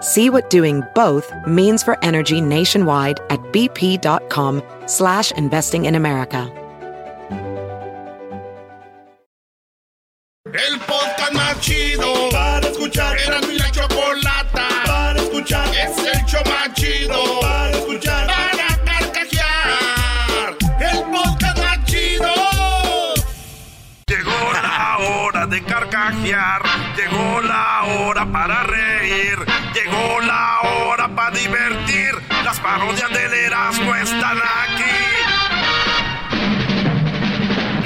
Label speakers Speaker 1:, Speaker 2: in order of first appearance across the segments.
Speaker 1: See what doing both means for energy nationwide at bp.com slash investing in America.
Speaker 2: El podcast más chido para escuchar. Era mi la chocolata para escuchar. Es el show más chido para escuchar. Para carcajear. El podcast más chido. Llegó la hora de carcajear. Llegó la hora para reír. Parodias del Erasmo están aquí.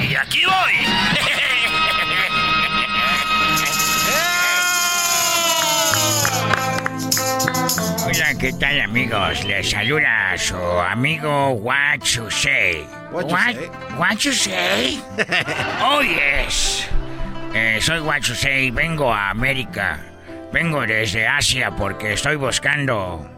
Speaker 2: Y aquí voy.
Speaker 3: Hola, ¿qué tal amigos? Les saluda su amigo What you say.
Speaker 4: What you say?
Speaker 3: What you say? oh yes. Eh, soy What you say. Vengo a América. Vengo desde Asia porque estoy buscando.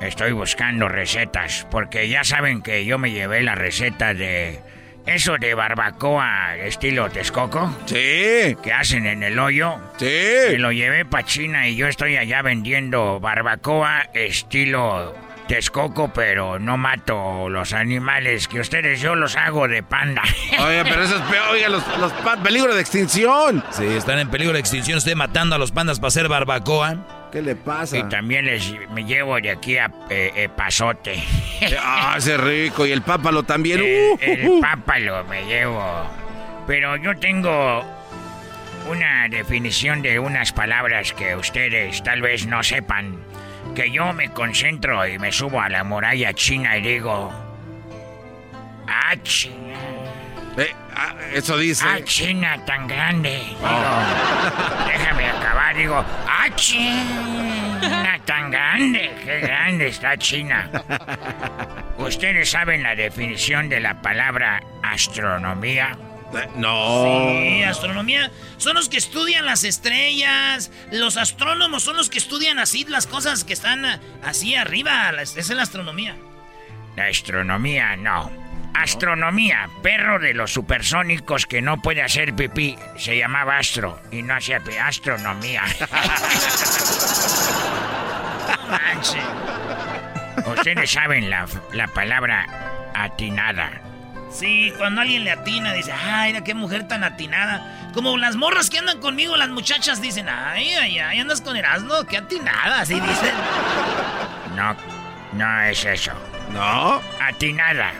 Speaker 3: Estoy buscando recetas porque ya saben que yo me llevé la receta de eso de barbacoa estilo Texcoco
Speaker 4: Sí,
Speaker 3: que hacen en el hoyo.
Speaker 4: sí.
Speaker 3: Me lo llevé para China y yo estoy allá vendiendo barbacoa estilo Texcoco, pero no mato los animales que ustedes yo los hago de panda.
Speaker 4: Oye, pero eso es peor. Oiga, los, los peligro de extinción.
Speaker 5: Sí, están en peligro de extinción. Usted matando a los pandas para hacer barbacoa.
Speaker 4: ¿Qué le pasa?
Speaker 3: y también les me llevo de aquí a eh, eh, Pasote.
Speaker 4: Ah, ese rico. Y el pápalo también.
Speaker 3: el,
Speaker 4: Uh,
Speaker 3: el
Speaker 4: uh, uh.
Speaker 3: pápalo me llevo. Pero yo tengo una definición de unas palabras que ustedes tal vez no sepan. Que yo me concentro y me subo a la muralla china y digo... Ah, China.
Speaker 4: Eh, ah, eso dice.
Speaker 3: Ah, China tan grande. Digo, déjame acabar. Digo, ah, China tan grande. Qué grande está China. ¿Ustedes saben la definición de la palabra astronomía?
Speaker 4: Eh, no.
Speaker 6: Sí, astronomía. Son los que estudian las estrellas. Los astrónomos son los que estudian así las cosas que están ah, así arriba. es la astronomía.
Speaker 3: La astronomía no. Astronomía, perro de los supersónicos que no puede hacer pipí. Se llamaba Astro y no hacía pipí. Astronomía.
Speaker 6: No manches.
Speaker 3: Ustedes saben la, la palabra atinada.
Speaker 6: Sí, cuando alguien le atina, dice, ay, mira qué mujer tan atinada. Como las morras que andan conmigo, las muchachas dicen, ay, ay, ay, andas con Erasmo, qué atinada, así dicen.
Speaker 3: No, no es eso.
Speaker 4: No.
Speaker 3: Atinada.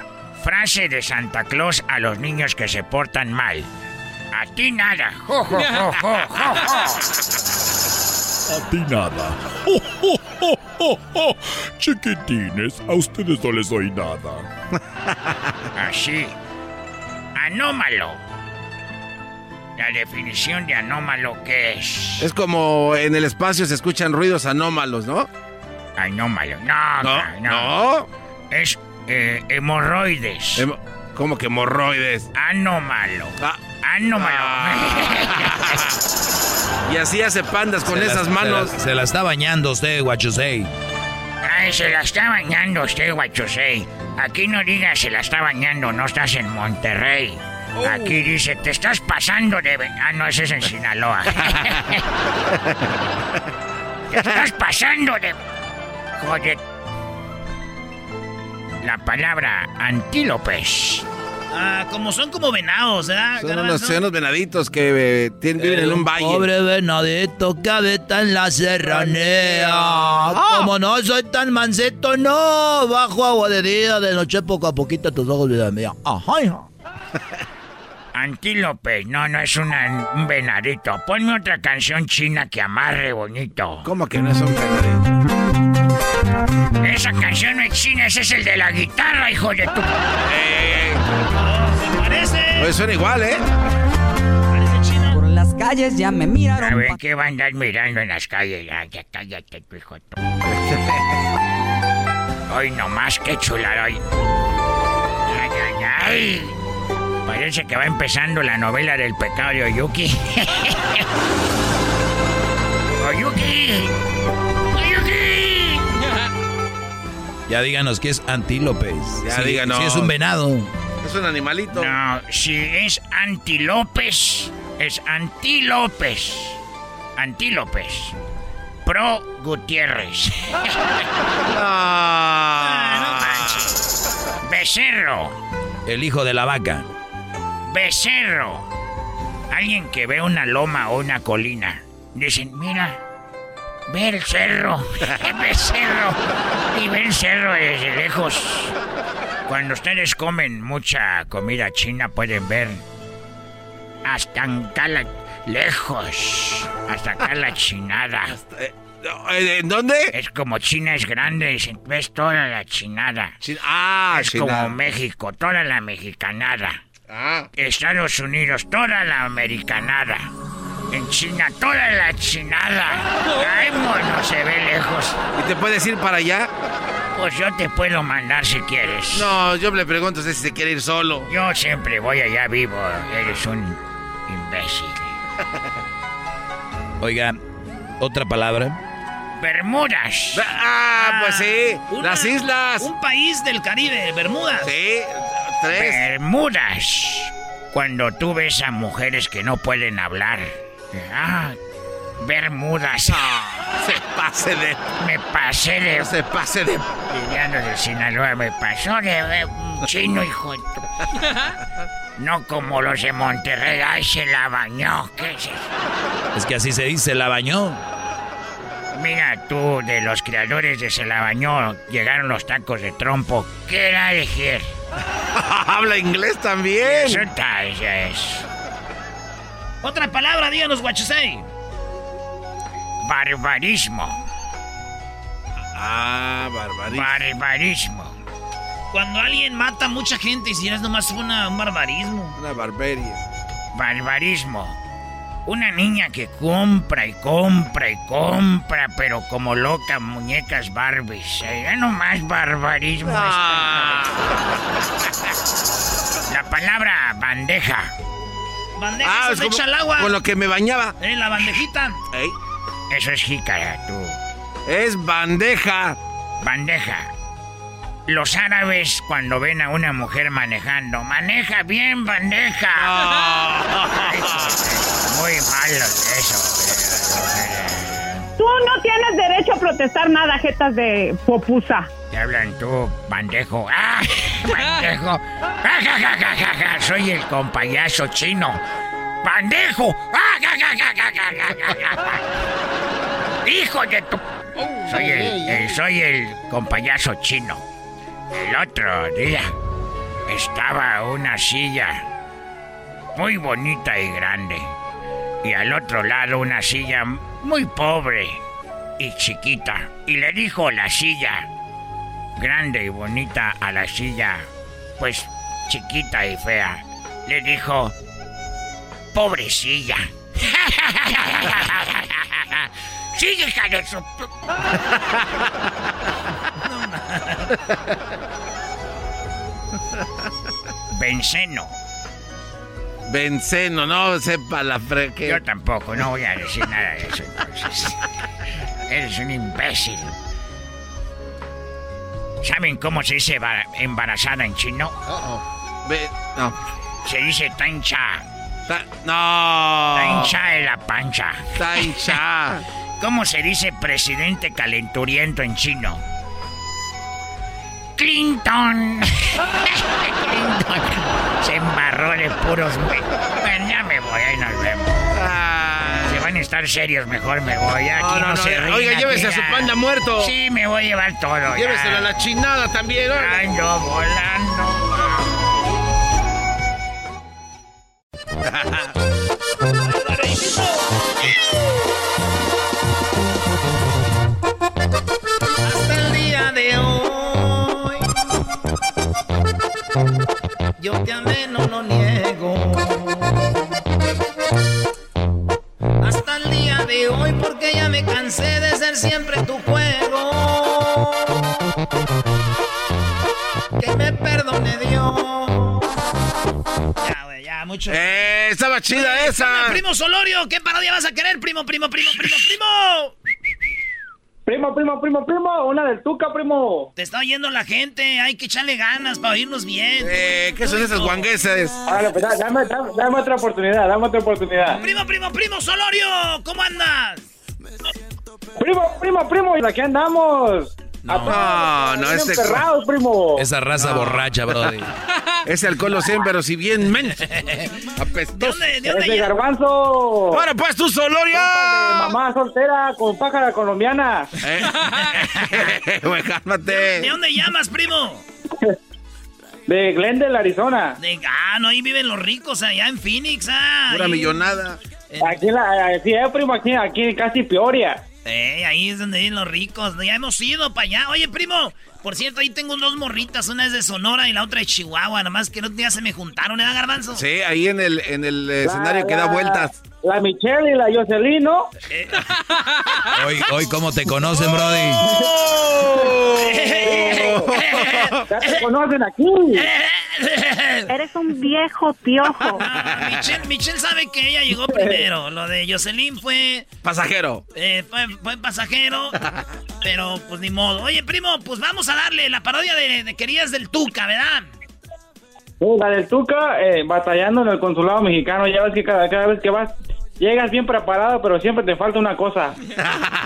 Speaker 3: Frase de Santa Claus a los niños que se portan mal. Atinada. Jo, jo, jo, jo, jo, jo.
Speaker 7: Atinada. ¡Oh, oh, oh, oh, oh! Chiquitines, a ustedes no les doy nada.
Speaker 3: Así. Anómalo. La definición de anómalo, ¿qué es?
Speaker 4: Es como en el espacio se escuchan ruidos anómalos, ¿no?
Speaker 3: Anómalo. No,
Speaker 4: No.
Speaker 3: no. no. Es eh, hemorroides.
Speaker 4: Hemo- ¿Cómo que hemorroides?
Speaker 3: Anómalo.
Speaker 4: Ah.
Speaker 3: Anómalo.
Speaker 4: Y así hace pandas con
Speaker 5: Se la-
Speaker 4: esas manos.
Speaker 5: Se la, se la está bañando usted, say.
Speaker 3: Ay, se la está bañando usted, guachosei. Aquí no digas se la está bañando, no estás en Monterrey. Aquí dice, te estás pasando de... Ah, no, ese es en Sinaloa. te estás pasando de... Joder. La palabra antílopes.
Speaker 6: Ah, como son como venados, ¿verdad?
Speaker 4: Son unos,
Speaker 6: Garbanzo?
Speaker 4: son unos venaditos que eh, tienen- viven en un valle.
Speaker 5: Pobre venadito que habita en la serranía. Como no soy tan manceto, no. Bajo agua de día, de noche poco a poquito tus ojos vida mía. Ajá, hija.
Speaker 3: Antílope, no, no es una- un venadito. Ponme otra canción china que amarre bonito.
Speaker 4: ¿Cómo que no es un venadito?
Speaker 3: Esa canción no es china, ese es el de la guitarra, hijo de tu...
Speaker 8: ¿Se parece?
Speaker 4: Pues suena igual, ¿eh?
Speaker 9: Por las calles ya me
Speaker 3: A
Speaker 9: miraron.
Speaker 3: ver, ¿qué va a andar mirando en las calles? Ya, ya cállate, tu hijo. de tu- Hoy nomás, qué chula hoy. Ay, ay, ay. Parece que va empezando la novela del pecado de. Oyuki. Oyuki.
Speaker 5: Ya díganos que es antílopes.
Speaker 4: Ya
Speaker 5: Sí,
Speaker 4: díganos.
Speaker 5: sí es un venado.
Speaker 4: Es un animalito.
Speaker 3: No, si es antilopes, es antilopes. Antílopes. Pro Gutiérrez.
Speaker 4: Ah,
Speaker 3: no manches. Becerro.
Speaker 5: El hijo de la vaca.
Speaker 3: Becerro. Alguien que ve una loma o una colina. Dicen, mira, ve el cerro. Becerro. Y ve el cerro desde lejos. Cuando ustedes comen mucha comida china pueden ver hasta acá la- lejos. Hasta acá la chinada.
Speaker 4: Eh, eh, ¿En dónde?
Speaker 3: Es como China es grande, dicen, ves toda la chinada.
Speaker 4: Chin- ah,
Speaker 3: es como México, toda la mexicanada.
Speaker 4: Ah.
Speaker 3: Estados Unidos, toda la americanada. En China, toda la chinada. Ay, mono, se ve lejos.
Speaker 4: ¿Y te puedes ir para allá?
Speaker 3: Pues yo te puedo mandar si quieres.
Speaker 4: No, yo le pregunto si se quiere ir solo.
Speaker 3: Yo siempre voy allá vivo. Eres un imbécil.
Speaker 5: Oiga, otra palabra.
Speaker 3: Bermudas.
Speaker 4: Ah, pues sí.
Speaker 8: Una-
Speaker 4: Las islas.
Speaker 8: Un país del Caribe, Bermudas.
Speaker 4: Sí, tres.
Speaker 3: Bermudas. Cuando tú ves a mujeres que no pueden hablar. Ah, Bermudas.
Speaker 4: Se pase de.
Speaker 3: Me pasé de
Speaker 4: No se pase de.
Speaker 3: Liliano de Sinaloa me pasó de un chino, hijo de No como los de Monterrey, ay, se la bañó. ¿Qué es eso?
Speaker 5: Es que así se dice, la bañó.
Speaker 3: Mira tú, de los creadores de Se la bañó, llegaron los tacos de trompo. ¿Qué era elegir?
Speaker 4: Habla inglés
Speaker 3: Eso
Speaker 4: también.
Speaker 3: está, esa es.
Speaker 8: Otra palabra, díganos, guachusei.
Speaker 3: Barbarismo.
Speaker 4: Ah, barbarismo.
Speaker 3: Barbarismo.
Speaker 8: Cuando alguien mata a mucha gente y si es nomás una, un barbarismo.
Speaker 4: Una barbarie.
Speaker 3: Barbarismo. Una niña que compra y compra y compra, pero como loca, muñecas Barbies. Eh, Ya nomás barbarismo.
Speaker 4: Ah.
Speaker 3: La palabra bandeja.
Speaker 4: Ah, es
Speaker 8: echa al agua.
Speaker 4: con lo que me bañaba.
Speaker 8: Eh, la bandejita.
Speaker 3: Eso es jícara, tú.
Speaker 4: Es bandeja.
Speaker 3: Bandeja. Los árabes cuando ven a una mujer manejando, maneja bien bandeja. Muy malo eso. Eh,
Speaker 10: Tú no tienes derecho a protestar nada, jetas de popusa.
Speaker 3: Te hablan tú, bandejo. ¡Ah! ¡Bandejo! ¡Ja, ja, ja, ja, ja, ja! Soy el compayazo chino. ¡Bandejo! ¡Ah! ja, ja, ja, ja, ja, ja! ¡Hijo de tu... Soy el, el- soy el compayazo chino. El otro día estaba una silla muy bonita y grande. Y al otro lado una silla muy pobre y chiquita. Y le dijo la silla grande y bonita a la silla, pues chiquita y fea. Le dijo, pobrecilla. Sí, hija de su... Benceno.
Speaker 4: Benceno, no sepa la fre... que-
Speaker 3: Yo tampoco, no voy a decir nada de eso entonces. Eres un imbécil. ¿Saben cómo se dice ba- embarazada en chino?
Speaker 4: Ve- no.
Speaker 3: Se dice tancha.
Speaker 4: Ta- no.
Speaker 3: Tancha en la pancha.
Speaker 4: Tancha.
Speaker 3: ¿Cómo se dice presidente calenturiento en chino? Clinton. Clinton. Se embarró de puros... Bueno, ya me voy, ahí nos vemos.
Speaker 4: Ah.
Speaker 3: Se van a estar serios, mejor me voy. Aquí
Speaker 4: No,
Speaker 3: no,
Speaker 4: no, no,
Speaker 3: se ríen,
Speaker 4: oiga, llévese a su panda muerto.
Speaker 3: Sí, me voy a llevar todo. ya.
Speaker 4: Lléveselo a la chinada también. órale.
Speaker 3: Ando volando.
Speaker 6: Yo te amé, no lo niego. Hasta el día de hoy, porque ya me cansé de ser siempre tu juego. Que me perdone Dios. Ya, güey, ya, mucho.
Speaker 4: Eh, estaba chida esa.
Speaker 6: Primo Solorio, ¿qué parodia vas a querer? Primo, primo, primo, primo, primo.
Speaker 9: Primo, primo, primo, primo, una del Tuca, primo.
Speaker 6: Te está oyendo la gente, hay que echarle ganas para oírnos bien.
Speaker 4: Eh, ¿qué son esas guangueses?
Speaker 9: Vale, pues dame, dame, dame otra oportunidad, dame otra oportunidad.
Speaker 6: Primo, primo, primo, Solorio, ¿cómo andas?
Speaker 9: Primo, primo, primo, aquí andamos.
Speaker 4: No, no,
Speaker 9: Bien
Speaker 4: ese.
Speaker 9: emperrados, primo.
Speaker 11: Esa raza borracha, brody.
Speaker 4: Ese alcohol lo sé, pero si bien men.
Speaker 6: ¿De
Speaker 4: Apestoso.
Speaker 6: dónde, de dónde
Speaker 9: Ese
Speaker 6: ya-
Speaker 9: garbanzo.
Speaker 4: Ahora pues tú, Solorio.
Speaker 9: Mamá soltera con pájara colombiana.
Speaker 4: Eh, Güey, cálmate.
Speaker 6: ¿De dónde llamas, primo?
Speaker 9: De Glendale, Arizona.
Speaker 6: De, ah, no, ahí viven los ricos, allá en Phoenix, ah.
Speaker 4: Pura
Speaker 6: ahí-
Speaker 4: millonada.
Speaker 9: Aquí, en la, sí, eh, primo, aquí, aquí casi Peoria.
Speaker 6: Eh, ahí es donde viven los ricos. Ya hemos ido para allá. Oye, primo, por cierto, ahí tengo dos morritas. Una es de Sonora y la otra de Chihuahua. Nada más que no ya se me juntaron, ¿eh, Garbanzo?
Speaker 4: Sí, ahí en el, en el escenario que da
Speaker 9: La-
Speaker 4: vueltas.
Speaker 9: La Michelle y la Jocelyn, ¿no?
Speaker 11: Hoy, hoy ¿cómo te conocen, brody?
Speaker 9: Ya te conocen aquí.
Speaker 10: Eres un viejo piojo.
Speaker 6: Michelle, Michelle sabe que ella llegó primero. Lo de Jocelyn fue,
Speaker 4: Pasajero.
Speaker 6: eh, fue, fue pasajero. pero pues ni modo. Oye, primo, pues vamos a darle la parodia de, de Querías del Tuca, ¿verdad?
Speaker 9: Sí, La del Tuca, eh, batallando en el consulado mexicano. Ya ves que cada, cada vez que vas, llegas bien preparado, pero siempre te falta una cosa.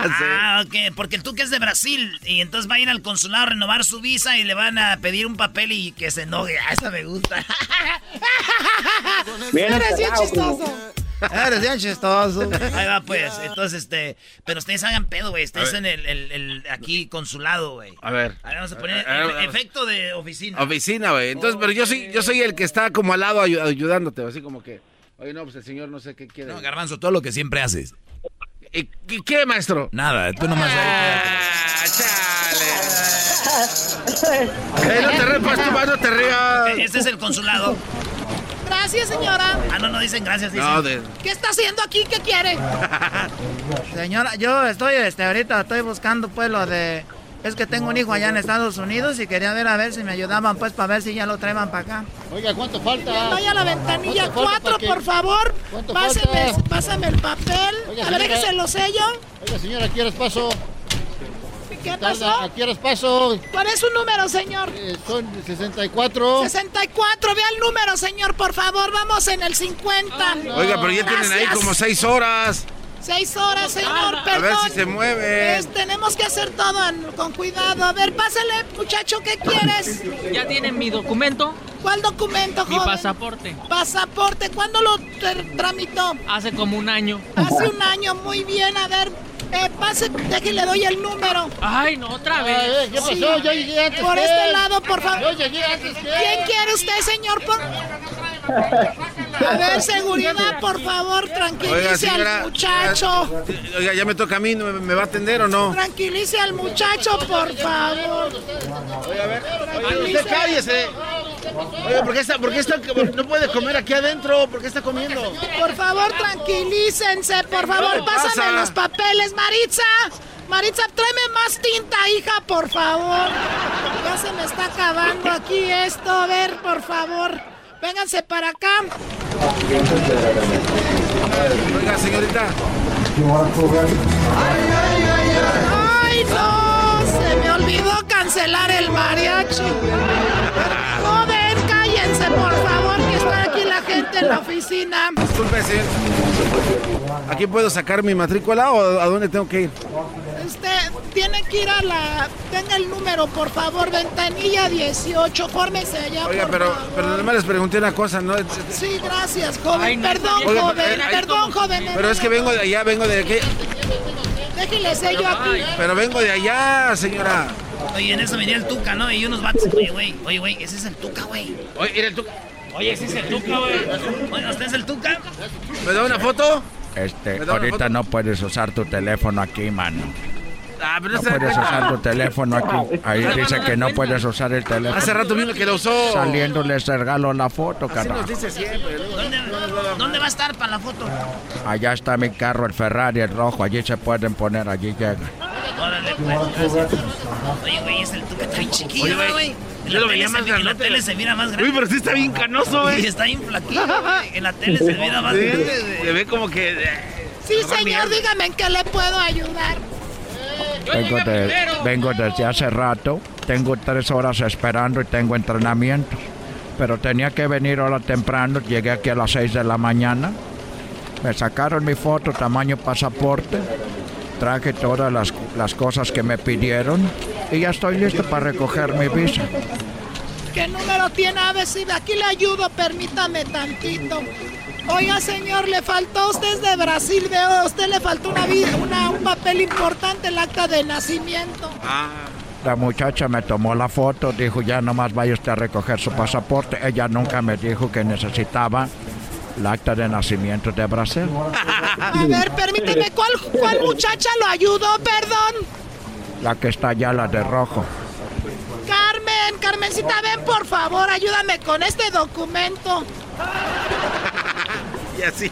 Speaker 6: Ah, ok, porque el Tuca es de Brasil y entonces va a ir al consulado a renovar su visa y le van a pedir un papel y que se enoje. Ah, esa me gusta.
Speaker 9: Bien
Speaker 6: Eres bien
Speaker 9: enterado, primo.
Speaker 6: Eres bien chistoso. Ahí va, pues. Entonces, este. Pero ustedes hagan pedo, güey. Ustedes en el, el, el- aquí consulado, güey.
Speaker 4: A ver.
Speaker 6: Ahí vamos a poner
Speaker 4: A ver,
Speaker 6: efecto de oficina.
Speaker 4: Oficina, güey. Entonces, pero yo soy, yo soy el que está como al lado ayu- ayudándote, así como que. Oye, no, pues el señor no sé qué quiere.
Speaker 11: No, Garbanzo, todo lo que siempre haces.
Speaker 4: ¿Y qué, qué, maestro?
Speaker 11: Nada, tú nomás ahí.
Speaker 4: Ah, chale. Eh, no te repas, tú más no te rías.
Speaker 6: Este es el consulado.
Speaker 12: Gracias, señora.
Speaker 6: Ah, no, no dicen gracias, dicen.
Speaker 4: No, de...
Speaker 12: ¿Qué está haciendo aquí? ¿Qué quiere?
Speaker 13: Señora, yo estoy, este, ahorita estoy buscando, pues, lo de... Es que tengo un hijo allá en Estados Unidos y quería ver a ver si me ayudaban, pues, para ver si ya lo traían para acá.
Speaker 14: Oiga, ¿cuánto falta?
Speaker 12: Vaya a la ventanilla
Speaker 14: ¿Cuánto falta
Speaker 12: 4,
Speaker 14: para que-
Speaker 12: por favor.
Speaker 14: ¿Cuánto
Speaker 12: Pásame,
Speaker 14: falta?
Speaker 12: pásame el papel.
Speaker 14: Oiga,
Speaker 12: a ver, que se lo sello.
Speaker 14: Oiga, señora, ¿a qué horas paso?
Speaker 12: ¿Qué pasó?
Speaker 14: ¿A qué horas paso?
Speaker 12: ¿Cuál es su número, señor?
Speaker 14: Eh, son 64.
Speaker 12: 64, vea el número, señor, por favor. Vamos en el 50.
Speaker 4: Oiga, pero ya tienen ahí
Speaker 12: Gracias.
Speaker 4: como seis horas.
Speaker 12: Seis horas, señor,
Speaker 4: A
Speaker 12: perdón.
Speaker 4: ver si se mueve.
Speaker 12: Es- tenemos que hacer todo con cuidado. A ver, pásale, muchacho, ¿qué quieres?
Speaker 15: ¿Ya tienen mi documento?
Speaker 12: ¿Cuál documento,
Speaker 15: Mi
Speaker 12: joven?
Speaker 15: pasaporte.
Speaker 12: Pasaporte, ¿cuándo lo tra- tramitó?
Speaker 15: Hace como un año.
Speaker 12: Hace un año, muy bien. A ver, eh, pase, déjale, le doy el número.
Speaker 15: Ay, no, otra
Speaker 14: Ay,
Speaker 15: vez.
Speaker 14: ¿Qué pasó?
Speaker 12: Sí.
Speaker 14: Yo llegué antes
Speaker 12: Por
Speaker 14: que
Speaker 12: este
Speaker 14: él.
Speaker 12: lado, por favor.
Speaker 14: Yo llegué antes que
Speaker 12: ¿Quién
Speaker 14: él.
Speaker 12: quiere usted, señor? Por... A ver, seguridad, por favor, tranquilice
Speaker 4: Oiga, señora.
Speaker 12: al muchacho.
Speaker 4: Oiga, ya me toca a mí, ¿me, me va a atender o no?
Speaker 12: Tranquilice al muchacho, por favor.
Speaker 4: Oiga, a ver. Oiga, usted cállese. Oiga, ¿por qué está, por qué está, no puede comer aquí adentro? ¿Por qué está comiendo?
Speaker 12: Por favor, tranquilícense, por favor, pásame los papeles, Maritza. Maritza, tráeme más tinta, hija, por favor. Ya se me está acabando aquí esto. A ver, por favor. Vénganse para acá.
Speaker 4: Oiga, señorita.
Speaker 12: ¡Ay, no! Se me olvidó cancelar el mariachi. Joven, cállense, por favor, que está aquí la gente en la oficina.
Speaker 4: Disculpe, señor. ¿Aquí puedo sacar mi matrícula o a dónde tengo que ir?
Speaker 12: Este, tiene que ir a la... Tenga el número, por favor, ventanilla 18, fórmese allá,
Speaker 4: Oiga,
Speaker 12: por
Speaker 4: pero,
Speaker 12: favor.
Speaker 4: pero nada más les pregunté una cosa, ¿no?
Speaker 12: Sí, gracias, joven.
Speaker 15: Ay, no,
Speaker 12: perdón,
Speaker 4: Oiga,
Speaker 12: joven,
Speaker 4: eh, ay,
Speaker 12: perdón, joven.
Speaker 4: Pero es que vengo de allá, vengo de aquí.
Speaker 12: Déjele sello aquí.
Speaker 4: Pero vengo de allá, señora.
Speaker 6: Oye, en eso venía el Tuca, ¿no? Y unos vatos. Oye, güey, oye, güey, ese es el Tuca, güey.
Speaker 4: Oye, mira, tú.
Speaker 6: Oye, ese es el Tuca, güey. Oye, ¿usted es el Tuca?
Speaker 4: ¿Me da una foto?
Speaker 16: Este,
Speaker 4: ¿Me da una
Speaker 16: ahorita
Speaker 4: foto?
Speaker 16: no puedes usar tu teléfono aquí, mano.
Speaker 4: Ah, pero
Speaker 16: No puedes usar tu teléfono aquí. Ahí dice que no puedes usar el teléfono.
Speaker 4: Hace rato vino que lo usó.
Speaker 16: Saliendo les regalo la foto,
Speaker 4: Así
Speaker 16: carajo.
Speaker 4: nos dice siempre.
Speaker 6: ¿Dónde, ¿Dónde va a estar para la foto?
Speaker 16: Allá está mi carro, el Ferrari, el rojo. Allí se pueden poner, allí llega.
Speaker 6: Órale, pues, gracias. Oye, güey, es el está bien chiquillo,
Speaker 4: Oye, güey.
Speaker 6: En
Speaker 4: yo
Speaker 6: la
Speaker 4: lo
Speaker 6: tele
Speaker 4: veía
Speaker 6: se
Speaker 4: más
Speaker 6: mi- En la
Speaker 4: grandote.
Speaker 6: tele se mira más grande.
Speaker 4: Uy, pero sí está bien canoso, güey.
Speaker 6: Sí, está bien güey. En la tele se mira más grande.
Speaker 4: Se ve como que... eh,
Speaker 12: Sí, señor, dígame en qué le puedo ayudar.
Speaker 16: Vengo, de- vengo desde hace rato. Tengo tres horas esperando y tengo entrenamiento. Pero tenía que venir ahora temprano. Llegué aquí a las seis de la mañana. Me sacaron mi foto, tamaño pasaporte. Traje todas las, las cosas que me pidieron. Y ya estoy listo para recoger mi visa.
Speaker 12: ¿Qué número tiene? A ver si aquí le ayudo, permítame tantito. Oiga, señor, le faltó, usted es de Brasil, veo, a usted le faltó una, vi- una un papel importante, el acta de nacimiento.
Speaker 16: La muchacha me tomó la foto, dijo ya nomás vaya usted a recoger su pasaporte. Ella nunca me dijo que necesitaba el acta de nacimiento de Brasil.
Speaker 12: A ver, permíteme, ¿cuál, cuál muchacha lo ayudó? Perdón.
Speaker 16: La que está allá, la de rojo.
Speaker 12: Carmen, Carmencita, ven por favor, ayúdame con este documento.
Speaker 4: Y así.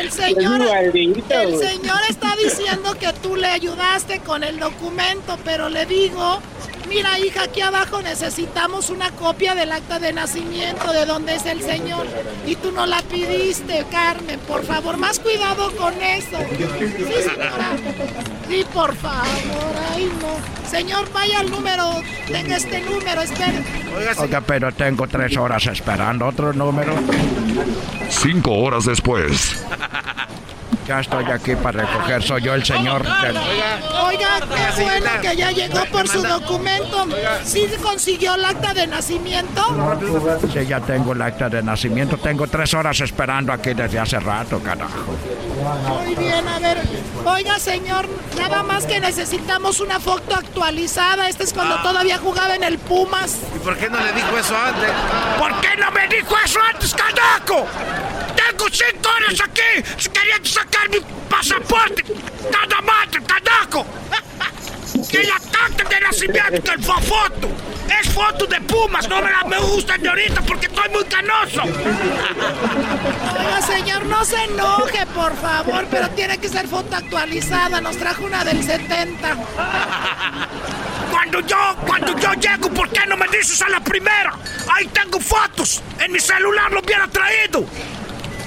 Speaker 12: El señor, el señor está diciendo que tú le ayudaste con el documento, pero le digo, mira hija, aquí abajo necesitamos una copia del acta de nacimiento de dónde es el señor. Y tú no la pidiste, Carmen, por favor, más cuidado con eso. Sí, señora. Sí, por favor, ay no. Señor, vaya al número, tenga este número, espere.
Speaker 16: Oiga, pero tengo tres horas esperando otro número.
Speaker 17: Cinco horas después.
Speaker 16: Ya estoy aquí para recoger. Soy yo el señor del...
Speaker 12: Oiga, qué bueno que ya llegó por su documento. ¿Sí consiguió el acta de nacimiento?
Speaker 16: Sí, ya tengo el acta de nacimiento. Tengo tres horas esperando aquí desde hace rato, carajo.
Speaker 12: Muy bien, a ver. Oiga, señor, nada más que necesitamos una foto actualizada. Este es cuando todavía jugaba en el Pumas.
Speaker 4: ¿Y por qué no le dijo eso antes?
Speaker 18: ¿Por qué no me dijo eso antes, carajo? Tengo cinco horas aquí queriendo sacar mi pasaporte. Nada más, carajo. Que la carta de nacimiento, que fue foto. Es foto de Pumas, no me la me gusta de ahorita porque estoy muy canoso.
Speaker 12: Oiga, señor, no se enoje, por favor, pero tiene que ser foto actualizada. Nos trajo una del 70.
Speaker 18: Cuando yo, cuando yo llego, ¿por qué no me dices a la primera? Ahí tengo fotos. En mi celular lo hubiera traído.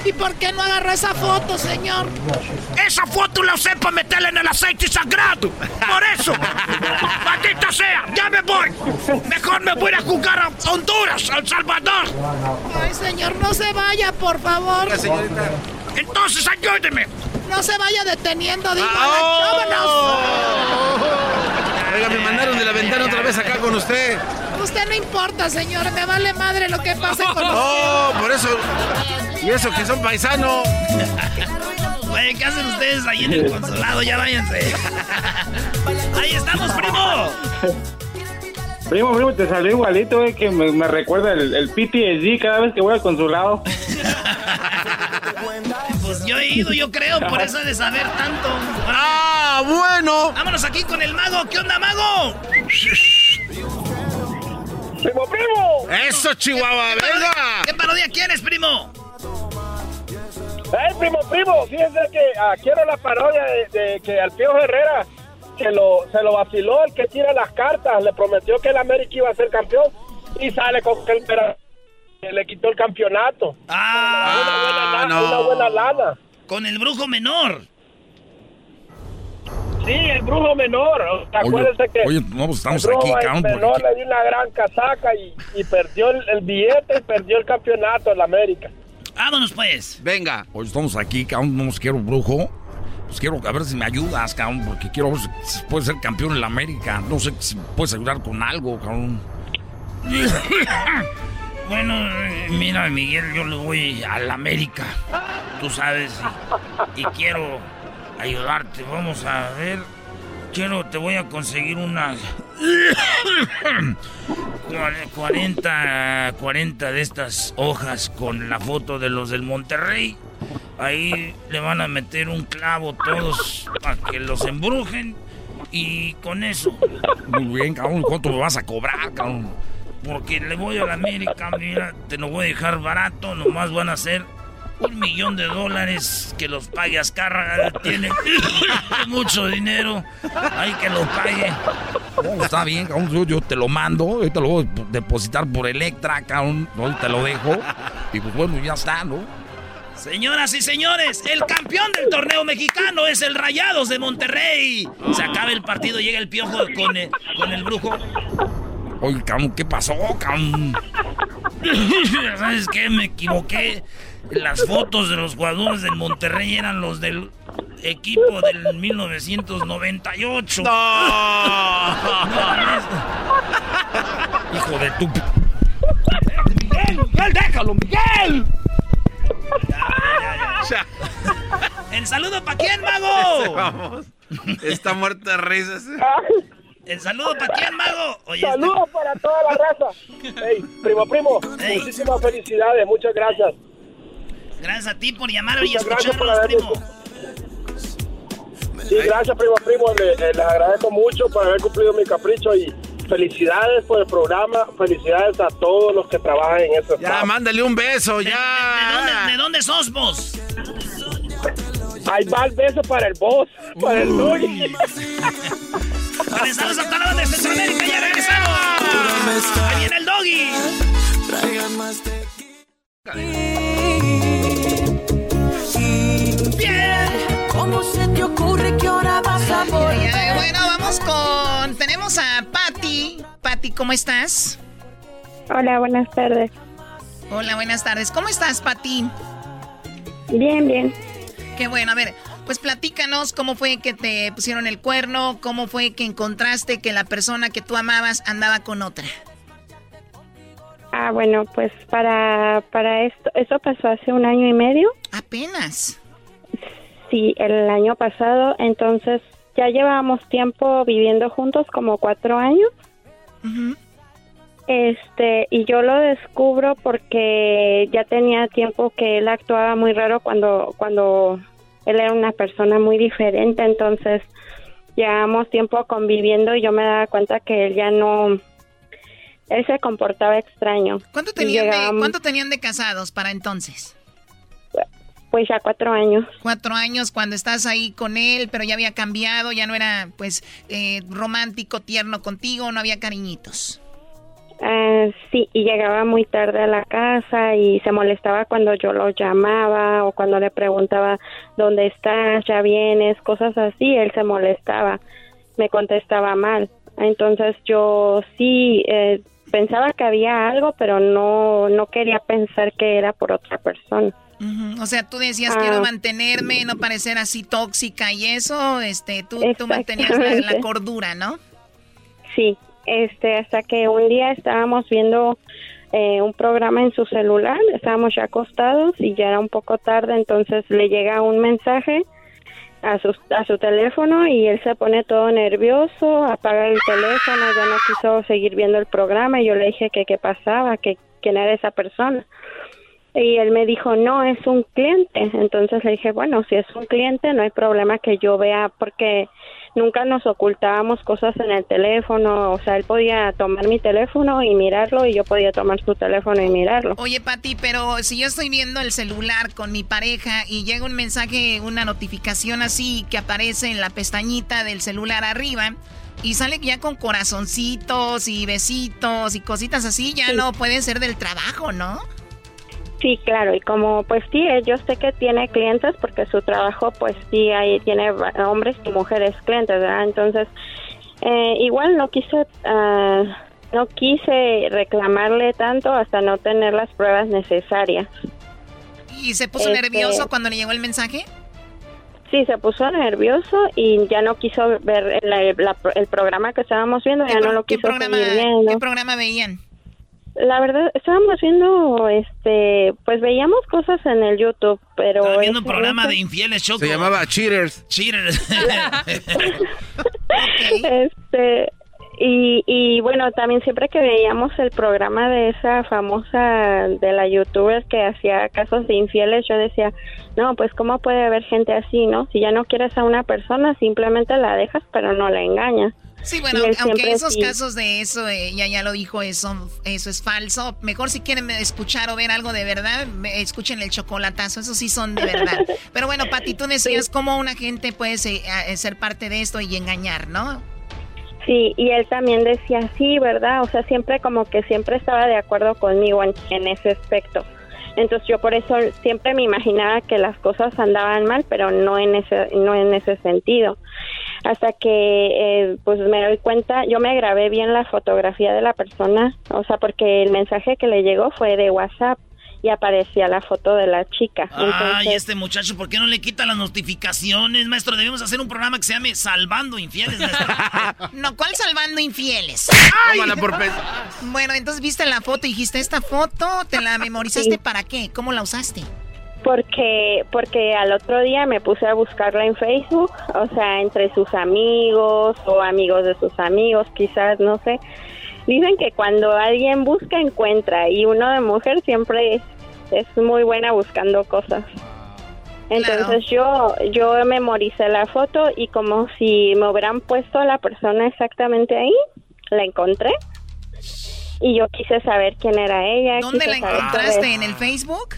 Speaker 12: ¿Y por qué no agarró esa foto, señor?
Speaker 18: Esa foto la usé para meterla en el aceite sagrado. Por eso. Maldita sea, ya me voy. Mejor me voy a jugar a Honduras, a El Salvador.
Speaker 12: Ay, señor, no se vaya, por favor.
Speaker 18: Entonces ayúdeme.
Speaker 12: No se vaya deteniendo, digo.
Speaker 4: Ah,
Speaker 12: ¡Vámonos!
Speaker 4: Oiga, me mandaron de la ventana otra vez acá con usted.
Speaker 12: Usted no importa, señor. Me vale madre lo que pase con usted.
Speaker 4: Oh, por eso. Y eso que son paisanos.
Speaker 6: Güey, ¿qué hacen ustedes ahí en el consulado? Ya váyanse. Ahí estamos, primo.
Speaker 9: Primo, primo, te salió igualito, güey, que me, me recuerda el, el PTSD cada vez que voy al consulado.
Speaker 6: Pues yo he ido, yo creo, por eso de saber tanto.
Speaker 4: ¡Ah, bueno!
Speaker 6: Vámonos aquí con el mago. ¿Qué onda, mago?
Speaker 9: ¡Primo, primo!
Speaker 4: ¡Eso, Chihuahua! ¡Venga!
Speaker 6: ¿Qué parodia quieres, primo?
Speaker 19: ¡Ay, primo, primo! Fíjense que ah, quiero la parodia de, de que al Pío Herrera se lo, se lo vaciló el que tira las cartas. Le prometió que el América iba a ser campeón y sale con que el le quitó el campeonato.
Speaker 6: Ah,
Speaker 19: una, buena,
Speaker 4: no.
Speaker 19: una buena lana.
Speaker 6: Con el brujo menor.
Speaker 19: Sí, el brujo menor. Acuérdense que
Speaker 17: oye, no, pues estamos
Speaker 19: el brujo
Speaker 17: aquí, cabrón,
Speaker 19: menor
Speaker 17: porque-
Speaker 19: le dio una gran casaca y, y perdió el, el billete y perdió el campeonato el América.
Speaker 6: Vámonos, pues.
Speaker 4: Venga.
Speaker 17: Hoy estamos aquí, cabrón, no nos quiero brujo. Pues quiero a ver si me ayudas, cabrón, porque quiero ver si puedes ser campeón en la América. No sé si puedes ayudar con algo, cabrón.
Speaker 6: Bueno, mira, Miguel, yo le voy a la América. Tú sabes. Y, y quiero ayudarte. Vamos a ver. Quiero, te voy a conseguir unas. cuare- 40, 40 de estas hojas con la foto de los del Monterrey. Ahí le van a meter un clavo todos para que los embrujen y con eso.
Speaker 16: Muy bien, cabrón. ¿Cuánto me vas a cobrar, cabrón?
Speaker 6: Porque le voy a la América, mira, te lo voy a dejar barato, nomás van a ser un millón de dólares que los pague Azcárraga, tiene mucho dinero, hay que lo pague.
Speaker 16: No, está bien, cabrón. Yo, te lo mando, yo te lo voy a depositar por Electra, cabrón. No, te lo dejo. Y pues bueno, ya está, ¿no?
Speaker 6: Señoras y señores, el campeón del torneo mexicano es el Rayados de Monterrey. Se acaba el partido, llega el piojo con el, con el brujo.
Speaker 16: Oye, cabrón, ¿qué pasó, cabrón?
Speaker 6: ¿Sabes qué? Me equivoqué. Las fotos de los jugadores del Monterrey eran los del equipo del 1998.
Speaker 20: ¡No!
Speaker 16: Hijo de tu...
Speaker 6: ¡Miguel! ¡Miguel, déjalo, Miguel! ¿El saludo para quién, mago?
Speaker 4: Vamos. Está muerto de risas.
Speaker 6: ¿El saludo para quién, mago? Oye, este-
Speaker 19: Saludos para toda la raza. Hey, primo, primo, muchísimas felicidades, muchas gracias.
Speaker 6: Gracias a ti por llamar y
Speaker 19: Muchas gracias por
Speaker 6: escucharnos, primo.
Speaker 19: Sí, gracias, primo, primo. Le- eh, les agradezco mucho por haber cumplido mi capricho y felicidades por el programa. Felicidades a todos los que trabajan en ese
Speaker 4: Ya, mándale un beso, ya.
Speaker 6: ¿De dónde, de dónde sos vos?
Speaker 19: Ahí va el beso para el boss, para el doggy.
Speaker 6: Regresamos a Talón de Centroamérica, ya regresamos. Ahí viene el doggy.
Speaker 21: Bien. ¿Cómo se te ocurre que ahora vas a volver? bueno, vamos con. Tenemos a Patty. Patty, ¿cómo estás?
Speaker 22: Hola, buenas tardes.
Speaker 21: Hola, buenas tardes. ¿Cómo estás, Patty?
Speaker 22: Bien, bien.
Speaker 21: Qué bueno, a ver, pues platícanos cómo fue que te pusieron el cuerno, cómo fue que encontraste que la persona que tú amabas andaba con otra.
Speaker 22: Ah, bueno, pues para, para esto, eso pasó hace un año y medio.
Speaker 21: Apenas.
Speaker 22: Sí, el año pasado, entonces ya llevábamos tiempo viviendo juntos, como cuatro años. Este, y yo lo descubro porque ya tenía tiempo que él actuaba muy raro cuando, cuando él era una persona muy diferente, entonces llevábamos tiempo conviviendo y yo me daba cuenta que él ya no, él se comportaba extraño.
Speaker 21: ¿Cuánto tenían, de, ¿Cuánto tenían de casados para entonces?
Speaker 22: Pues ya cuatro años.
Speaker 21: Cuatro años cuando estás ahí con él, pero ya había cambiado, ya no era pues eh, romántico, tierno contigo, no había cariñitos.
Speaker 22: Ah, sí, y llegaba muy tarde a la casa y se molestaba cuando yo lo llamaba o cuando le preguntaba dónde estás, ya vienes, cosas así, él se molestaba, me contestaba mal. Entonces yo sí eh, pensaba que había algo, pero no no quería pensar que era por otra persona.
Speaker 21: Ujú, O sea, tú decías
Speaker 22: Ah.
Speaker 21: quiero mantenerme, no parecer así tóxica y eso, este, tú, tú mantenías la, la cordura, ¿no?
Speaker 22: Sí, este, hasta que un día estábamos viendo eh, un programa en su celular, estábamos ya acostados y ya era un poco tarde, entonces le llega un mensaje a su, a su teléfono y él se pone todo nervioso, apaga el teléfono, ya no quiso seguir viendo el programa y yo le dije que qué pasaba, que quién era esa persona. Y él me dijo, no, es un cliente. Entonces le dije, bueno, si es un cliente, no hay problema que yo vea, porque nunca nos ocultábamos cosas en el teléfono. O sea, él podía tomar mi teléfono y mirarlo, y yo podía tomar su teléfono y mirarlo.
Speaker 21: Oye, Pati, pero si yo estoy viendo el celular con mi pareja y llega un mensaje, una notificación así que aparece en la pestañita del celular arriba y sale ya con corazoncitos y besitos y cositas así, ya no puede ser del trabajo, ¿no?
Speaker 22: Sí, claro, y como pues sí, eh, yo sé que tiene clientes porque su trabajo pues sí, ahí tiene hombres y mujeres clientes, ¿verdad? Entonces, eh, igual no quise, ah, no quise reclamarle tanto hasta no tener las pruebas necesarias.
Speaker 21: ¿Y se puso
Speaker 22: Este-
Speaker 21: nervioso cuando le llegó el mensaje?
Speaker 22: Sí, se puso nervioso y ya no quiso ver el, la- el programa que estábamos viendo, ya no lo
Speaker 21: ¿Qué
Speaker 22: quiso
Speaker 21: programa,
Speaker 22: seguir viendo.
Speaker 21: ¿Qué programa veían?
Speaker 22: La verdad, estábamos viendo, este, pues veíamos cosas en el YouTube, pero...
Speaker 6: Estaba viendo un
Speaker 22: ese-
Speaker 6: programa de infieles, Choco.
Speaker 4: Se llamaba Cheaters.
Speaker 6: Cheaters.
Speaker 22: Este, Y, y bueno, también siempre que veíamos el programa de esa famosa de la youtuber que hacía casos de infieles, yo decía, no, pues cómo puede haber gente así, ¿no? Si ya no quieres a una persona, simplemente la dejas, pero no la engañas.
Speaker 21: Sí, bueno, aunque esos
Speaker 22: sí.
Speaker 21: casos de eso, eh, ya ya lo dijo, eso, eso es falso. Mejor si quieren escuchar o ver algo de verdad, me- escuchen el chocolatazo, esos sí son de verdad. Pero bueno, Pati, tú decías cómo una gente puede se- a- ser parte de esto y engañar, ¿no?
Speaker 22: Sí, y él también decía, sí, ¿verdad? O sea, siempre como que siempre estaba de acuerdo conmigo en, en ese aspecto. Entonces yo por eso siempre me imaginaba que las cosas andaban mal, pero no en ese, no en ese sentido. Hasta que eh, pues me doy cuenta, yo me grabé bien la fotografía de la persona, o sea, porque el mensaje que le llegó fue de WhatsApp y aparecía la foto de la chica.
Speaker 8: Ay,
Speaker 22: Entonces,
Speaker 8: este muchacho, ¿por qué no le quita las notificaciones, maestro? Debemos hacer un programa que se llame Salvando Infieles, maestro.
Speaker 21: No, ¿cuál salvando infieles?
Speaker 4: Tómala por
Speaker 21: Bueno, entonces viste la foto y dijiste, esta foto, ¿te la memorizaste para qué? ¿Cómo la usaste?
Speaker 22: Porque, porque al otro día me puse a buscarla en Facebook, o sea, entre sus amigos o amigos de sus amigos, quizás, no sé. Dicen que cuando alguien busca, encuentra, y uno de mujer siempre es, es muy buena buscando cosas. Entonces yo, yo memoricé la foto y como si me hubieran puesto a la persona exactamente ahí, la encontré. Y yo quise saber quién era ella.
Speaker 21: ¿Dónde la encontraste? ¿En el Facebook?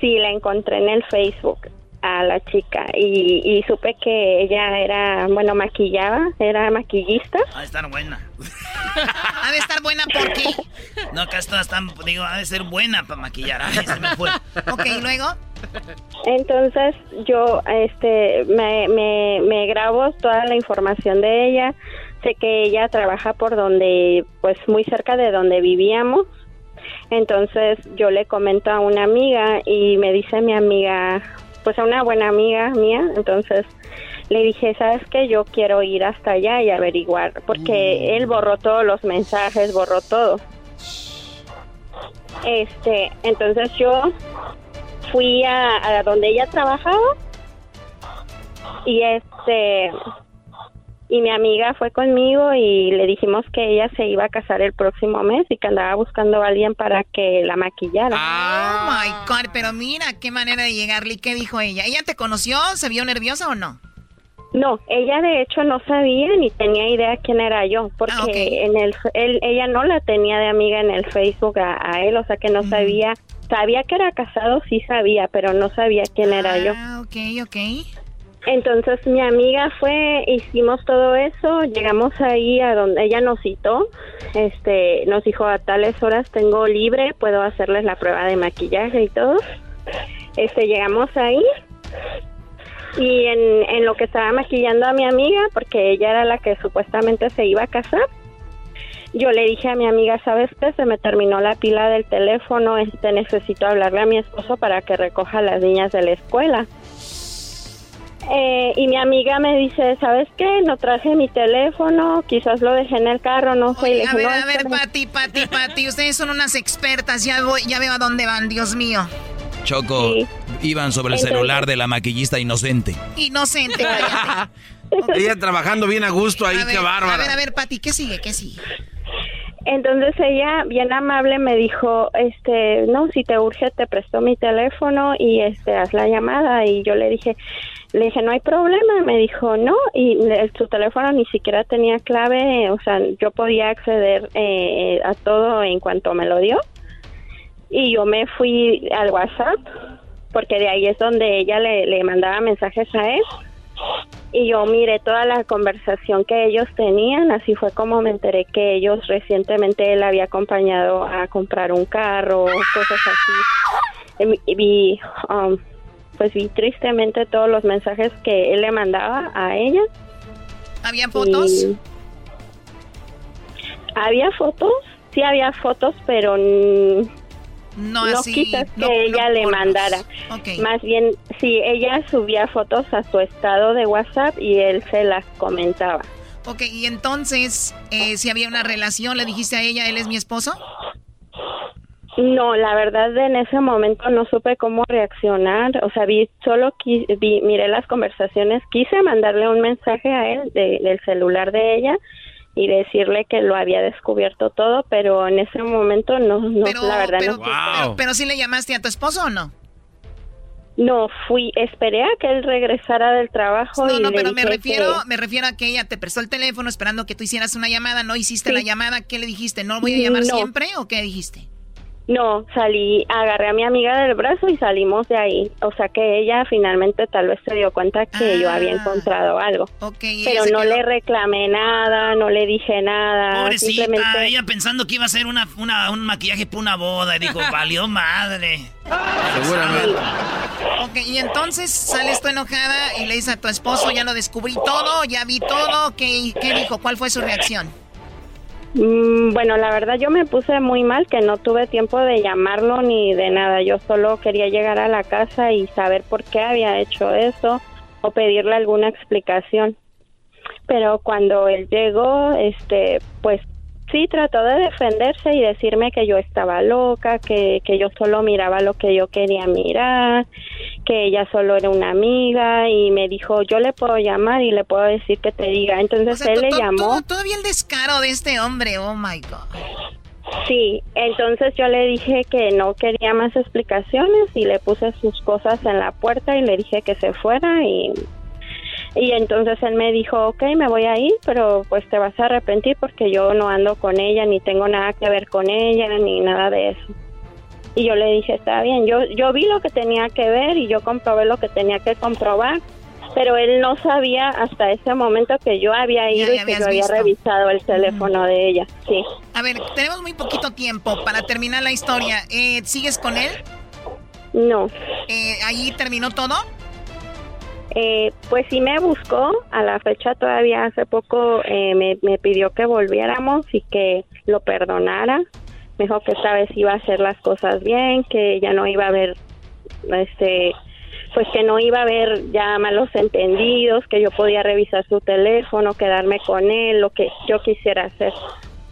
Speaker 22: Sí, la encontré en el Facebook a la chica y, y supe que ella era, bueno, maquillaba, era maquillista.
Speaker 8: Ha de estar buena.
Speaker 21: Ha de estar buena porque.
Speaker 8: No, acá está, está- digo, ha de ser buena para maquillar. Ay, se me fue.
Speaker 21: Ok, ¿y luego?
Speaker 22: Entonces yo este me, me, me grabo toda la información de ella. Sé que ella trabaja por donde, pues muy cerca de donde vivíamos. Entonces yo le comento a una amiga y me dice mi amiga, pues a una buena amiga mía, entonces le dije, ¿sabes qué? Yo quiero ir hasta allá y averiguar, porque él borró todos los mensajes, borró todo. Este, entonces yo fui a, a donde ella trabajaba y este y mi amiga fue conmigo y le dijimos que ella se iba a casar el próximo mes y que andaba buscando a alguien para que la maquillara.
Speaker 21: Oh my God, pero mira qué manera de llegarle. ¿Y qué dijo ella? ¿Ella te conoció? ¿Se vio nerviosa o no?
Speaker 22: No, ella de hecho no sabía ni tenía idea quién era yo, porque en el él, ella no la tenía de amiga en el Facebook a, a él, o sea que no sabía, sabía que era casado, sí sabía, pero no sabía quién era yo.
Speaker 21: Ah, ok, ok.
Speaker 22: Entonces mi amiga fue, hicimos todo eso, llegamos ahí a donde ella nos citó, este, nos dijo a tales horas tengo libre, puedo hacerles la prueba de maquillaje y todo. Este, llegamos ahí y en, en lo que estaba maquillando a mi amiga, porque ella era la que supuestamente se iba a casar, yo le dije a mi amiga, ¿sabes qué? Se me terminó la pila del teléfono, este, necesito hablarle a mi esposo para que recoja a las niñas de la escuela. Eh, y mi amiga me dice, ¿sabes qué? No traje mi teléfono, quizás lo dejé en el carro, no sé. Le
Speaker 21: A
Speaker 22: dije,
Speaker 21: ver,
Speaker 22: "No,
Speaker 21: a ver,
Speaker 22: espérame".
Speaker 21: Pati, Pati, Pati, ustedes son unas expertas, ya, voy, ya veo a dónde van, Dios mío.
Speaker 5: Choco, iban sobre el
Speaker 21: Entonces-
Speaker 5: celular de la maquillista inocente.
Speaker 21: Inocente.
Speaker 4: Ella trabajando bien a gusto ahí,
Speaker 21: A ver,
Speaker 4: qué bárbara.
Speaker 21: A ver, a ver, Pati, ¿qué sigue? ¿Qué sigue?
Speaker 22: Entonces ella, bien amable, me dijo, este, no, si te urge, te presto mi teléfono y este, haz la llamada. Y yo le dije, le dije, no hay problema. Me dijo, no, y su teléfono ni siquiera tenía clave, o sea, yo podía acceder eh, a todo en cuanto me lo dio. Y yo me fui al WhatsApp, porque de ahí es donde ella le, le mandaba mensajes a él. Y yo miré toda la conversación que ellos tenían, así fue como me enteré que ellos recientemente él había acompañado a comprar un carro, cosas así. Y um, pues vi tristemente todos los mensajes que él le mandaba a ella.
Speaker 21: ¿Había fotos?
Speaker 22: Y- Había fotos, sí había fotos, pero
Speaker 21: No
Speaker 22: no
Speaker 21: así,
Speaker 22: quizás que
Speaker 21: no- no
Speaker 22: ella le mandara. Más bien, sí, ella subía fotos a su estado de WhatsApp y él se las comentaba.
Speaker 21: Ok, y entonces, eh, si había una relación, le dijiste a ella, él es mi esposo.
Speaker 22: No, la verdad en ese momento no supe cómo reaccionar, o sea, vi solo qui- vi, miré las conversaciones, quise mandarle un mensaje a él de- del celular de ella y decirle que lo había descubierto todo, pero en ese momento no, no la verdad
Speaker 21: pero,
Speaker 22: no.
Speaker 21: pero, pero sí le llamaste a tu esposo o no?
Speaker 22: No, fui, esperé a que él regresara del trabajo.
Speaker 21: No,
Speaker 22: y
Speaker 21: no,
Speaker 22: le
Speaker 21: pero me refiero,
Speaker 22: que-
Speaker 21: me refiero a que ella te prestó el teléfono esperando que tú hicieras una llamada, no hiciste la llamada, ¿qué le dijiste? ¿No voy a llamar
Speaker 22: No.
Speaker 21: siempre o qué dijiste?
Speaker 22: No, salí, agarré a mi amiga del brazo y salimos de ahí. O sea que ella finalmente tal vez se dio cuenta que yo había encontrado algo.
Speaker 21: Ah.
Speaker 22: Pero no
Speaker 21: quedó-
Speaker 22: le reclamé nada, no le dije nada.
Speaker 8: Pobrecita,
Speaker 22: simplemente-
Speaker 8: ella pensando que iba a ser una, una- un maquillaje para una boda. Y dijo, valió madre.
Speaker 4: Seguramente.
Speaker 21: Ok, y entonces sales tú enojada y le dices a tu esposo, ya lo descubrí todo, ya vi todo, ¿qué, qué dijo? ¿Cuál fue su reacción?
Speaker 22: Mm, Bueno, la verdad yo me puse muy mal que no tuve tiempo de llamarlo ni de nada. Yo solo quería llegar a la casa y saber por qué había hecho eso o pedirle alguna explicación. Pero cuando él llegó, este, pues sí trató de defenderse y decirme que yo estaba loca, que, que yo solo miraba lo que yo quería mirar, que ella solo era una amiga y me dijo, yo le puedo llamar y le puedo decir que te diga. Entonces él le llamó.
Speaker 21: to- Todavía el descaro de este hombre, oh my God.
Speaker 22: Sí, entonces yo le dije que no quería más explicaciones y le puse sus cosas en la puerta y le dije que se fuera y y entonces él me dijo, ok, me voy a ir, pero pues te vas a arrepentir porque yo no ando con ella, ni tengo nada que ver con ella, ni nada de eso. Y yo le dije, está bien, yo, yo vi lo que tenía que ver y yo comprobé lo que tenía que comprobar, pero él no sabía hasta ese momento que yo había ido y que yo había
Speaker 21: visto.
Speaker 22: revisado el teléfono de ella, sí.
Speaker 21: A ver, tenemos muy poquito tiempo para terminar la historia. Eh, ¿Sigues con él?
Speaker 22: No.
Speaker 21: Eh, ¿Allí terminó todo?
Speaker 22: Eh, pues sí me buscó, a la fecha todavía hace poco eh, me, me pidió que volviéramos y que lo perdonara. Me dijo que esta vez iba a hacer las cosas bien, que ya no iba a haber, este, pues que no iba a haber ya malos entendidos, que yo podía revisar su teléfono, quedarme con él, lo que yo quisiera hacer.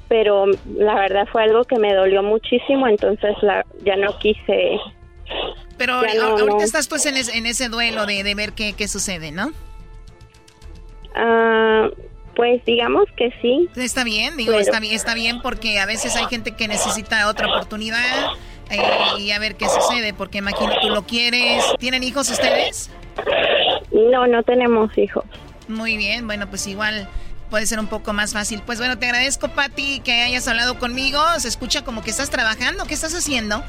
Speaker 22: Pero la verdad fue algo que me dolió muchísimo, entonces la, ya no quise
Speaker 21: Pero
Speaker 22: no,
Speaker 21: ahor- ahorita
Speaker 22: no.
Speaker 21: estás pues en, es- en ese duelo de, de ver qué, qué sucede, ¿no?
Speaker 22: Ah, pues digamos que sí.
Speaker 21: Está bien, digo,
Speaker 22: Pero-
Speaker 21: está bien, está bien porque a veces hay gente que necesita otra oportunidad eh, y a ver qué sucede, porque imagino tú lo quieres. ¿Tienen hijos ustedes?
Speaker 22: No, no tenemos hijos.
Speaker 21: Muy bien, bueno, pues igual puede ser un poco más fácil. Pues bueno, te agradezco, Patti, que hayas hablado conmigo. Se escucha como que estás trabajando. ¿Qué estás haciendo?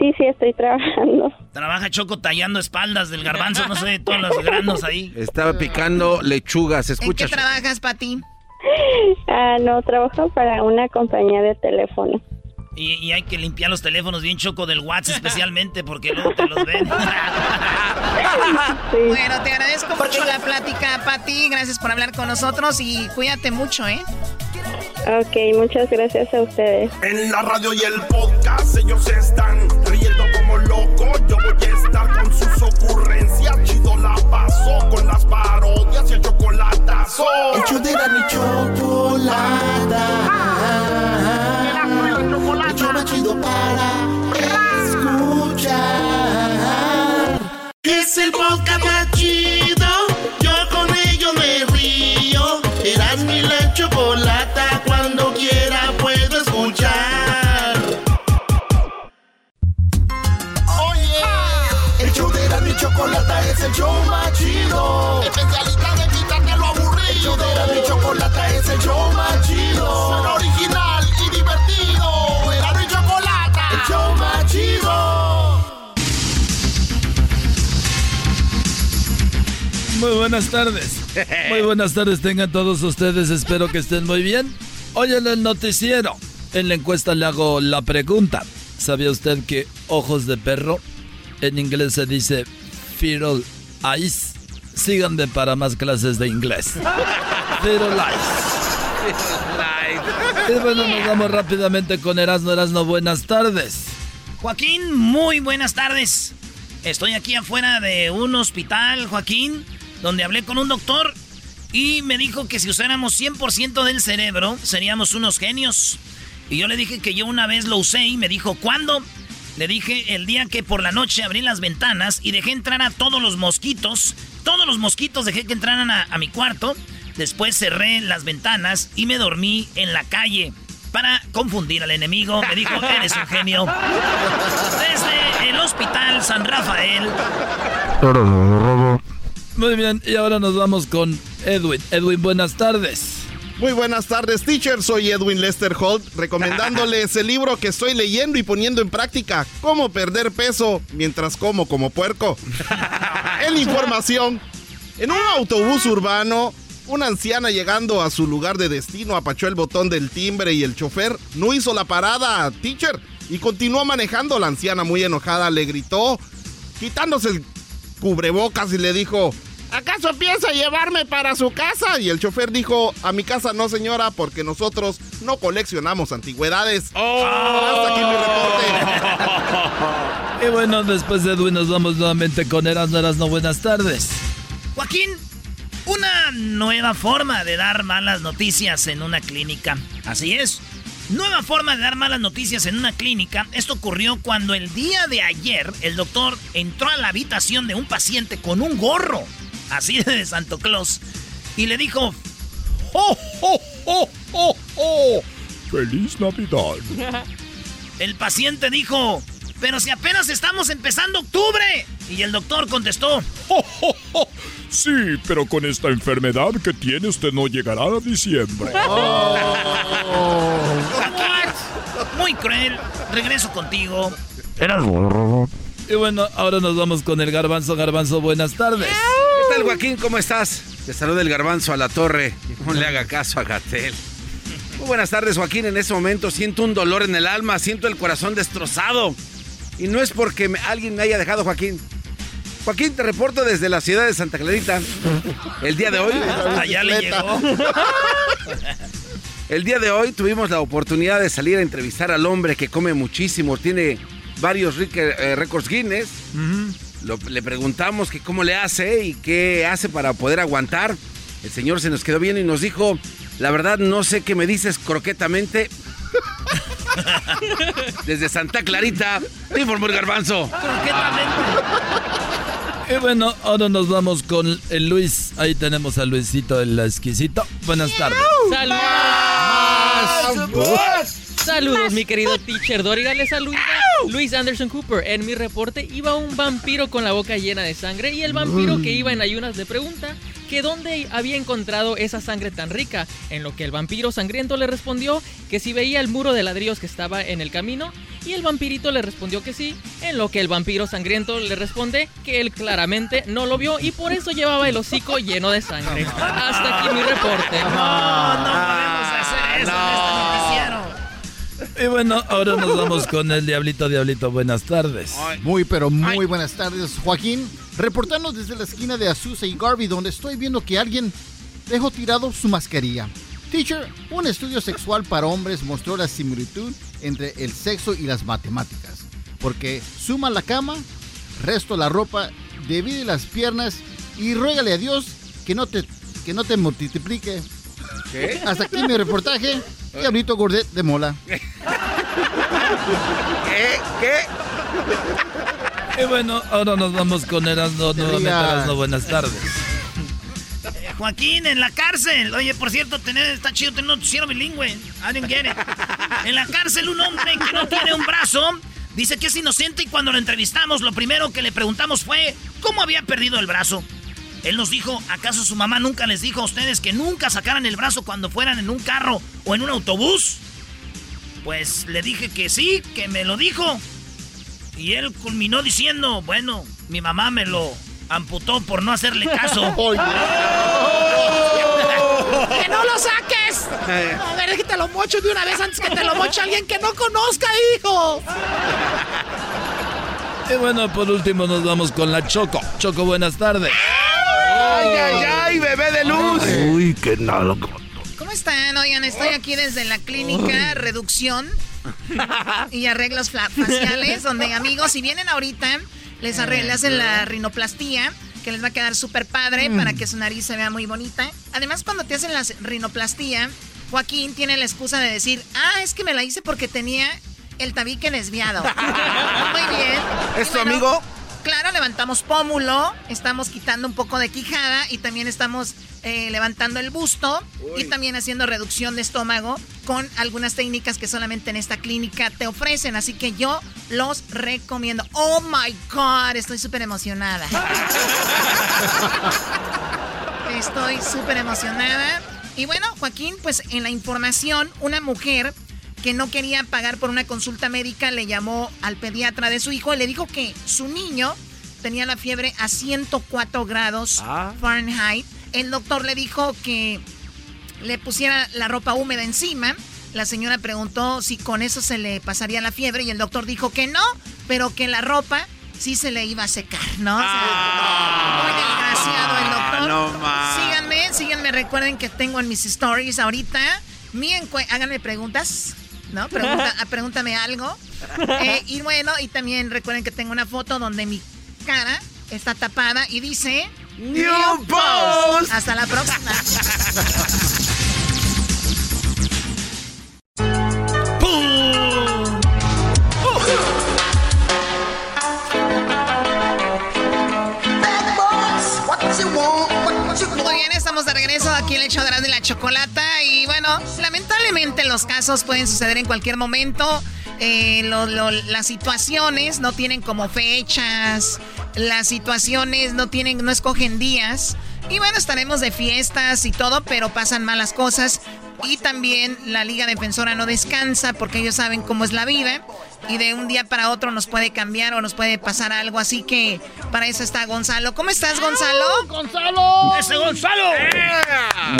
Speaker 22: Sí, sí, estoy trabajando.
Speaker 8: Trabaja Choco tallando espaldas del garbanzo, no sé, todos los granos ahí.
Speaker 4: Estaba picando lechuga, se
Speaker 21: ¿En
Speaker 4: escucha.
Speaker 21: qué trabajas, Patti?
Speaker 22: Ah, no, trabajo para una compañía de teléfono.
Speaker 8: Y, y hay que limpiar los teléfonos bien Choco del WhatsApp especialmente porque luego te los ven.
Speaker 21: Bueno, te agradezco mucho la plática, Patti. Gracias por hablar con nosotros y cuídate mucho, ¿eh?
Speaker 22: Ok, muchas gracias a ustedes.
Speaker 23: En la radio y el podcast ellos están locos. Yo voy a estar con sus ocurrencias. Chido la paso con las parodias y el chocolatazo. El show de la chocolata. El show más chido para escuchar. Es el podcast más chido. Es el show más chido. Especialista de quitarte lo aburrido. El show de la mi chocolata es el show más chido. Suena original y divertido. Era mi chocolata. El show más chido.
Speaker 5: Muy buenas tardes. Muy buenas tardes tengan todos ustedes. Espero que estén muy bien. Hoy en el noticiero, en la encuesta le hago la pregunta. ¿Sabía usted que ojos de perro en inglés se dice feral eyes? Síganme para más clases de inglés. Feral eyes. Y bueno, nos vamos rápidamente con Erasno. Erasno, buenas tardes.
Speaker 8: Joaquín, muy buenas tardes. Estoy aquí afuera de un hospital, Joaquín, donde hablé con un doctor y me dijo que si usáramos 100% del cerebro, seríamos unos genios. Y yo le dije que yo una vez lo usé y me dijo, ¿cuándo? Le dije el día que por la noche abrí las ventanas y dejé entrar a todos los mosquitos. Todos los mosquitos dejé que entraran a, a mi cuarto.
Speaker 6: Después cerré las ventanas y me dormí en la calle para confundir al enemigo. Me dijo, eres un genio. Desde el hospital San Rafael.
Speaker 5: Muy bien, y ahora nos vamos con Edwin. Edwin, buenas tardes.
Speaker 2: Muy buenas tardes, teacher. Soy Edwin Lester Holt, recomendándoles el libro que estoy leyendo y poniendo en práctica, Cómo perder peso mientras como como puerco. en información, en un autobús urbano, una anciana llegando a su lugar de destino apachó el botón del timbre y el chofer no hizo la parada, teacher, y continuó manejando. La anciana muy enojada le gritó, quitándose el cubrebocas y le dijo, ¿acaso piensa llevarme para su casa? Y el chofer dijo, a mi casa no señora, porque nosotros no coleccionamos antigüedades. Hasta aquí mi reporte.
Speaker 5: Y bueno, después de Edwin nos vamos nuevamente con Erasmo Erasmo. Buenas tardes.
Speaker 6: Joaquín, una nueva forma de dar malas noticias en una clínica. Así es. Nueva forma de dar malas noticias en una clínica. Esto ocurrió cuando el día de ayer el doctor entró a la habitación de un paciente con un gorro, así de Santo Claus, y le dijo, ¡Oh, oh, oh, oh, oh!
Speaker 16: ¡Feliz Navidad!
Speaker 6: El paciente dijo, pero si apenas estamos empezando octubre. Y el doctor contestó,
Speaker 16: ¡Oh, oh, oh! Sí, pero con esta enfermedad que tiene usted no llegará a diciembre.
Speaker 6: muy cruel, regreso contigo.
Speaker 5: Eras Y bueno, ahora nos vamos con el garbanzo. Garbanzo, buenas tardes.
Speaker 4: ¿Qué tal, Joaquín? ¿Cómo estás? Te saluda el garbanzo a la torre. No le haga caso a Gatel. Muy buenas tardes, Joaquín. En este momento siento un dolor en el alma, siento el corazón destrozado. Y no es porque me- alguien me haya dejado, Joaquín. Joaquín, te reporto desde la ciudad de Santa Clarita. El día de hoy.
Speaker 6: Allá le llegó.
Speaker 4: El día de hoy tuvimos la oportunidad de salir a entrevistar al hombre que come muchísimo, tiene varios eh, récords Guinness. Lo- le preguntamos que cómo le hace y qué hace para poder aguantar. El señor se nos quedó bien y nos dijo, la verdad no sé qué me dices croquetamente. Desde Santa Clarita, te informó el garbanzo.
Speaker 5: Y bueno, ahora nos vamos con el Luis. Ahí tenemos a Luisito el exquisito. Buenas tardes.
Speaker 15: Saludos. Mi querido teacher Doriga. Les saluda Luis Anderson Cooper. En mi reporte iba un vampiro con la boca llena de sangre y el vampiro que iba en ayunas le pregunta que dónde había encontrado esa sangre tan rica. En lo que el vampiro sangriento le respondió que si veía el muro de ladrillos que estaba en el camino y el vampirito le respondió que sí. En lo que el vampiro sangriento le responde que él claramente no lo vio y por eso llevaba el hocico lleno de sangre. Hasta aquí mi reporte.
Speaker 6: No, no podemos hacer eso en este noticiero.
Speaker 5: Y bueno, ahora nos vamos con el Diablito. Diablito, buenas tardes.
Speaker 14: Muy, pero muy buenas tardes, Joaquín. Reportando desde la esquina de Azusa y Garvey, donde estoy viendo que alguien dejó tirado su mascarilla. Teacher, un estudio sexual para hombres mostró la similitud entre el sexo y las matemáticas. Porque suma la cama, resto la ropa, divide las piernas y ruégale a Dios que no te, que no te multiplique.
Speaker 4: ¿Qué?
Speaker 14: Hasta aquí mi reportaje. Diablito Gordet de Mola.
Speaker 4: ¿Qué? ¿Qué?
Speaker 5: Y bueno, ahora nos vamos con Erasmo. Nuevamente. Erasmo, buenas tardes.
Speaker 6: Joaquín, en la cárcel. Oye, por cierto, tener, está chido tener un noticiero bilingüe. I didn't get it. En la cárcel, un hombre que no tiene un brazo dice que es inocente y cuando lo entrevistamos, lo primero que le preguntamos fue cómo había perdido el brazo. Él nos dijo, ¿acaso su mamá nunca les dijo a ustedes que nunca sacaran el brazo cuando fueran en un carro o en un autobús? Pues le dije que sí, que me lo dijo. Y él culminó diciendo, bueno, mi mamá me lo amputó por no hacerle caso.
Speaker 12: ¡Que no lo saques! A ver, déjate lo mocho de una vez antes que te lo moche alguien que no conozca, hijo.
Speaker 5: Y bueno, por último nos vamos con la Choco. Choco, buenas tardes.
Speaker 4: ¡Ay, ay, ay, bebé de luz!
Speaker 5: Uy, qué nada.
Speaker 21: ¿Cómo están? Oigan, estoy aquí desde la clínica Reducción y Arreglos Faciales, donde amigos, si vienen ahorita, les, le hacen la rinoplastía, que les va a quedar súper padre
Speaker 12: Mm.
Speaker 21: para que su nariz se vea muy bonita. Además, cuando te hacen la rinoplastía, Joaquín tiene la excusa de decir, ah, es que me la hice porque tenía el tabique desviado. muy bien.
Speaker 4: ¿Es tu amigo?
Speaker 21: Claro, levantamos pómulo, estamos quitando un poco de quijada y también estamos eh, levantando el busto y también haciendo reducción de estómago con algunas técnicas que solamente en esta clínica te ofrecen. Así que yo los recomiendo. Oh my God, estoy súper emocionada. estoy súper emocionada. Y bueno, Joaquín, pues en la información, una mujer que no quería pagar por una consulta médica le llamó al pediatra de su hijo y le dijo que su niño tenía la fiebre a 104 grados
Speaker 24: Ah.
Speaker 21: Fahrenheit. El doctor le dijo que le pusiera la ropa húmeda encima. La señora preguntó si con eso se le pasaría la fiebre y el doctor dijo que no, pero que la ropa sí se le iba a secar, ¿no? O sea, muy desgraciado el doctor.
Speaker 24: Ah, no más.
Speaker 21: síganme, síganme, recuerden que tengo en mis stories ahorita. Mi háganme preguntas, ¿no? Pregunta- ah, pregúntame algo. Eh, y bueno, y también recuerden que tengo una foto donde mi cara está tapada y dice...
Speaker 4: New Post.
Speaker 21: Hasta la próxima. estamos de regreso aquí en el hecho de la chocolata y bueno, lamentablemente los casos pueden suceder en cualquier momento. Eh, lo- lo- las situaciones no tienen como fechas, las situaciones no tienen, no escogen días. Y bueno, estaremos de fiestas y todo, pero pasan malas cosas. Y también la Liga Defensora no descansa porque ellos saben cómo es la vida. Y de un día para otro nos puede cambiar o nos puede pasar algo. Así que para eso está Gonzalo. ¿Cómo estás, Gonzalo?
Speaker 14: ¡Gonzalo!
Speaker 6: ¡Ese Gonzalo!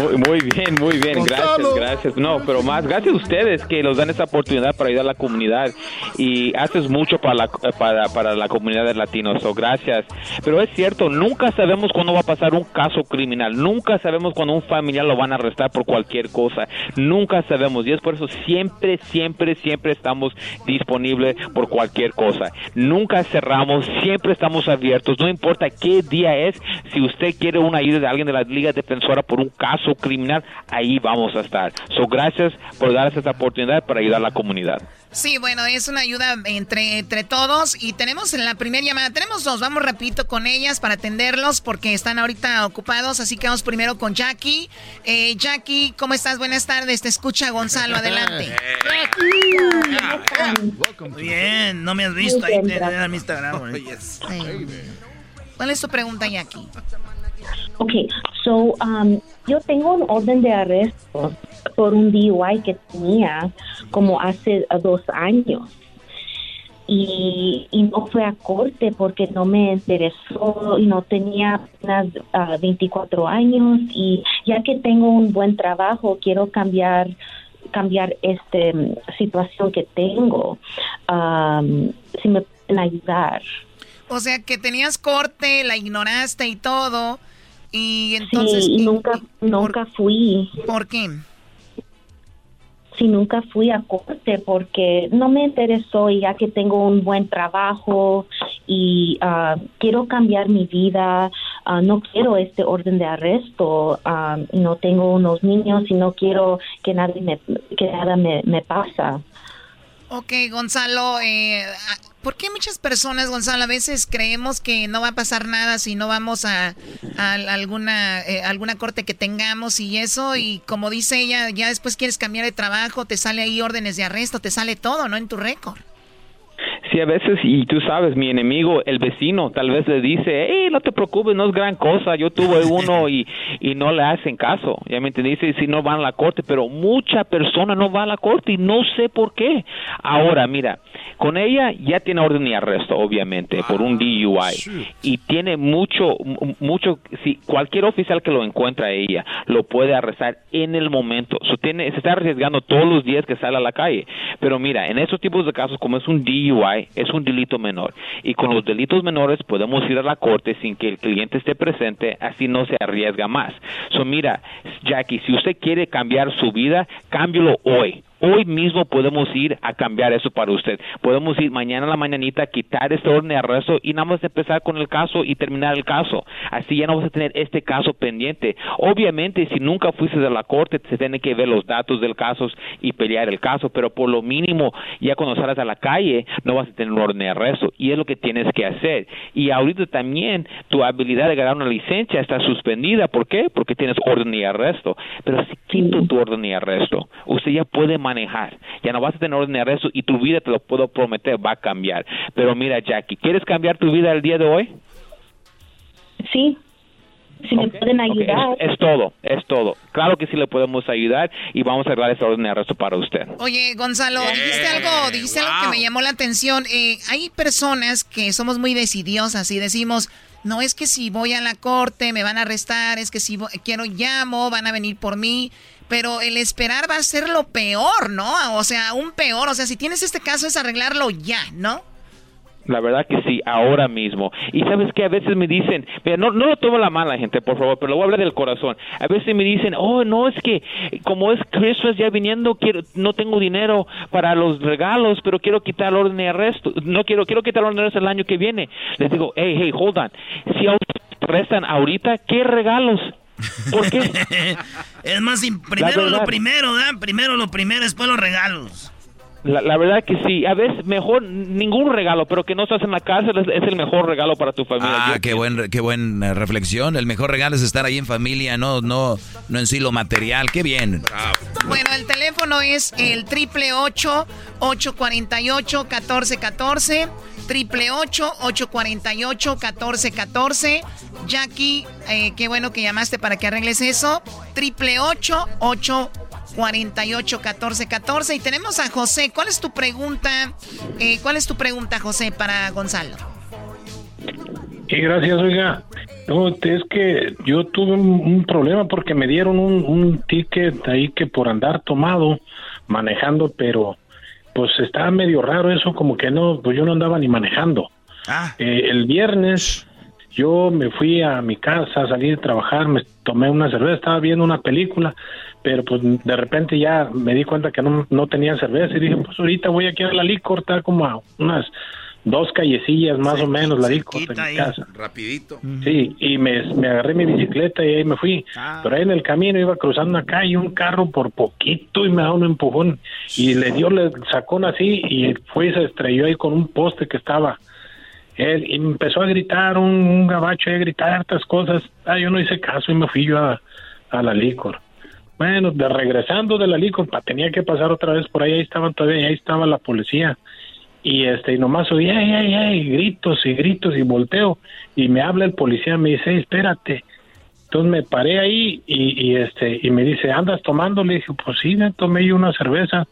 Speaker 25: Muy, muy bien, muy bien,
Speaker 14: Gonzalo.
Speaker 25: gracias, gracias. No, pero más gracias a ustedes que nos dan esta oportunidad para ayudar a la comunidad y haces mucho para la, para, para la comunidad de latinos, so, gracias. Pero es cierto, nunca sabemos cuándo va a pasar un caso criminal, nunca sabemos cuando un familiar lo van a arrestar por cualquier cosa, nunca sabemos y es por eso siempre, siempre, siempre estamos disponibles por cualquier cosa. Nunca cerramos, siempre estamos abiertos, no importa qué día es, si usted quiere una ayuda de alguien de la Liga Defensora por un caso criminal, ahí vamos a estar. So, gracias por darnos esta oportunidad para ayudar a la comunidad.
Speaker 21: Sí, bueno, es una ayuda entre, entre todos y tenemos en la primera llamada, tenemos dos, vamos rapidito con ellas para atenderlos porque están ahorita ocupados, así que vamos primero con Jackie. Eh, Jackie, ¿cómo estás? Buenas tardes, te escucha Gonzalo, adelante.
Speaker 6: Muy bien, no me has visto ahí en en mi Instagram. ¿eh?
Speaker 21: ¿Cuál es tu pregunta, Jackie?
Speaker 26: Ok, so, um, yo tengo un orden de arresto por un DUI que tenía como hace uh, dos años. Y, y no fue a corte porque no me interesó y no tenía apenas ah, 24 años y ya que tengo un buen trabajo quiero cambiar cambiar este situación que tengo um, si me pueden ayudar
Speaker 21: O sea, que tenías corte, la ignoraste y todo y entonces...
Speaker 26: sí y
Speaker 21: ¿y-
Speaker 26: nunca nunca fui
Speaker 21: ¿Por qué?
Speaker 26: Sí, nunca fui a corte porque no me interesó y ya que tengo un buen trabajo y ah, quiero cambiar mi vida, ah, no quiero este orden de arresto, ah, no tengo unos niños y no quiero que nadie me, que nada me, me pasa.
Speaker 21: Ok, Gonzalo, eh, ah, ¿por qué muchas personas, Gonzalo, a veces creemos que no va a pasar nada si no vamos a, alguna, eh, alguna corte que tengamos y eso? Y como dice ella, ya después quieres cambiar de trabajo, te sale ahí órdenes de arresto, te sale todo, ¿no? En tu récord.
Speaker 25: A veces, y tú sabes, mi enemigo, el vecino, tal vez le dice, hey, no te preocupes, no es gran cosa, yo tuve uno y, y no le hacen caso, ya me entendiste, si no van a la corte, pero mucha persona no va a la corte y no sé por qué. Ahora, mira, con ella ya tiene orden de arresto, obviamente, por un DUI, y tiene mucho, mu- mucho, si cualquier oficial que lo encuentra a ella, lo puede arrestar en el momento, so, tiene, se está arriesgando todos los días que sale a la calle, pero mira, en esos tipos de casos, como es un DUI, es un delito menor. Y con los delitos menores podemos ir a la corte sin que el cliente esté presente, así no se arriesga más. So, mira, Jackie, si usted quiere cambiar su vida, cámbialo hoy. Hoy mismo podemos ir a cambiar eso para usted. Podemos ir mañana a la mañanita, quitar este orden de arresto y nada más empezar con el caso y terminar el caso. Así ya no vas a tener este caso pendiente. Obviamente, si nunca fuiste de la corte, se tiene que ver los datos del caso y pelear el caso, pero por lo mínimo, ya cuando salgas a la calle, no vas a tener un orden de arresto. Y es lo que tienes que hacer. Y ahorita también tu habilidad de ganar una licencia está suspendida. ¿Por qué? Porque tienes orden de arresto. Pero si quito tu orden de arresto, usted ya puede manejar. Ya no vas a tener orden de arresto y tu vida, te lo puedo prometer, va a cambiar. Pero mira, Jackie, ¿quieres cambiar tu vida el día de hoy?
Speaker 27: Sí. Si me pueden ayudar.
Speaker 25: Es, es todo, es todo. Claro que sí le podemos ayudar y vamos a arreglar esta orden de arresto para usted.
Speaker 21: Oye, Gonzalo, dijiste algo, dijiste algo que me llamó la atención. Eh, hay personas que somos muy decidiosas y decimos, no es que si voy a la corte me van a arrestar, es que si vo- quiero llamo, van a venir por mí. Pero el esperar va a ser lo peor, ¿no? O sea, aún peor. O sea, si tienes este caso es arreglarlo ya, ¿no?
Speaker 25: La verdad que sí, ahora mismo. Y sabes que a veces me dicen, mira, no, no lo tomo la mala gente, por favor, pero lo voy a hablar del corazón. A veces me dicen, oh, no, es que como es Christmas ya viniendo, quiero, no tengo dinero para los regalos, pero quiero quitar orden de arresto. No quiero, quiero quitar orden de arresto el año que viene. Les digo, hey, hey, hold on. Si a restan ahorita, ¿qué regalos? ¿Por qué?
Speaker 6: Es más, im- primero lo primero, ¿verdad? Primero lo primero, después los regalos.
Speaker 25: La, la verdad que sí. A veces mejor ningún regalo, pero que no estás en la cárcel es, es el mejor regalo para tu familia.
Speaker 4: Ah,
Speaker 25: Yo-
Speaker 4: qué buen, qué buena reflexión. El mejor regalo es estar ahí en familia, no, no, no en sí lo material. Qué bien.
Speaker 21: Bueno, el teléfono es el triple ocho 848 1414 triple ocho 848 1414 Jackie, eh, qué bueno que llamaste para que arregles eso. Triple ocho 848 1414 y tenemos a José. ¿Cuál es tu pregunta? Eh, ¿Cuál es tu pregunta, José, para Gonzalo?
Speaker 26: Sí, gracias, oiga. No, es que yo tuve un, un problema porque me dieron un, un ticket ahí que por andar tomado, manejando, pero pues estaba medio raro eso, como que no, pues yo no andaba ni manejando. Eh, el viernes yo me fui a mi casa, salí de trabajar, me tomé una cerveza, estaba viendo una película, pero pues de repente ya me di cuenta que no, no tenía cerveza y dije, pues ahorita voy aquí a la licor, está como a unas dos callecillas más o menos la licor de mi casa.
Speaker 4: Rapidito.
Speaker 26: Sí, y me, me agarré mi bicicleta y ahí me fui. Pero ahí en el camino iba cruzando una calle, un carro por poquito y me da un empujón. Y le dio, le sacó una así y fue y se estrelló ahí con un poste que estaba. Él y me empezó a gritar, un, un gabacho ahí a gritar hartas cosas. Ah, yo no hice caso y me fui yo a, a la licor. Bueno, de regresando de la licor, pa, tenía que pasar otra vez por ahí, ahí estaban todavía, ahí estaba la policía. Y este y nomás oí ay, ay, ay, gritos y gritos y volteo. Y me habla el policía me dice "Ey, espérate entonces me paré ahí y, y este y me dice andas tomando le dije pues sí me tomé yo una cerveza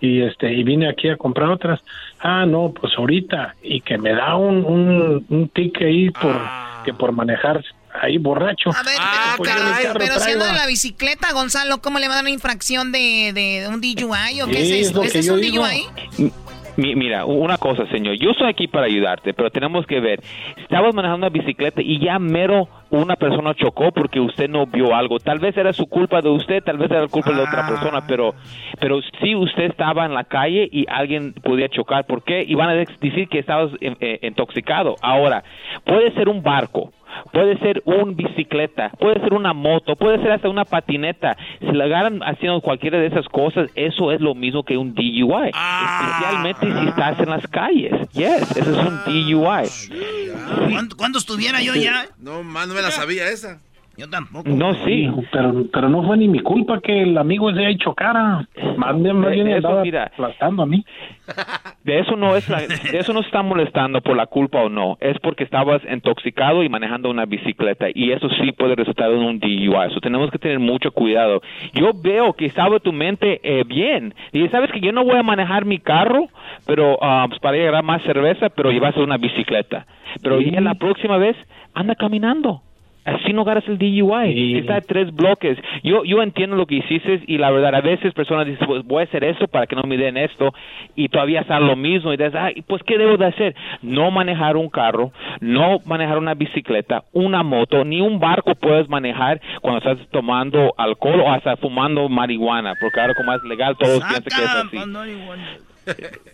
Speaker 26: y este y vine aquí a comprar otras ah no pues ahorita y que me da un un, un ahí por que por manejar ahí borracho
Speaker 21: A ver,
Speaker 26: Pues en el carro
Speaker 21: pero siendo de la bicicleta, Gonzalo, ¿cómo le van a dar una infracción de, de un DUI o qué
Speaker 25: Sí,
Speaker 21: es
Speaker 25: es lo
Speaker 21: esto? ¿Ese es un
Speaker 25: digo.
Speaker 21: DUI?
Speaker 25: Mi- Mira, una cosa, señor. Yo estoy aquí para ayudarte, pero tenemos que ver. Estabas manejando una bicicleta y ya mero una persona chocó porque usted no vio algo. Tal vez era su culpa de usted, tal vez era culpa de otra persona, pero pero si usted estaba en la calle y alguien podía chocar, ¿por qué? Y van a decir que estabas eh, intoxicado. Ahora, puede ser un barco. Puede ser un bicicleta, puede ser una moto, puede ser hasta una patineta. Si la agarran haciendo cualquiera de esas cosas, eso es lo mismo que un DUI. Especialmente si estás en las calles. Yes, eso es un DUI.
Speaker 6: ¿Cuándo, cuándo estuviera yo ya?
Speaker 4: No, más no me la sabía esa.
Speaker 6: Yo tampoco.
Speaker 25: No, sí.
Speaker 26: pero pero no fue ni mi culpa que el amigo ese ahí chocara más bien, más bien
Speaker 25: Eso,
Speaker 26: andaba
Speaker 25: mira.
Speaker 26: aplastando a mí
Speaker 25: De eso no es la- de eso no está molestando por la culpa o no, es porque estabas intoxicado y manejando una bicicleta y eso sí puede resultar en un DUI. Eso tenemos que tener mucho cuidado. Yo veo que estaba tu mente eh, bien. Y sabes que yo no voy a manejar mi carro, pero pues, para llegar a más cerveza, pero llevas una bicicleta. Pero ya la próxima vez anda caminando. Así no ganas el DUI. Si está a tres bloques. Yo, yo entiendo lo que hiciste y la verdad, a veces personas dicen, pues voy a hacer esto para que no me den esto y todavía está lo mismo y dices, ay, pues ¿qué debo de hacer? No manejar un carro, no manejar una bicicleta, una moto, ni un barco puedes manejar cuando estás tomando alcohol o hasta fumando marihuana, porque ahora como es legal todos piensan que es así.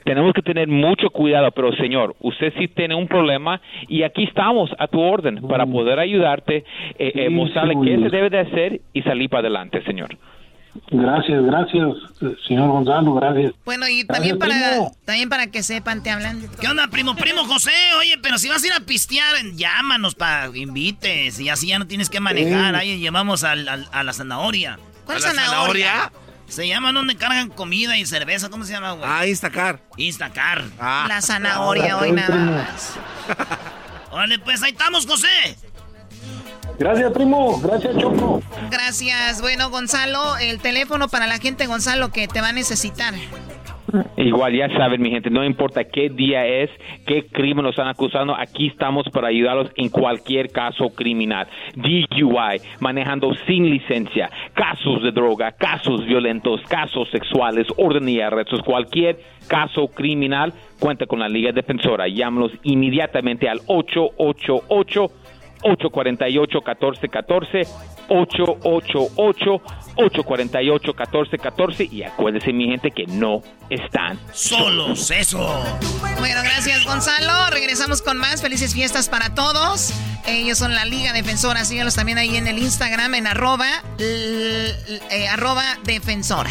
Speaker 25: Tenemos que tener mucho cuidado, pero señor, usted sí tiene un problema y aquí estamos a tu orden para poder ayudarte, eh, eh, mostrarle qué se debe de hacer y salir para adelante, señor.
Speaker 26: Gracias, gracias, señor Gonzalo, gracias.
Speaker 21: Bueno, y también para, también para que sepan, te hablan.
Speaker 6: ¿Qué onda, primo? Primo José, oye, pero si vas a ir a pistear, llámanos para invites y así ya no tienes que manejar. Ahí llevamos al- al- a la zanahoria. ¿Cuál
Speaker 4: ¿A la zanahoria?
Speaker 6: Se llama donde cargan comida y cerveza. ¿Cómo se llama, güey?
Speaker 4: Ah, Instacar.
Speaker 6: Instacar.
Speaker 21: La zanahoria hoy nada más.
Speaker 6: Órale, pues ahí estamos, José.
Speaker 26: Gracias, primo. Gracias, Choco.
Speaker 21: Gracias. Bueno, Gonzalo, el teléfono para la gente, Gonzalo, que te va a necesitar.
Speaker 25: Igual ya saben, mi gente, no importa qué día es, qué crimen nos están acusando, aquí estamos para ayudarlos en cualquier caso criminal. DUI, manejando sin licencia, casos de droga, casos violentos, casos sexuales, orden y arrestos, cualquier caso criminal, cuenta con la Liga Defensora. Llámanos inmediatamente al 888 848-1414, 888-848-1414 y acuérdense mi gente que no están
Speaker 6: solos, eso.
Speaker 21: Bueno, gracias, Gonzalo. Regresamos con más. Felices fiestas para todos. Ellos son la Liga Defensora. Síganos también ahí en el Instagram, en arroba, l- eh, arroba defensora.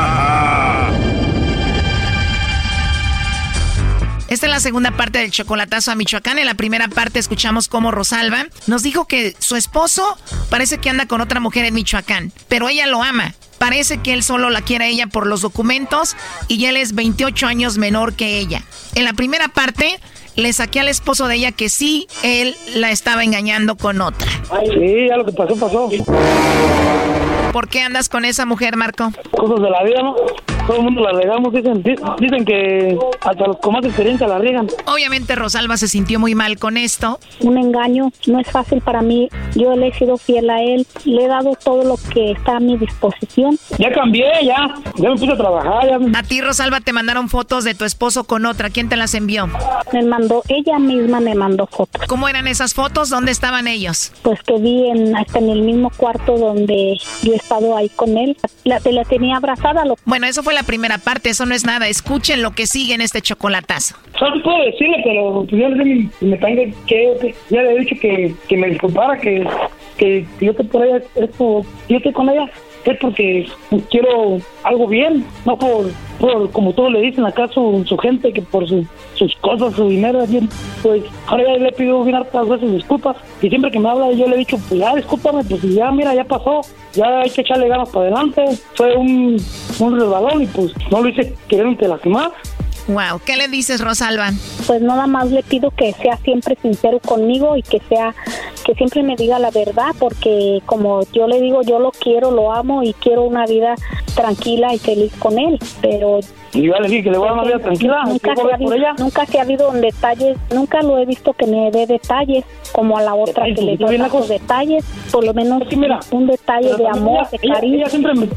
Speaker 21: Esta es la segunda parte del chocolatazo a Michoacán. En la primera parte escuchamos cómo Rosalba nos dijo que su esposo parece que anda con otra mujer en Michoacán, pero ella lo ama. Parece que él solo la quiere a ella por los documentos y él es 28 años menor que ella. En la primera parte le saqué al esposo de ella que sí, él la estaba engañando con otra.
Speaker 28: Sí, ya lo que pasó, pasó.
Speaker 21: ¿Por qué andas con esa mujer, Marco?
Speaker 28: Cosas de la vida, ¿no? Todo el mundo la regamos, dicen, di- dicen que hasta los con más experiencia la riegan.
Speaker 21: Obviamente Rosalba se sintió muy mal con esto.
Speaker 27: Un engaño no es fácil para mí. Yo le he sido fiel a él. Le he dado todo lo que está a mi disposición.
Speaker 28: Ya cambié, ya. Ya me puse a trabajar. Ya.
Speaker 21: A ti, Rosalba, te mandaron fotos de tu esposo con otra. ¿Quién te las envió?
Speaker 27: Me mandó, ella misma me mandó fotos.
Speaker 21: ¿Cómo eran esas fotos? ¿Dónde estaban ellos?
Speaker 27: Pues que vi en, hasta en el mismo cuarto donde yo he estado ahí con él. La, la tenía abrazada. Lo...
Speaker 21: Bueno, eso fue la primera parte, eso no es nada. Escuchen lo que sigue en este chocolatazo.
Speaker 28: Solo puedo decirle, pero pues, no me tenga que, ya le he dicho que, que me disculpara, que, que yo te por ella, es por, yo estoy con ella, es porque quiero algo bien, no por, por como todos le dicen acá su, su gente, que por su- sus cosas, su dinero, bien, pues ahora ya le pido bien hartas veces disculpas, y siempre que me habla yo le he dicho, pues ya discúlpame, pues ya mira, ya pasó, ya hay que echarle ganas para adelante, fue un, un resbalón y pues no lo hice queriéndote lastimar.
Speaker 21: Wow, ¿qué le dices, Rosalba?
Speaker 27: Pues nada más le pido que sea siempre sincero conmigo y que sea, que siempre me diga la verdad, porque como yo le digo, yo lo quiero, lo amo y quiero una vida tranquila y feliz con él, pero
Speaker 28: Y yo le dije que le voy a dar una vida tranquila,
Speaker 27: nunca se, ha
Speaker 28: ella.
Speaker 27: nunca se ha habido detalles, nunca lo he visto que me dé detalles como a la otra que le dio tantos detalles, por lo menos un detalle de amor,
Speaker 28: ella-
Speaker 27: de
Speaker 28: ella-
Speaker 27: cariño.
Speaker 28: Ella siempre me,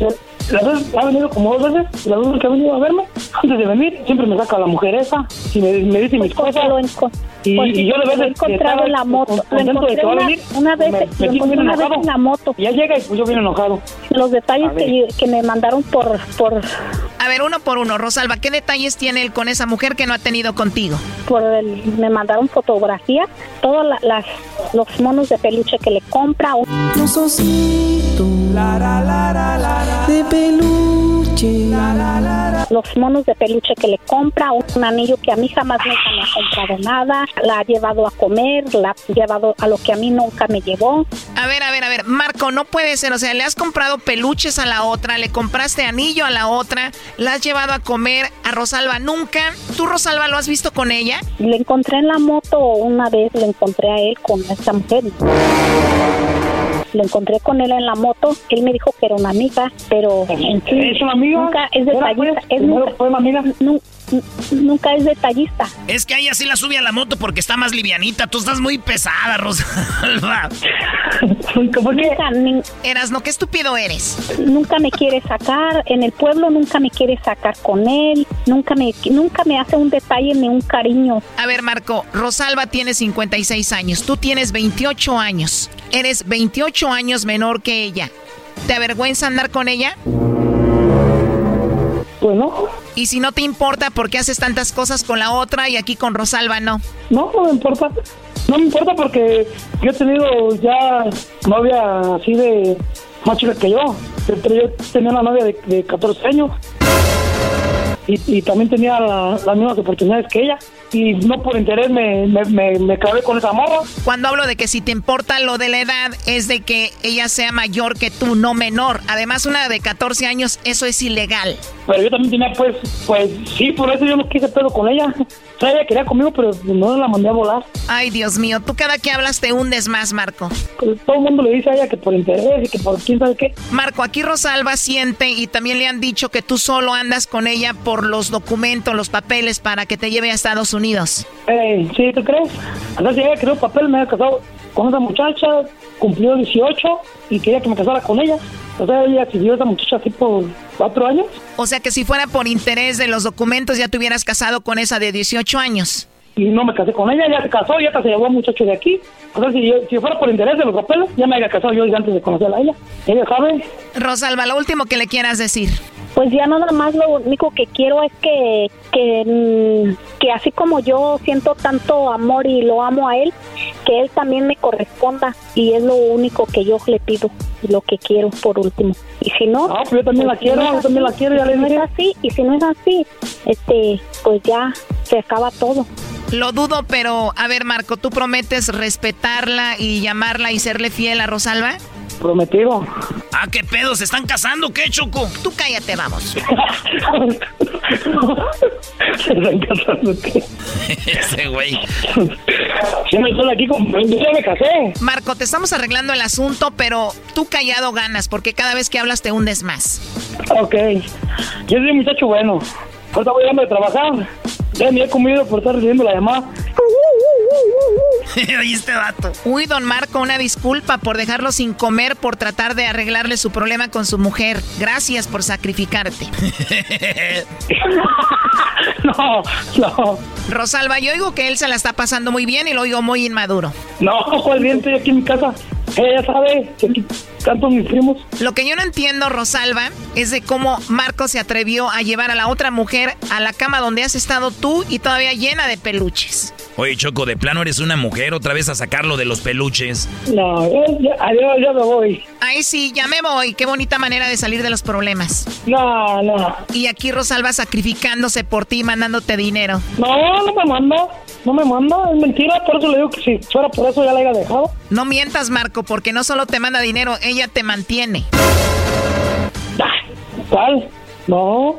Speaker 28: las veces ha venido como dos veces, y las veces que ha venido a verme, antes de venir, siempre me saca la mujer esa, y me, me dice mis cosas. Y,
Speaker 27: Pues,
Speaker 28: y yo
Speaker 27: he
Speaker 28: veces
Speaker 27: encontrado en la moto, lo encontré una-
Speaker 28: venir,
Speaker 27: una vez-
Speaker 28: me, me
Speaker 27: encontré una vez en la moto.
Speaker 28: Y ya llega y pues yo bien enojado.
Speaker 27: Los detalles que, que me mandaron por, por,
Speaker 21: A ver, uno por uno. Rosalba, ¿qué detalles tiene él con esa mujer que no ha tenido contigo?
Speaker 27: por el, me mandaron fotografías, todos la- las, los monos de peluche que le compra.
Speaker 29: Los ositos de peluche.
Speaker 27: los monos de peluche que le compra, un anillo que a mí jamás nunca me ha comprado nada, la ha llevado a comer, la ha llevado a lo que a mí nunca me llevó.
Speaker 21: A ver, a ver, a ver, Marco, no puede ser, o sea, le has comprado peluches a la otra, le compraste anillo a la otra, la has llevado a comer a Rosalba nunca. ¿Tú, Rosalba, lo has visto con ella?
Speaker 27: Le encontré en la moto una vez, le encontré a él con esta mujer. Lo encontré con él en la moto. Él me dijo que era una amiga, pero en sí,
Speaker 28: ¿Es una amiga?
Speaker 27: nunca es
Speaker 28: ¿Era,
Speaker 27: detallista.
Speaker 28: pues?
Speaker 27: Es
Speaker 28: ¿Primero
Speaker 27: nunca,
Speaker 28: fue una amiga?
Speaker 27: Nu- nu- nunca es detallista.
Speaker 6: Es que ella sí la sube a la moto porque está más livianita. Tú estás muy pesada, Rosalba.
Speaker 27: Nunca, ni-
Speaker 21: Eras, no, qué estúpido eres.
Speaker 27: nunca me quiere sacar. En el pueblo nunca me quiere sacar con él. Nunca me, nunca me hace un detalle ni un cariño.
Speaker 21: A ver, Marco, Rosalba tiene 56 años, tú tienes 28 años. Eres 28 años menor que ella. ¿Te avergüenza andar con ella?
Speaker 28: Pues no.
Speaker 21: Y si no te importa, ¿por qué haces tantas cosas con la otra y aquí con Rosalba no?
Speaker 28: No, no me importa. No me importa porque yo he tenido ya novia así de más chica que yo. Pero yo tenía una novia de, de 14 años. Y, y también tenía la- las mismas oportunidades que ella. Y no por interés me, me, me, me clavé con esa morra.
Speaker 21: Cuando hablo de que si te importa lo de la edad, es de que ella sea mayor que tú, no menor. Además, una de 14 años, eso es ilegal.
Speaker 28: Pero yo también tenía, pues, pues sí, por eso yo no quise pedo con ella. Sea, ella quería conmigo, pero no la mandé a volar.
Speaker 21: Ay, Dios mío, tú cada que hablas te hundes más, Marco.
Speaker 28: Todo el mundo le dice a ella que por interés y que por quién sabe qué.
Speaker 21: Marco, aquí Rosalba siente y también le han dicho que tú solo andas con ella por los documentos, los papeles para que te lleve a Estados Unidos.
Speaker 28: Eh, ¿Sí, tú crees? Entonces ella creó papel, me había casado con esa muchacha, cumplió 18 y quería que me casara con ella. O sea, ella siguió a esa muchacha así por cuatro años.
Speaker 21: O sea que si fuera por interés de los documentos ya te hubieras casado con esa de 18 años.
Speaker 28: Y no me casé con ella, ya se casó, ya se llevó a un muchacho de aquí. O sea, si, yo, si fuera por interés de los papeles, ya me había casado yo antes de conocerla a ella. Ella sabe.
Speaker 21: Rosalba, lo último que le quieras decir.
Speaker 27: Pues ya nada más lo único que quiero es que, que, mm, que así como yo siento tanto amor y lo amo a él, que él también me corresponda y es lo único que yo le pido y lo que quiero por último. Y si no,
Speaker 28: pues yo también la
Speaker 27: si
Speaker 28: quiero,
Speaker 27: no es
Speaker 28: yo también la quiero, ya
Speaker 27: si
Speaker 28: le
Speaker 27: no es así y si no es así, este, pues ya se acaba todo.
Speaker 21: Lo dudo, pero a ver, Marco, ¿tú prometes respetarla y llamarla y serle fiel a Rosalba?
Speaker 28: Prometido.
Speaker 6: Ah, ¿qué pedo? ¿Se están casando? ¿Qué, Choco?
Speaker 21: Tú cállate, vamos.
Speaker 28: Se están casando, ¿qué?
Speaker 6: Ese güey.
Speaker 28: Yo me estoy aquí con... Yo ya me casé.
Speaker 21: Marco, te estamos arreglando el asunto, pero tú callado ganas, porque cada vez que hablas te hundes más.
Speaker 28: Ok. Yo soy un muchacho bueno. Ahorita voy a de trabajar. Ya ni he comido por estar recibiendo la llamada.
Speaker 21: Ahí este vato. Uy, don Marco, una disculpa por dejarlo sin comer por tratar de arreglarle su problema con su mujer. Gracias por sacrificarte.
Speaker 28: no, no.
Speaker 21: Rosalba, yo oigo que él se la está pasando muy bien y lo oigo muy inmaduro.
Speaker 28: No, ¿cuál bien? Estoy aquí en mi casa. Ella sabe que aquí mis primos.
Speaker 21: Lo que yo no entiendo, Rosalba, es de cómo Marco se atrevió a llevar a la otra mujer a la cama donde has estado tú y todavía llena de peluches.
Speaker 30: Oye, Choco, de plano eres una mujer otra vez a sacarlo de los peluches.
Speaker 28: No, ya, ya- adiós, ya me voy.
Speaker 21: Ay, sí, ya me voy. Qué bonita manera de salir de los problemas.
Speaker 28: No, no.
Speaker 21: Y aquí Rosalba sacrificándose por ti, mandándote dinero.
Speaker 28: No, no me manda. No me manda. Es mentira. Por eso le digo que si fuera por eso ya la haya dejado.
Speaker 21: No mientas, Marco, porque no solo te manda dinero, ella te mantiene.
Speaker 28: ¿Cuál? No.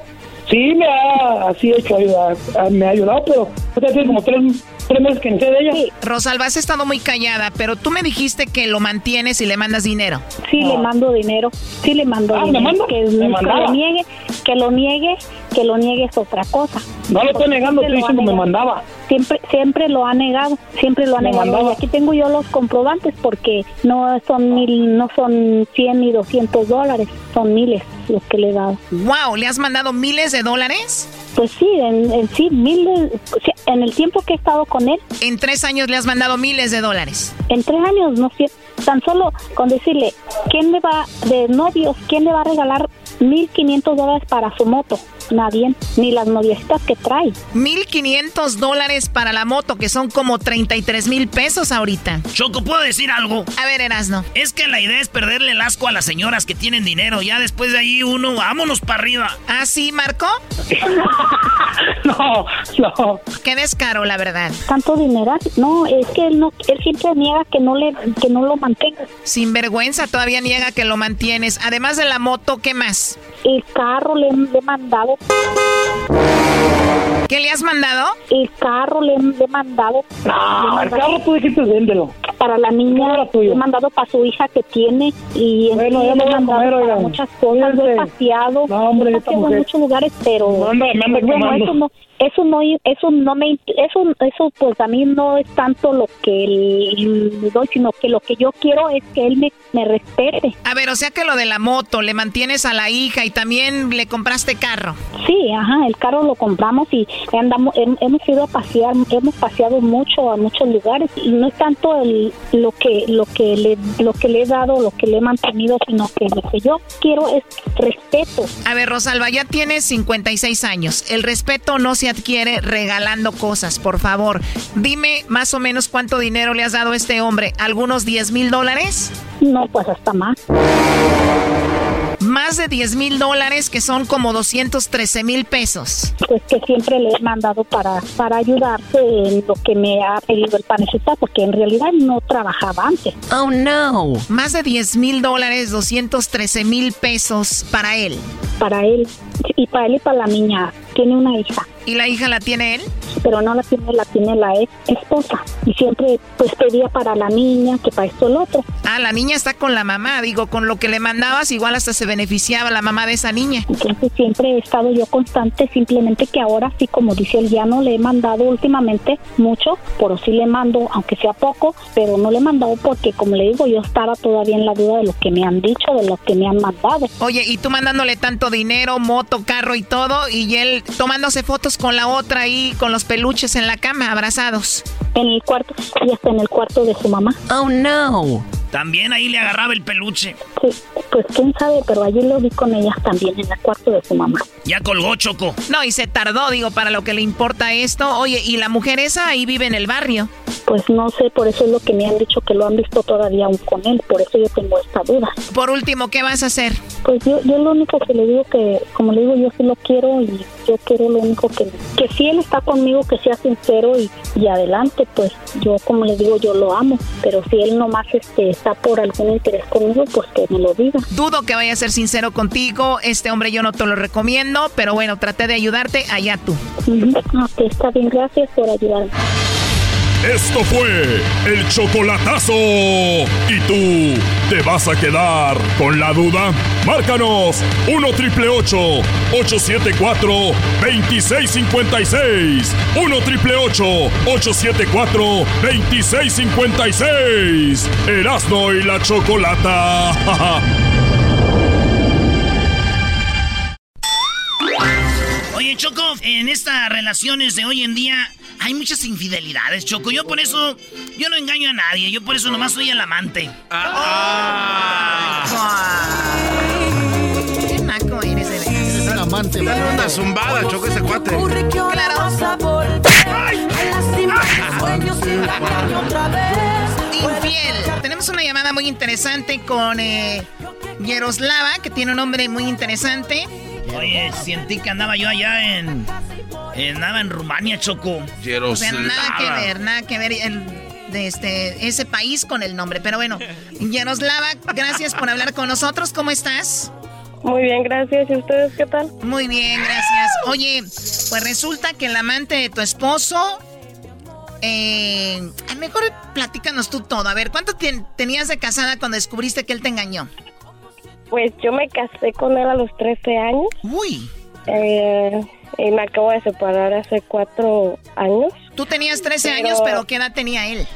Speaker 28: Sí, me ha así hecho ayudar. Me ha ayudado, pero ahorita tiene como tres, tres meses que sé de ella.
Speaker 21: Rosalba, has estado muy callada, pero tú me dijiste que lo mantienes y le mandas dinero.
Speaker 27: Sí, le mando dinero. Sí, le mando
Speaker 28: Ah, ¿me
Speaker 27: dinero.
Speaker 28: manda?
Speaker 27: Que,
Speaker 28: ¿Me
Speaker 27: que lo niegue, que lo niegue, que lo niegue es otra cosa.
Speaker 28: No lo estoy negando, estoy diciendo me
Speaker 27: negado.
Speaker 28: mandaba.
Speaker 27: Siempre, siempre lo ha negado, siempre lo ha
Speaker 28: Me
Speaker 27: negado. Y aquí tengo yo los comprobantes porque no son mil, no son 100 ni 200 dólares, son miles los que le he dado.
Speaker 21: Wow, ¿le has mandado miles de dólares?
Speaker 27: Pues sí, en, en sí, miles, en el tiempo que he estado con él,
Speaker 21: En tres años le has mandado miles de dólares.
Speaker 27: en tres años, no sé, tan solo con decirle, ¿quién le va, de novios, quién le va a regalar 1.500 dólares para su moto? Nadie, ni las noviecitas que trae.
Speaker 21: 1.500 dólares para la moto, que son como 33 mil pesos ahorita.
Speaker 6: Choco, ¿puedo decir algo?
Speaker 21: A ver, Erasno.
Speaker 6: Es que la idea es perderle el asco a las señoras que tienen dinero. Ya después de ahí uno, vámonos para arriba.
Speaker 21: ¿Ah, sí, Marco?
Speaker 28: no, no.
Speaker 21: Qué descaro, la verdad.
Speaker 27: Tanto dinero, no, es que él no, él siempre niega que no le, que no lo mantenga.
Speaker 21: Sin vergüenza, todavía niega que lo mantienes. Además de la moto, ¿qué más?
Speaker 27: El carro le, le he mandado.
Speaker 21: ¿Qué le has mandado?
Speaker 27: El carro le, le he mandado.
Speaker 28: No, el carro tú dijiste véndelo.
Speaker 27: Para la niña, le he mandado para su hija que tiene y en
Speaker 28: Bueno,
Speaker 27: sí le he mandado
Speaker 28: comer,
Speaker 27: para muchas cosas, lo he paseado,
Speaker 28: No, hombre,
Speaker 27: lo he paseado en muchos lugares, pero bueno, eso no, eso no, eso no me, eso, eso pues a mí no es tanto lo que le doy, sino que lo que yo quiero es que él me, me respete.
Speaker 21: A ver, o sea que lo de la moto, le mantienes a la hija y también le compraste carro.
Speaker 27: Sí, ajá, el carro lo compramos y andamos, hem- hemos ido a pasear, hemos paseado mucho a muchos lugares y no es tanto el, lo que lo que le lo que le he dado, lo que le he mantenido, sino que lo que yo quiero es respeto.
Speaker 21: A ver, Rosalba, ya tienes 56 años. El respeto no se adquiere regalando cosas, por favor. Dime más o menos cuánto dinero le has dado a este hombre. ¿Algunos 10 mil dólares?
Speaker 27: No, pues hasta más.
Speaker 21: Más de 10 mil dólares, que son como 213 mil pesos.
Speaker 27: Pues que siempre le he mandado para para ayudarse en lo que me ha pedido el panecita, porque en realidad no trabajaba antes.
Speaker 21: Oh, no. Más de 10 mil dólares, 213 mil pesos para él.
Speaker 27: Para él y para él y para la niña. Tiene una hija.
Speaker 21: ¿Y la hija la tiene él?
Speaker 27: pero no la tiene, la tiene la ex esposa. Y siempre pues pedía para la niña, que para esto el otro.
Speaker 21: Ah, la niña está con la mamá. Digo, con lo que le mandabas, igual hasta se beneficiaba la mamá de esa niña.
Speaker 27: Entonces siempre he estado yo constante, simplemente que ahora sí, como dice él, ya no le he mandado últimamente mucho, pero sí le mando, aunque sea poco, pero no le he mandado porque, como le digo, yo estaba todavía en la duda de lo que me han dicho, de lo que me han mandado.
Speaker 21: Oye, y tú mandándole tanto dinero, moto, carro y todo, y él tomándose fotos con la otra ahí, con los peluches en la cama, abrazados.
Speaker 27: En el cuarto, y hasta en el cuarto de su mamá.
Speaker 21: Oh, no.
Speaker 6: También ahí le agarraba el peluche.
Speaker 27: Sí, pues quién sabe, pero allí lo vi con ellas también, en el cuarto de su mamá.
Speaker 6: Ya colgó Choco.
Speaker 21: No, y se tardó, digo, para lo que le importa esto. Oye, ¿y la mujer esa ahí vive en el barrio?
Speaker 27: Pues no sé, por eso es lo que me han dicho que lo han visto todavía aún con él, por eso yo tengo esta duda.
Speaker 21: Por último, ¿qué vas a hacer?
Speaker 27: Pues yo, yo lo único que le digo que, como le digo, yo sí lo quiero y yo quiero lo único que, que si él está conmigo, que sea sincero y, y adelante, pues yo como le digo, yo lo amo, pero si él nomás este, está por algún interés conmigo, pues que me lo diga.
Speaker 21: Dudo que vaya a ser sincero contigo. Este hombre yo no te lo recomiendo, pero bueno, traté de ayudarte. Allá tú.
Speaker 27: Ok, está bien, gracias por ayudarme.
Speaker 7: Esto fue el chocolatazo. ¿Y tú te vas a quedar con la duda? Márcanos 1 triple 874 2656. 1 triple 874 2656. Erasno y la chocolata.
Speaker 6: Oye, Choco, en estas relaciones de hoy en día hay muchas infidelidades, Choco. Yo por eso, yo no engaño a nadie. Yo por eso nomás soy el amante.
Speaker 21: Qué naco eres, de veras.
Speaker 14: Es un amante.
Speaker 4: Dale una zumbada, choco ese cuate.
Speaker 21: Infiel. Tenemos una llamada muy interesante con eh, Yaroslava, que tiene un nombre muy interesante.
Speaker 6: Oye, sentí que andaba yo allá en. Andaba en Rumania, Choco.
Speaker 21: O sea, nada que ver, nada que ver el, de este, ese país con el nombre. Pero bueno, Yaroslava, gracias por hablar con nosotros. ¿Cómo estás?
Speaker 31: Muy bien, gracias. ¿Y ustedes qué tal?
Speaker 21: Muy bien, gracias. Oye, pues resulta que el amante de tu esposo. Eh, a mejor platícanos tú todo. A ver, ¿cuánto tien- tenías de casada cuando descubriste que él te engañó?
Speaker 31: Pues yo me casé con él a los 13 años.
Speaker 21: Uy.
Speaker 31: Eh, y me acabo de separar hace cuatro años.
Speaker 21: Tú tenías 13 años, pero ¿qué edad tenía él?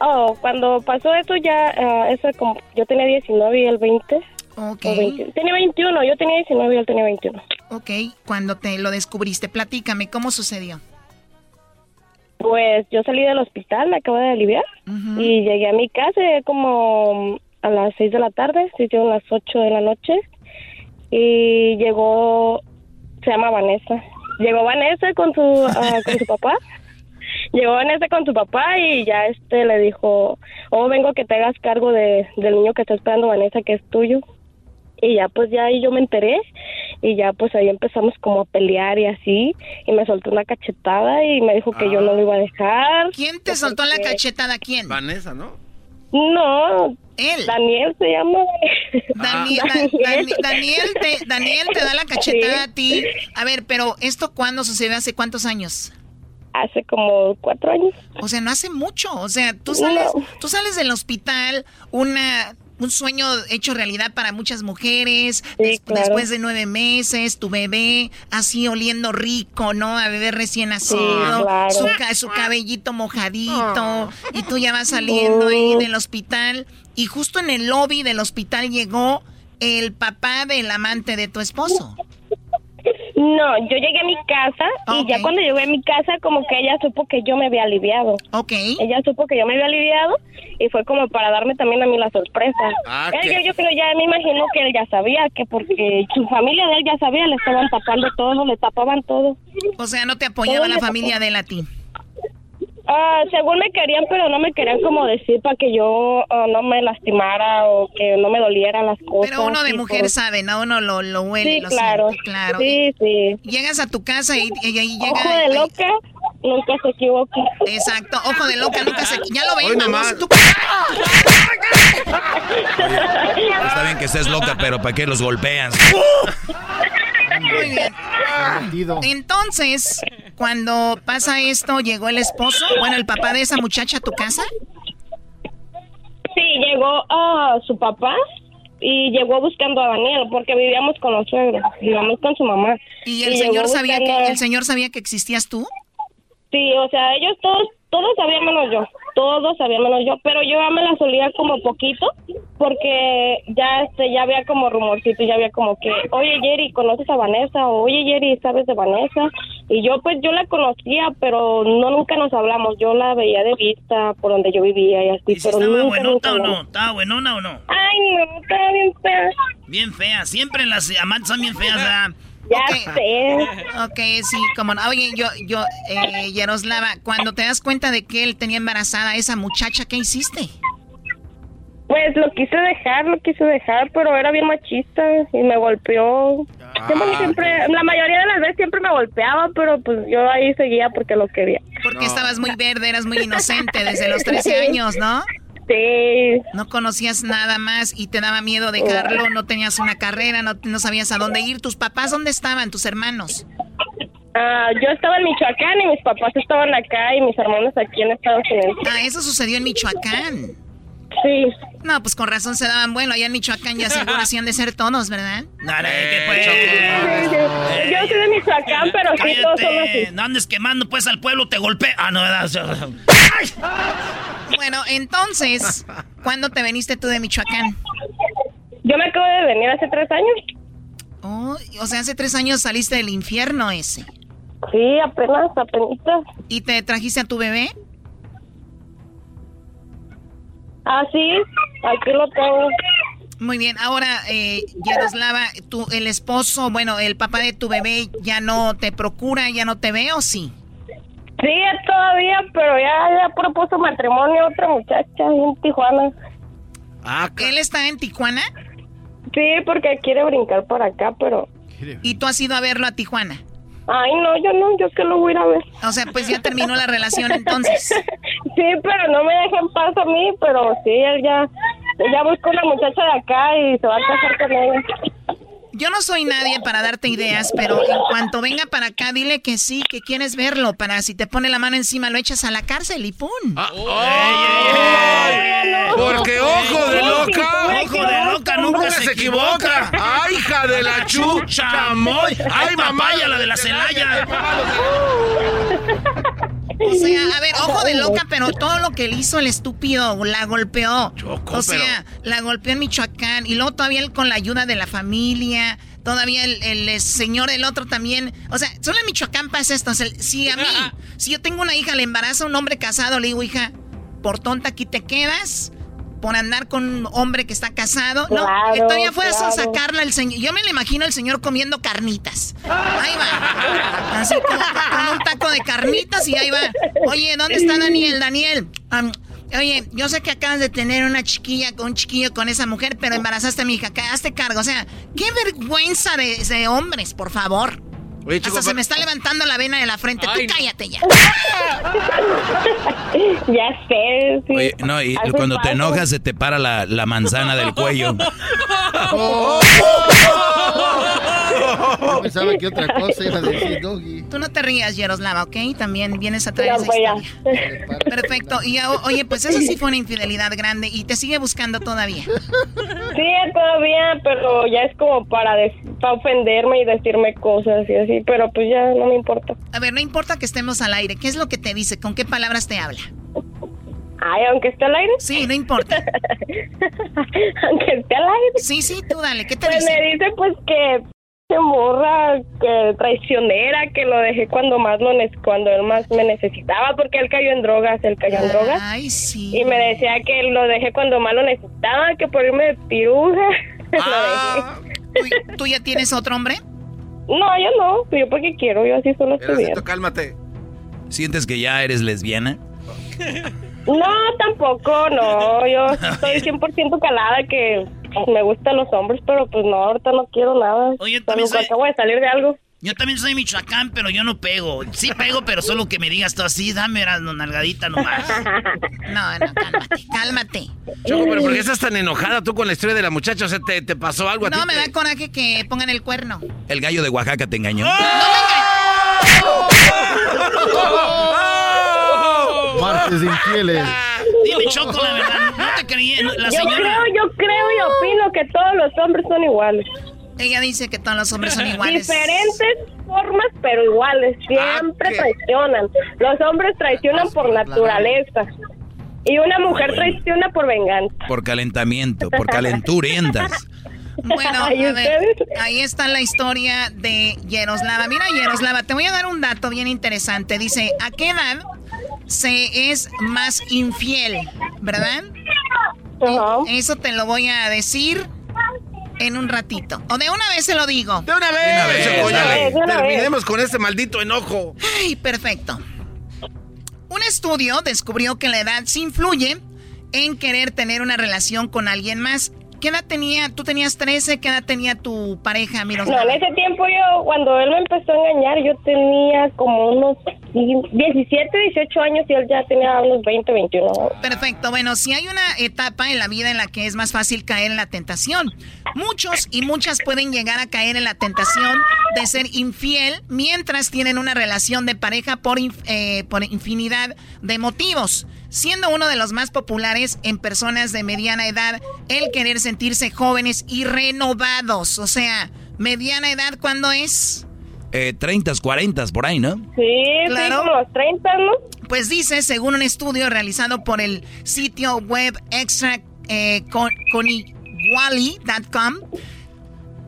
Speaker 31: Oh, cuando pasó eso ya, ah, eso como, yo tenía 19 y él 20.
Speaker 21: Ok.
Speaker 31: O 20. Tenía 21, yo tenía 19 y él tenía 21.
Speaker 21: Ok, cuando te lo descubriste, platícame, ¿cómo sucedió?
Speaker 31: Pues yo salí del hospital, me acabo de aliviar. Y llegué a mi casa como a las 6 de la tarde, se hicieron las 8 de la noche. Y llegó, Se llama Vanessa. Llegó Vanessa con su, ah, con su papá. Llegó Vanessa con su papá y ya este le dijo, oh, vengo que te hagas cargo de, del niño que está esperando Vanessa, que es tuyo. Y ya pues ya ahí yo me enteré y ya pues ahí empezamos como a pelear y así y me soltó una cachetada y me dijo que yo no lo iba a dejar.
Speaker 21: ¿Quién te soltó la cachetada? ¿Quién?
Speaker 4: Vanessa, ¿no?
Speaker 31: No.
Speaker 21: Él.
Speaker 31: Daniel se llama.
Speaker 21: Dani-
Speaker 31: Ah.
Speaker 21: Da- Dani- Daniel, te, Daniel te da la cachetada a ti. A ver, pero ¿esto cuándo sucedió? ¿Hace cuántos años?
Speaker 31: Hace como cuatro años.
Speaker 21: O sea, no hace mucho. O sea, tú sales, tú sales del hospital, una, un sueño hecho realidad para muchas mujeres. des-
Speaker 31: claro.
Speaker 21: Después de nueve meses, tu bebé así oliendo rico, ¿no? A bebé recién nacido,
Speaker 31: claro.
Speaker 21: su, ca- su cabellito mojadito, y tú ya vas saliendo ahí del hospital. Y justo en el lobby del hospital llegó el papá del amante de tu esposo.
Speaker 31: No, yo llegué a mi casa y ya cuando llegué a mi casa como que ella supo que yo me había aliviado.
Speaker 21: Ok.
Speaker 31: Ella supo que yo me había aliviado y fue como para darme también a mí la sorpresa.
Speaker 21: Ah,
Speaker 31: Él, yo, yo creo ya me imagino que él ya sabía que porque su familia de él ya sabía, le estaban tapando todo, le tapaban todo.
Speaker 21: O sea, no te apoyaba
Speaker 31: Todo
Speaker 21: la familia
Speaker 31: tapó.
Speaker 21: de él a ti.
Speaker 31: Ah, según me querían, pero no me querían como decir para que yo ah, no me lastimara o que no me dolieran las cosas.
Speaker 21: Pero uno de mujer sabe, ¿no? Uno lo, lo huele,
Speaker 31: Sí,
Speaker 21: lo
Speaker 31: claro.
Speaker 21: siente, claro.
Speaker 31: Sí, sí.
Speaker 21: Llegas a tu casa y, y ahí llega...
Speaker 31: Ojo de loca, nunca se equivoca.
Speaker 21: Exacto, ojo de loca, nunca se... Ya lo veis. Tú-
Speaker 11: Está bien que estés loca, pero ¿para qué los golpeas?
Speaker 21: Muy bien. Entonces, cuando pasa esto, llegó el esposo, bueno, el papá de esa muchacha a tu casa.
Speaker 31: Sí, llegó a su papá y llegó buscando a Daniel porque vivíamos con los suegros, vivíamos con su mamá.
Speaker 21: ¿Y el señor sabía
Speaker 31: buscando
Speaker 21: que el señor sabía que existías tú?
Speaker 31: Sí, o sea, ellos todos, todos sabían menos yo, todos sabían menos yo, pero yo ya me la solía como poquito, porque ya este, ya había como rumorcito, ya había como que, oye Jerry, ¿conoces a Vanessa? O oye Jerry, ¿sabes de Vanessa? Y yo pues yo la conocía, pero no nunca nos hablamos, yo la veía de vista por donde yo vivía y así, pero
Speaker 6: ¿Estaba
Speaker 31: nunca,
Speaker 6: buenota
Speaker 31: nunca
Speaker 6: o no? ¿Estaba buenona o no?
Speaker 31: Ay, no, estaba bien fea.
Speaker 6: Bien fea. Siempre las amantes son bien feas, ¿verdad?
Speaker 31: Ya sé.
Speaker 21: Ok, sí, como no. Oye, yo, yo, eh, Yaroslava, cuando te das cuenta de que él tenía embarazada a esa muchacha, ¿qué hiciste?
Speaker 31: Pues lo quise dejar, lo quise dejar, pero era bien machista y me golpeó. Siempre, siempre, la mayoría de las veces siempre me golpeaba, pero pues yo ahí seguía porque lo quería.
Speaker 21: Porque estabas muy verde, eras muy inocente desde los 13 años, ¿no? No conocías nada más y te daba miedo dejarlo, no tenías una carrera, no, no sabías a dónde ir. ¿Tus papás dónde estaban, tus hermanos?
Speaker 31: Ah, yo estaba en Michoacán y mis papás estaban acá y mis hermanos aquí en Estados Unidos.
Speaker 21: Ah, eso sucedió en Michoacán.
Speaker 31: Sí.
Speaker 21: No, pues con razón se daban, bueno, allá en Michoacán ya seguro hacían de ser todos, ¿verdad?
Speaker 6: Dale, ¿qué pues?
Speaker 31: Yo soy de Michoacán, pero sí, todos son así.
Speaker 6: Cállate. No andes quemando pues al pueblo, te golpea. Ah, no, ¿verdad?
Speaker 21: Bueno, entonces, ¿cuándo te veniste tú de Michoacán?
Speaker 31: Yo me acabo de venir hace tres años.
Speaker 21: Oh, o sea, hace tres años saliste del infierno ese.
Speaker 31: Sí, apenas, apenas.
Speaker 21: ¿Y te trajiste a tu bebé?
Speaker 31: Ah, sí, aquí lo tengo.
Speaker 21: Muy bien, ahora, eh, Yaroslava, tu, el esposo, bueno, el papá de tu bebé ya no te procura, ya no te ve o sí?
Speaker 31: Sí, todavía, pero ya, ya propuso matrimonio a otra muchacha ahí en Tijuana.
Speaker 21: ¿Él está en Tijuana?
Speaker 31: Sí, porque quiere brincar por acá, pero...
Speaker 21: ¿Y tú has ido a verlo a Tijuana?
Speaker 31: Ay, no, yo no, yo que lo voy a ir a ver.
Speaker 21: O sea, pues ya terminó la relación entonces.
Speaker 31: Sí, pero no me deja en paz a mí, pero sí, él ya, ya buscó una muchacha de acá y se va a casar con ella.
Speaker 21: Yo no soy nadie para darte ideas, pero en cuanto venga para acá, dile que sí, que quieres verlo, para si te pone la mano encima lo echas a la cárcel y ¡pum!
Speaker 4: Porque ojo de loca.
Speaker 6: Ojo de loca nunca se equivoca.
Speaker 4: ¡Ay, hija de la chucha!
Speaker 6: ¡Chamoy! ¡Ay, papaya, la de la Celaya!
Speaker 21: O sea, a ver, ojo de loca, pero todo lo que le hizo el estúpido, la golpeó. o sea, la golpeó en Michoacán y luego todavía él con la ayuda de la familia. Todavía el, el señor, el otro también. O sea, solo en Michoacán pasa esto. O sea, si a mí, si yo tengo una hija, le embaraza a un hombre casado, le digo, hija, por tonta aquí te quedas. Por andar con un hombre que está casado. no,
Speaker 31: Claro,
Speaker 21: que todavía fue a
Speaker 31: claro.
Speaker 21: sacarla el señor. Yo me lo imagino el señor comiendo carnitas. Ahí va. Así con, con un taco de carnitas y ahí va. Oye, ¿dónde está Daniel? Daniel. Oye, yo sé que acabas de tener una chiquilla con un chiquillo con esa mujer, pero embarazaste a mi hija. Hazte cargo. O sea, qué vergüenza de, de hombres, por favor.
Speaker 4: Oye,
Speaker 21: Hasta se me está levantando la vena de la frente. Tú cállate ya.
Speaker 31: ya sé, sí.
Speaker 11: Oye, no, y
Speaker 31: Hace
Speaker 11: cuando te
Speaker 31: falta.
Speaker 11: enojas se te para la, la manzana del cuello.
Speaker 14: Yo pensaba que otra cosa iba a decir Doggy.
Speaker 21: Tú no te rías, Yaroslava, ¿ok? También vienes a traer esa
Speaker 31: pues ya.
Speaker 21: historia. Perfecto. Y o- oye, pues eso sí fue una infidelidad grande y te sigue buscando todavía.
Speaker 31: Sí, todavía, pero ya es como para, para ofenderme y decirme cosas y así, pero pues ya no me importa.
Speaker 21: A ver, no importa que estemos al aire. ¿Qué es lo que te dice? ¿Con qué palabras te habla?
Speaker 31: Ay, aunque esté al aire.
Speaker 21: Sí, no importa.
Speaker 31: aunque esté al aire.
Speaker 21: Sí, sí, tú dale. ¿Qué te
Speaker 31: Pues
Speaker 21: dice?
Speaker 31: me dice pues que morra, que traicionera, que lo dejé cuando más lo cuando él más me necesitaba, porque él cayó en drogas, él cayó en drogas.
Speaker 21: Ay, sí.
Speaker 31: Y me decía que lo dejé cuando más lo necesitaba, que por irme de piruja.
Speaker 21: Ah. ¿Tú, tú ya tienes otro hombre?
Speaker 31: No, yo no, yo porque quiero, yo así solo estoy
Speaker 4: cálmate.
Speaker 11: ¿Sientes que ya eres lesbiana?
Speaker 31: No, tampoco, no, yo estoy 100% calada que me gustan los hombres, pero pues no, ahorita no quiero nada.
Speaker 6: Oye,
Speaker 31: Solo
Speaker 6: también soy-
Speaker 31: acabo de salir de algo.
Speaker 6: Yo también soy Michoacán, pero yo no pego. Sí pego, pero solo que me digas tú así, dame la nalgadita nomás.
Speaker 21: No, no, cálmate, cálmate.
Speaker 4: Choco, pero ¿por qué estás tan enojada tú con la historia de la muchacha? O sea, ¿te, te pasó algo a ti?
Speaker 21: No, me
Speaker 4: te-
Speaker 21: da coraje que pongan el cuerno.
Speaker 11: El gallo de Oaxaca te engañó.
Speaker 14: Martes de infieles.
Speaker 6: Dime, Choco, la verdad, no te creí. no, La
Speaker 31: yo creo, yo creo y opino que todos los hombres son iguales.
Speaker 21: Ella dice que todos los hombres son iguales.
Speaker 31: Diferentes formas, pero iguales. Siempre
Speaker 4: ¿qué?
Speaker 31: traicionan. Los hombres traicionan por naturaleza. Y una mujer traiciona por venganza.
Speaker 11: Por calentamiento, por calenturientas.
Speaker 21: Bueno, ahí está la historia de Yeroslava. Mira, Yeroslava, te voy a dar un dato bien interesante. Dice, ¿a qué edad se es más infiel? ¿Verdad? Eso te lo voy a decir en un ratito. O de una vez se lo digo.
Speaker 4: De una vez,
Speaker 11: una vez,
Speaker 4: le- terminemos con este maldito enojo.
Speaker 21: Ay, perfecto. Un estudio descubrió que la edad sí influye en querer tener una relación con alguien más. ¿Qué edad tenía? ¿Tú tenías 13? ¿Qué edad tenía tu pareja,
Speaker 31: No,
Speaker 21: Miroslava?
Speaker 31: en ese tiempo yo, cuando él me empezó a engañar, yo tenía como unos 17, 18 años y él ya tenía unos 20, 21.
Speaker 21: Perfecto, bueno, si hay una etapa en la vida en la que es más fácil caer en la tentación. Muchos y muchas pueden llegar a caer en la tentación de ser infiel mientras tienen una relación de pareja por, inf- eh, por infinidad de motivos. Siendo uno de los más populares en personas de mediana edad, el querer sentirse jóvenes y renovados. O sea, mediana edad, ¿cuándo es?
Speaker 11: Eh, 30, 40, por ahí, ¿no?
Speaker 31: Sí,
Speaker 21: Claro.
Speaker 31: sí, como los 30, ¿no?
Speaker 21: Pues dice, según un estudio realizado por el sitio web extra eh, con,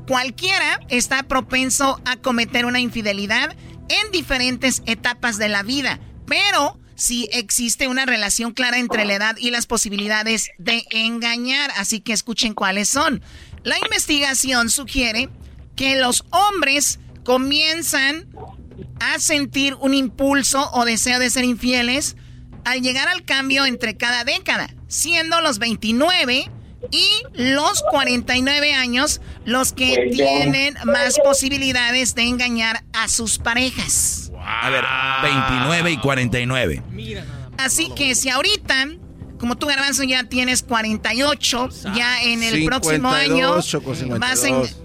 Speaker 21: cualquiera está propenso a cometer una infidelidad en diferentes etapas de la vida, pero si existe una relación clara entre la edad y las posibilidades de engañar, así que escuchen cuáles son. La investigación sugiere que los hombres comienzan a sentir un impulso o deseo de ser infieles al llegar al cambio entre cada década, siendo los 29 y los 49 años los que tienen más posibilidades de engañar a sus parejas.
Speaker 11: A ver, 29 y 49.
Speaker 21: Así que si ahorita, como tú Garbanzo ya tienes 48, ya en el próximo año
Speaker 4: 52,
Speaker 21: vas en...
Speaker 4: 52.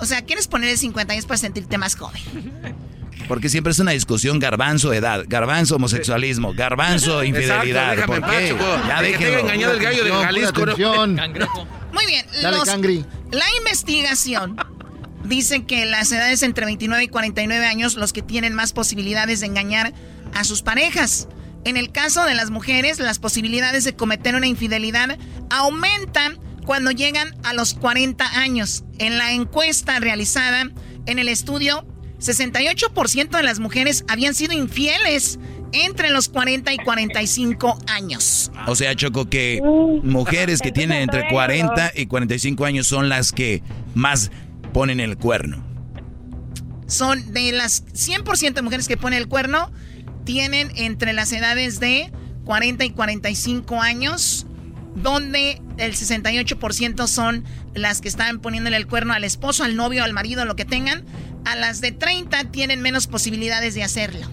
Speaker 21: O sea, ¿quieres poner el 50 años para sentirte más joven?
Speaker 11: Porque siempre es una discusión garbanzo edad, garbanzo homosexualismo, garbanzo infidelidad.
Speaker 4: Exacto,
Speaker 11: ¿Por qué?
Speaker 4: paz, Choco.
Speaker 11: Ya
Speaker 4: Que te
Speaker 11: déjenlo.
Speaker 4: haya engañado el gallo de Jalisco.
Speaker 21: Muy bien.
Speaker 14: Dale,
Speaker 21: los-
Speaker 14: Cangri.
Speaker 21: la investigación dice que las edades entre 29 y 49 años los que tienen más posibilidades de engañar a sus parejas. En el caso de las mujeres, las posibilidades de cometer una infidelidad aumentan cuando llegan a los 40 años. En la encuesta realizada en el estudio, 68% de las mujeres habían sido infieles entre los 40 y 45 años.
Speaker 11: O sea, Choco, que mujeres que tienen entre 40 y 45 años son las que más ponen el cuerno.
Speaker 21: Son de las 100% de mujeres que ponen el cuerno, tienen entre las edades de 40 y 45 años, donde el 68% son las que están poniéndole el cuerno al esposo, al novio, al marido, lo que tengan. A las de 30 tienen menos posibilidades de hacerlo.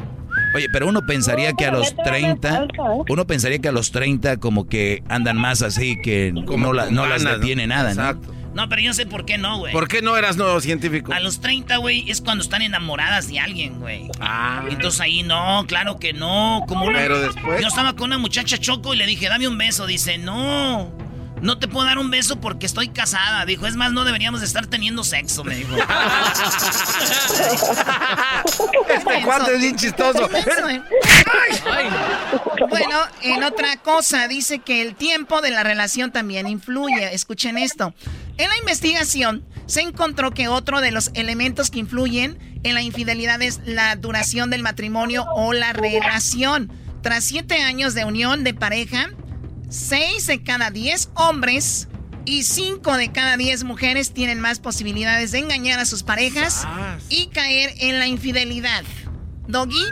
Speaker 11: Oye, pero uno pensaría que a los 30,
Speaker 21: ¿eh?
Speaker 11: uno pensaría que a los 30 como que andan más así que no, la- no las detiene nada, ¿no?
Speaker 4: Exacto.
Speaker 6: No, pero yo sé por qué no, güey.
Speaker 4: ¿Por qué no eras nuevo científico?
Speaker 6: A los 30, güey, es cuando están enamoradas de alguien, güey.
Speaker 4: Ah.
Speaker 6: Entonces ahí no, claro que no. Como una-
Speaker 4: Pero después-
Speaker 6: Yo estaba con una muchacha choco y le dije, dame un beso. Dice, no, no te puedo dar un beso porque estoy casada. Dijo, es más, no deberíamos de estar teniendo sexo, me dijo.
Speaker 4: Este cuate es bien chistoso.
Speaker 21: ¿eh? Bueno, en otra cosa, dice que el tiempo de la relación también influye. Escuchen esto. En la investigación se encontró que otro de los elementos que influyen en la infidelidad es la duración del matrimonio o la relación. Tras siete años de unión de pareja, seis de cada diez hombres y cinco de cada diez mujeres tienen más posibilidades de engañar a sus parejas y caer en la infidelidad. Doggy.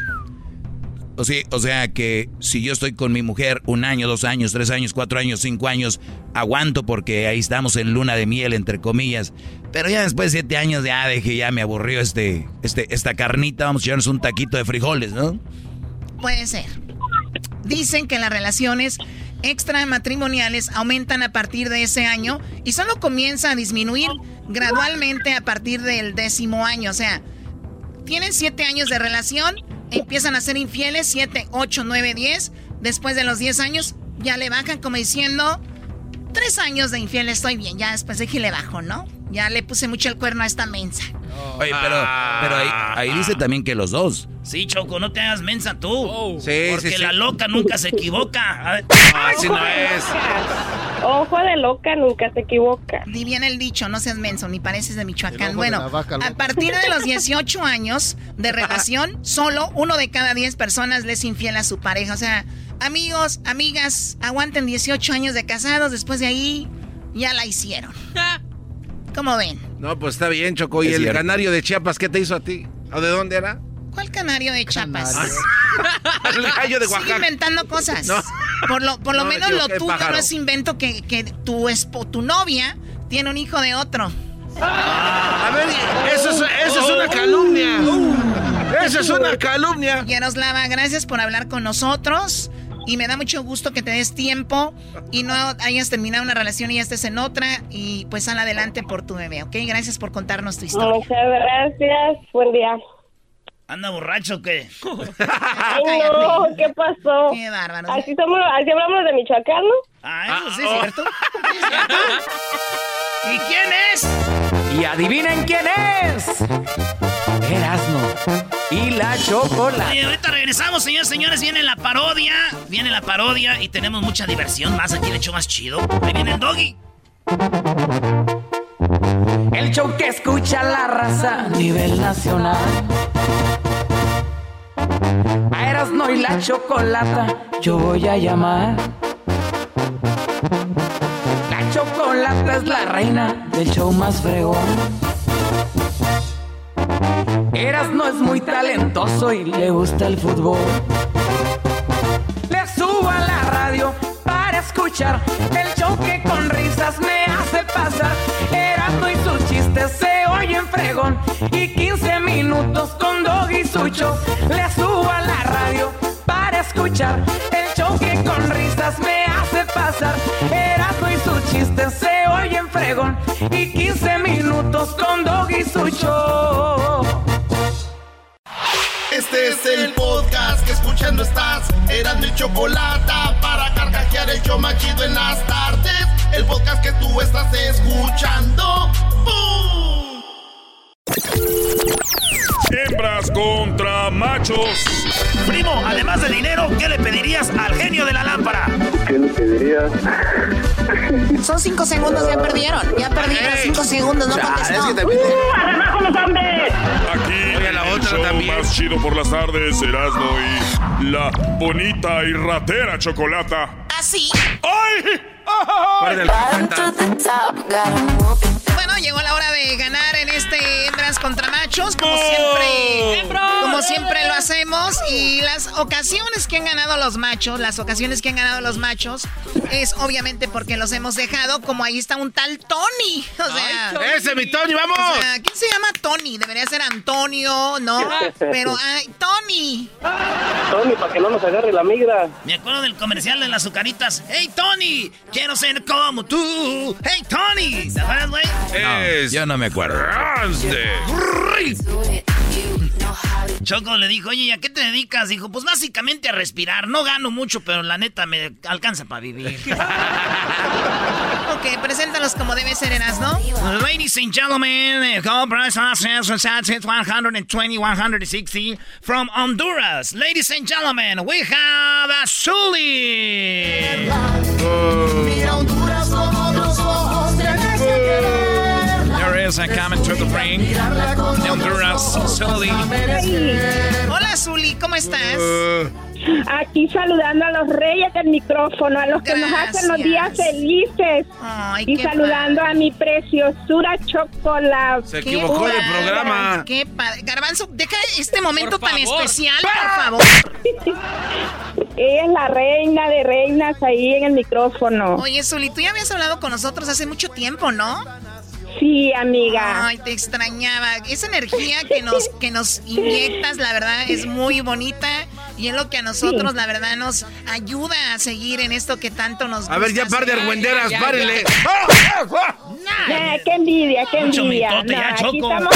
Speaker 11: O sea, o sea que si yo estoy con mi mujer un año, dos años, tres años, cuatro años, cinco años, aguanto porque ahí estamos en luna de miel, entre comillas. Pero ya después de siete años ya dije, ya me aburrió este, este, esta carnita, vamos a echarnos un taquito de frijoles, ¿no?
Speaker 21: Puede ser. Dicen que las relaciones extramatrimoniales aumentan a partir de ese año y solo comienza a disminuir gradualmente a partir del décimo año. O sea, tienen siete años de relación, empiezan a ser infieles, siete, ocho, nueve, diez. Después de los diez años, ya le bajan como diciendo, tres años de infiel estoy bien. Ya después de que le bajo, ¿no? Ya le puse mucho el cuerno a esta mensa.
Speaker 11: Oye, pero, pero ahí, ahí dice también que los dos.
Speaker 6: Sí, Choco, no te hagas mensa tú.
Speaker 4: Oh. Sí,
Speaker 6: porque
Speaker 4: sí, sí.
Speaker 6: la loca nunca se equivoca.
Speaker 4: Así no es.
Speaker 31: Ojo de loca nunca se equivoca.
Speaker 21: Di bien el dicho, no seas menso, ni pareces de Michoacán.
Speaker 14: de
Speaker 21: Bueno, a partir de los 18 años de relación, solo uno de cada 10 personas le es infiel a su pareja. O sea, amigos, amigas, aguanten 18 años de casados, después de ahí ya la hicieron. ¿Cómo ven?
Speaker 4: No, pues está bien, Choco. ¿Y
Speaker 11: Es
Speaker 4: el
Speaker 11: cierto.
Speaker 4: canario de Chiapas qué te hizo a ti? ¿O de dónde era?
Speaker 21: ¿Cuál canario de Chiapas?
Speaker 4: El gallo de
Speaker 21: Sigue
Speaker 4: Oaxaca.
Speaker 21: inventando cosas.
Speaker 4: No.
Speaker 21: Por lo, por lo
Speaker 4: No, me
Speaker 21: menos lo tuyo
Speaker 4: pájaro.
Speaker 21: no es invento que, que tu, espo- tu novia tiene un hijo de otro.
Speaker 4: A ver, eso es, eso es una calumnia. Eso es una calumnia.
Speaker 21: Yaroslava, gracias por hablar con nosotros. Y me da mucho gusto que te des tiempo y no hayas terminado una relación y ya estés en otra. Y pues sal adelante por tu bebé, ¿ok? Gracias por contarnos tu historia.
Speaker 31: Muchas gracias. Buen día.
Speaker 6: ¿Anda borracho o qué?
Speaker 31: Ay, no, ¿qué pasó?
Speaker 21: Qué bárbaro.
Speaker 31: Así, somos, así hablamos de Michoacán, ¿no?
Speaker 6: Ah, eso sí
Speaker 4: oh.
Speaker 6: es cierto. ¿Y quién es?
Speaker 32: Y adivinen quién es. Y la chocolate.
Speaker 6: Oye, ahorita regresamos, señores, señores. Viene la parodia. Viene la parodia y tenemos mucha diversión más aquí, el hecho más chido. Ahí viene el doggy.
Speaker 32: El show que escucha la raza a nivel nacional. A Erasmo y la chocolata yo voy a llamar. La chocolata es la reina del show más fregón. Erasmo es muy talentoso y le gusta el fútbol. Le subo a la radio para escuchar el show que con risas me hace pasar. Erasmo y sus chistes se oyen fregón. Y 15 minutos con Dog y su show. Le subo a la radio para escuchar el show con risas me hace pasar. Erasmo y sus chistes se fregón. Y 15 minutos con Dog y su show.
Speaker 23: Este es el podcast que escuchando estás. Eran mi chocolate para carcajear el show más chido en las tardes. El podcast que tú estás escuchando. ¡Bum!
Speaker 7: Hembras contra machos.
Speaker 6: Primo, además de dinero, ¿qué le pedirías al genio de la lámpara?
Speaker 33: ¿Qué le pedirías?
Speaker 21: Son cinco segundos, ya perdieron. Ya perdieron cinco segundos, no contestó.
Speaker 7: Aquí
Speaker 4: Oye, la
Speaker 7: el
Speaker 4: otra
Speaker 7: show
Speaker 4: también.
Speaker 7: más chido por las tardes, Erasmo y la bonita y ratera chocolata.
Speaker 21: ¿Así?
Speaker 7: ¡Ay!
Speaker 21: Bueno, llegó la hora de ganar en este hembras contra machos, como siempre, como siempre lo hacemos. Y las ocasiones que han ganado los machos, las ocasiones que han ganado los machos, es obviamente porque los hemos dejado, como ahí está un tal Tony. O sea,
Speaker 4: Ay, ¡Ese, mi Tony, vamos!
Speaker 21: o sea, ¿quién se llama Tony? Debería ser Antonio, ¿no? Pero, ay, Tony.
Speaker 28: Tony, para que no nos agarre la migra.
Speaker 6: Me acuerdo del comercial de las azucaritas. ¡Hey, Tony! Quiero ser como tú. ¡Hey, Tony! ¿Te acuerdas, güey?
Speaker 11: No, yo no me acuerdo.
Speaker 6: Choco le dijo, oye, ¿y a qué te dedicas? Dijo, pues básicamente a respirar. No gano mucho, pero la neta me alcanza para vivir.
Speaker 21: Ok, preséntalos como debe ser, Eras, ¿no?
Speaker 6: Ladies and gentlemen, assets 120, 160 from Honduras. Ladies and gentlemen, we have a Zully. There is a coming to the ring. De Honduras, Zully.
Speaker 21: Hola, Zuli, ¿cómo estás?
Speaker 34: Aquí saludando a los reyes del micrófono, a los que nos hacen los días felices. y
Speaker 21: qué
Speaker 34: saludando a mi preciosura chocolate.
Speaker 4: Se equivocó de programa.
Speaker 21: Qué padre. Garbanzo, deja este momento tan especial, por favor.
Speaker 34: Ella es la reina de reinas ahí en el micrófono.
Speaker 21: Oye, Zuli, tú ya habías hablado con nosotros hace mucho tiempo, ¿no?
Speaker 34: Sí, amiga.
Speaker 21: Ay, te extrañaba. Esa energía que nos, que nos inyectas, la verdad, es muy bonita. Y es lo que a nosotros,
Speaker 34: Sí.
Speaker 21: la verdad, nos ayuda a seguir en esto que tanto nos gusta.
Speaker 4: A ver, ya par de argüenderas, párenle.
Speaker 34: Nah, qué envidia, qué envidia.
Speaker 6: mitote, ya,
Speaker 34: Nah, aquí
Speaker 6: Choco.
Speaker 34: estamos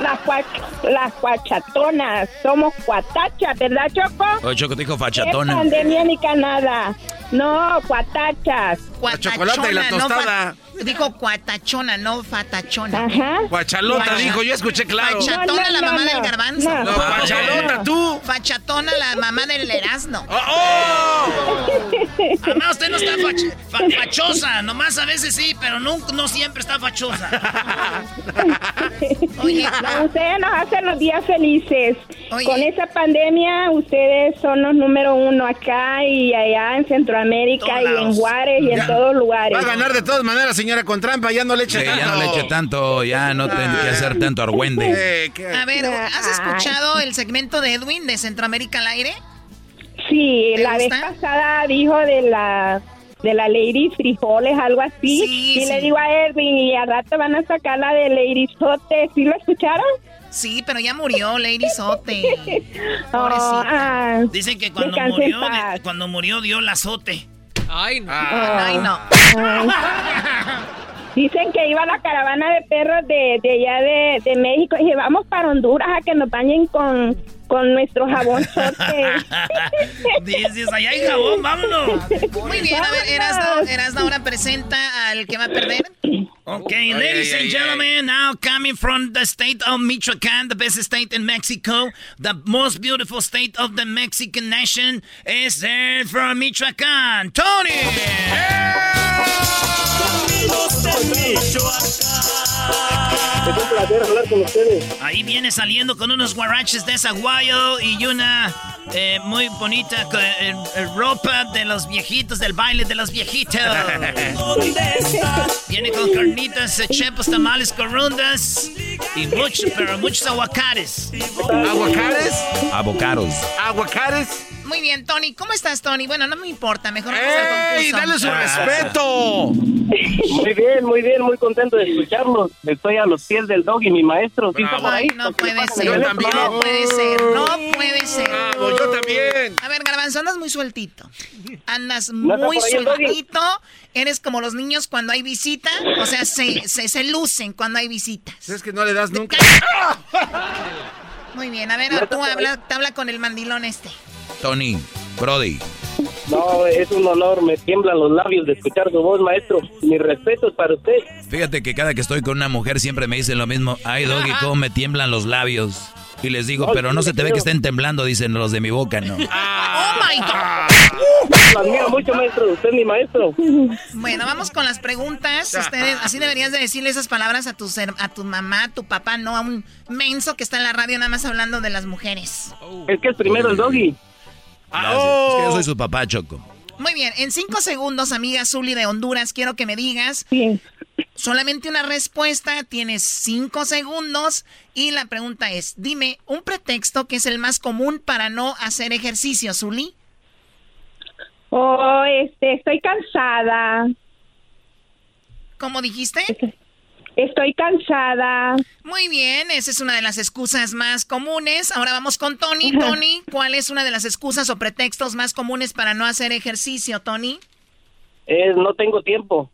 Speaker 34: las, las cuachatonas. Somos cuatachas, ¿verdad, Choco?
Speaker 11: Oye, Choco te dijo
Speaker 34: ¿Qué
Speaker 11: fachatona.
Speaker 34: pandemia ni canada? No, cuatachas.
Speaker 4: chocolate y la
Speaker 21: no
Speaker 4: tostada.
Speaker 21: fa- dijo cuatachona, no fatachona.
Speaker 34: Ajá.
Speaker 4: Guachalota,
Speaker 21: Guacha-
Speaker 4: dijo, yo escuché claro.
Speaker 21: Fachatona,
Speaker 34: No, no,
Speaker 21: la mamá
Speaker 34: no,
Speaker 21: del garbanzo.
Speaker 34: No.
Speaker 4: No, Guachalota, tú.
Speaker 21: Fachatona, la mamá del Erasmo.
Speaker 4: ¡Oh!
Speaker 6: Además, usted no está fach- fa- fachosa. Nomás a veces sí, pero no, no siempre está fachosa.
Speaker 21: Oye,
Speaker 34: No, ustedes nos hacen los días felices.
Speaker 21: Oye.
Speaker 34: Con esa pandemia, ustedes son los número uno acá y allá en Centroamérica
Speaker 6: Todos
Speaker 34: y en. Juárez y
Speaker 4: Ya.
Speaker 34: en todos lugares.
Speaker 4: Va a ganar de todas maneras, señora, con trampa. Ya no le eche
Speaker 11: Sí,
Speaker 4: tanto.
Speaker 11: ya no le eche tanto, ya no tengo que hacer tanto argüende.
Speaker 4: Eh,
Speaker 21: a ver, ¿has escuchado el segmento de Edwin de Centroamérica al aire?
Speaker 34: Sí,
Speaker 21: ¿Te
Speaker 34: la vez pasada dijo de la de la Lady Frijoles, algo así.
Speaker 21: Sí,
Speaker 34: y
Speaker 21: sí.
Speaker 34: le digo a Edwin, y al rato van a sacar la de Lady Sote. ¿Sí lo escucharon?
Speaker 21: Sí, pero ya murió Lady Sote.
Speaker 34: Oh,
Speaker 21: Pobrecita.
Speaker 34: ah,
Speaker 6: Dicen que cuando murió,
Speaker 34: paz.
Speaker 6: cuando murió dio el azote.
Speaker 15: Ay, no.
Speaker 4: Ah.
Speaker 21: Ay, no.
Speaker 34: Ay. Dicen que iba la caravana de perros de, de allá de, de México y vamos para Honduras a que nos bañen con, con nuestro jabón.
Speaker 6: Dices, allá hay jabón, vámonos.
Speaker 21: Muy bien, a ver, Erasno, Erasno ahora presenta al que va a perder.
Speaker 6: Okay,
Speaker 4: Ay,
Speaker 6: ladies
Speaker 4: ay,
Speaker 6: and
Speaker 4: ay,
Speaker 6: gentlemen, now coming from the state of Michoacán, the best state in Mexico, the most beautiful state of the Mexican nation, is there from Michoacán, Tony.
Speaker 28: Es un placer hablar con ustedes.
Speaker 6: Ahí viene saliendo con unos guaraches de zaguayo y una eh, muy bonita eh, eh, ropa de los viejitos, del baile de los viejitos. Viene con carnitas, chepos, tamales, corundas y muchos, pero muchos aguacates.
Speaker 4: ¿Aguacates?
Speaker 11: Avocados.
Speaker 4: ¿Aguacates?
Speaker 21: Muy bien, Tony. ¿Cómo estás, Tony? Bueno, no me importa. Mejor vamos
Speaker 4: ¡Ey! ¡Dale su respeto!
Speaker 28: Muy bien, muy bien, muy contento de escucharlos. Estoy a los pies del dog y mi maestro. ¿Sí?
Speaker 21: Ay, no puede
Speaker 4: Yo
Speaker 21: ser.
Speaker 4: también.
Speaker 21: No puede ser. No puede ser.
Speaker 4: Bravo, yo también.
Speaker 21: A ver, Garbanzo, andas muy sueltito. Andas
Speaker 28: ¿No está
Speaker 21: muy sueltito. Eres como los niños cuando hay visita. O sea, se, se, se lucen cuando hay visitas.
Speaker 4: Es que no le das nunca.
Speaker 21: Muy bien, a ver, tú habla, te habla con el mandilón este.
Speaker 11: Tony, Brody.
Speaker 28: No, es un honor, me tiemblan los labios de escuchar su voz, maestro. Mi respeto es para usted.
Speaker 11: Fíjate que cada que estoy con una mujer siempre me dicen lo mismo. Ay, Doggy, cómo me tiemblan los labios. Y les digo, pero no se te ve que estén temblando, dicen los de mi boca, ¿no?
Speaker 21: ¡Oh, my God!
Speaker 28: Lo admiro mucho, maestro. Usted es mi maestro.
Speaker 21: Bueno, vamos con las preguntas. Ustedes, así deberías de decirle esas palabras a tu, ser- a tu mamá, a tu papá, no a un menso que está en la radio nada más hablando de las mujeres.
Speaker 28: Es que es primero el doggy.
Speaker 11: Gracias. Es que yo soy su papá, Choco.
Speaker 21: Muy bien, en cinco segundos, amiga Zuli de Honduras, quiero que me digas solamente una respuesta, tienes cinco segundos y la pregunta es, dime un pretexto que es el más común para no hacer ejercicio, Zuli.
Speaker 34: Oh, este, estoy cansada.
Speaker 21: ¿Cómo dijiste?
Speaker 34: Estoy cansada.
Speaker 21: Muy bien, esa es una de las excusas más comunes. Ahora vamos con Tony. Tony, ¿cuál es una de las excusas o pretextos más comunes para no hacer ejercicio, Tony?
Speaker 28: Es no tengo tiempo.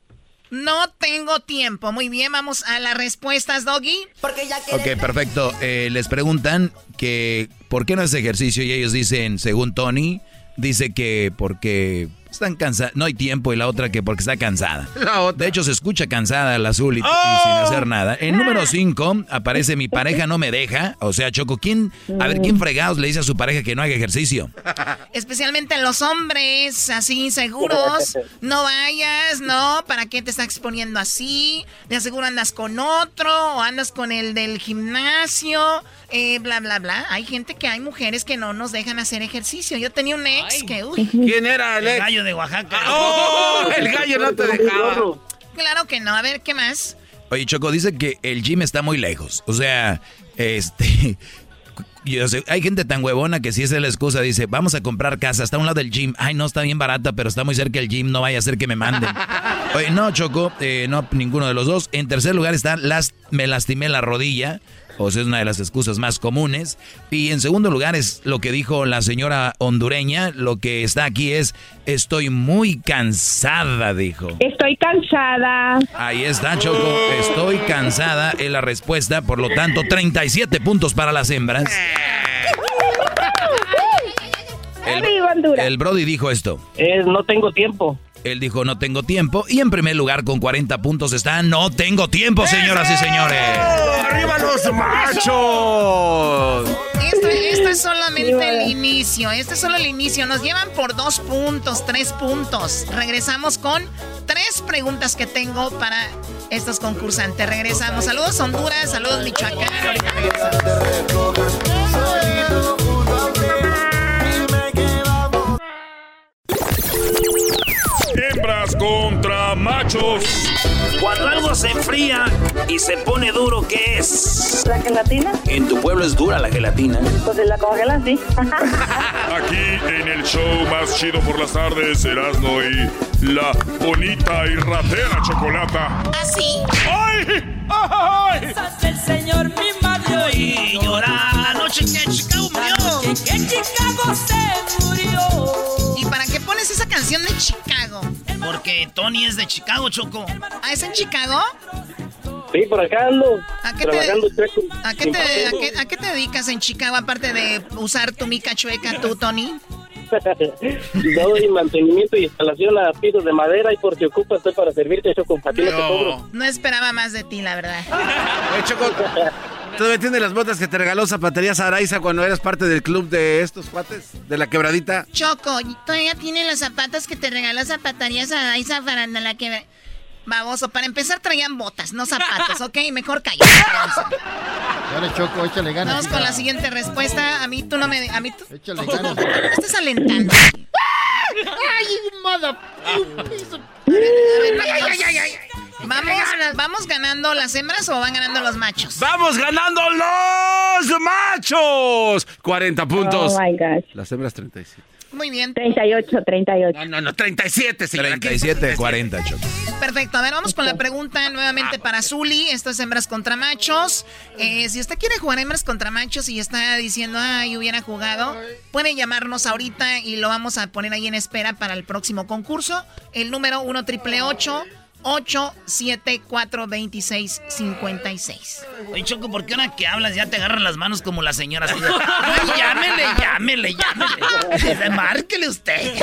Speaker 21: No tengo tiempo. Muy bien, vamos a las respuestas, Doggy. Porque ya
Speaker 11: Ok, perfecto. Eh, les preguntan que por qué no hace ejercicio y ellos dicen, según Tony, dice que porque están cansados, no hay tiempo y la otra que porque está cansada. De hecho, se escucha cansada la azul y, y sin hacer nada. En número 5 aparece mi pareja no me deja. O sea, Choco, ¿quién, a ver, ¿quién fregados le dice a su pareja que no haga ejercicio?
Speaker 21: Especialmente los hombres, así inseguros. No vayas, no, ¿para qué te estás exponiendo así? De seguro andas con otro o andas con el del gimnasio, eh, bla, bla, bla. Hay gente que hay mujeres que no nos dejan hacer ejercicio. Yo tenía un ex que, uy.
Speaker 4: ¿Quién era el
Speaker 6: El
Speaker 4: ex?
Speaker 6: gallo de Oaxaca.
Speaker 4: ¡Oh! El gallo no te dejaba.
Speaker 21: Claro que no. A ver, ¿qué más?
Speaker 11: Oye, Choco, dice que el gym está muy lejos. O sea, este. Yo sé, hay gente tan huevona que si esa es la excusa, dice, vamos a comprar casa, está a un lado del gym. Ay, no, está bien barata, pero está muy cerca el gym, no vaya a ser que me manden. Oye, no, Choco, eh, no, ninguno de los dos. En tercer lugar está, las, me lastimé la rodilla. O sea, es una de las excusas más comunes. Y en segundo lugar es lo que dijo la señora hondureña. Lo que está aquí es, estoy muy cansada, dijo.
Speaker 34: Estoy cansada.
Speaker 11: Ahí está, Choco. Estoy cansada. Es la respuesta. Por lo tanto, 37 puntos para las hembras.
Speaker 34: Arriba, Honduras.
Speaker 11: El Brody dijo esto.
Speaker 28: Es no tengo tiempo.
Speaker 11: Él dijo no tengo tiempo. Y en primer lugar, con 40 puntos está no tengo tiempo, señoras y señores.
Speaker 4: ¡Arriba los machos!
Speaker 21: Esto, esto es solamente el inicio. Este es solo el inicio. Nos llevan por dos puntos, tres puntos. Regresamos con tres preguntas que tengo para estos concursantes. Regresamos. Saludos Honduras, saludos Michoacán. Ahorita regresamos.
Speaker 7: Hembras contra machos.
Speaker 33: Cuando algo se enfría y se pone duro, ¿qué es?
Speaker 35: ¿La gelatina?
Speaker 33: En tu pueblo es dura la gelatina.
Speaker 35: Pues la congelan, sí.
Speaker 7: Aquí en el show más chido por las tardes, Erasmo y la bonita y ratera chocolata.
Speaker 21: Así.
Speaker 7: ¡Ay! ¡Ay!
Speaker 32: el Señor mi madre
Speaker 6: Y llorar la noche que Chicago murió.
Speaker 32: que Chicago se murió.
Speaker 21: ¿Y para qué pones esa canción de Chicago?
Speaker 6: Porque Tony es de Chicago, Choco.
Speaker 21: ¿Ah, es en Chicago?
Speaker 28: Sí, por acá ando.
Speaker 21: ¿A qué te-
Speaker 28: trabajando chueco.
Speaker 21: ¿A qué, te, a, qué, a qué te dedicas en Chicago aparte de usar tu mica chueca tú, Tony?
Speaker 28: Doy mantenimiento y instalación a pisos de madera y por si ocupa estoy para servirte, Choco. A ti no te cobro.
Speaker 21: No esperaba más de ti, la verdad.
Speaker 4: Choco, ¿todavía tienes las botas que te regaló Zapaterías Araiza cuando eras parte del club de estos cuates? ¿De la quebradita?
Speaker 21: Choco, todavía tiene los zapatos que te regaló zapaterías a esa faranda que... Baboso, para empezar traían botas, no zapatos, ¿ok? Mejor cállate.
Speaker 14: Dale, Choco, échale ganas.
Speaker 21: Vamos con la siguiente respuesta. A mí tú no me... A mí tú...
Speaker 14: Échale ganas.
Speaker 21: Me estás alentando.
Speaker 14: ¡Ay, mother!
Speaker 21: Vamos, ¿Vamos ganando las hembras o van ganando los machos?
Speaker 4: ¡Vamos ganando los machos! 40 puntos.
Speaker 34: Oh my gosh.
Speaker 4: Las hembras 37.
Speaker 21: Muy bien.
Speaker 34: 38, 38.
Speaker 4: No, no, no, 37, señora.
Speaker 11: 37, 40, Choco.
Speaker 21: Perfecto. A ver, vamos con la pregunta nuevamente para Zuli. Esto es hembras contra machos. Eh, si usted quiere jugar hembras contra machos y está diciendo, ay, hubiera jugado, puede llamarnos ahorita y lo vamos a poner ahí en espera para el próximo concurso. El número 1 triple 874 2656
Speaker 6: Oye, Choco, ¿por qué ahora que hablas ya te agarran las manos como la señora? Así de, Ay, llámele, llámele, llámele. Márquele usted.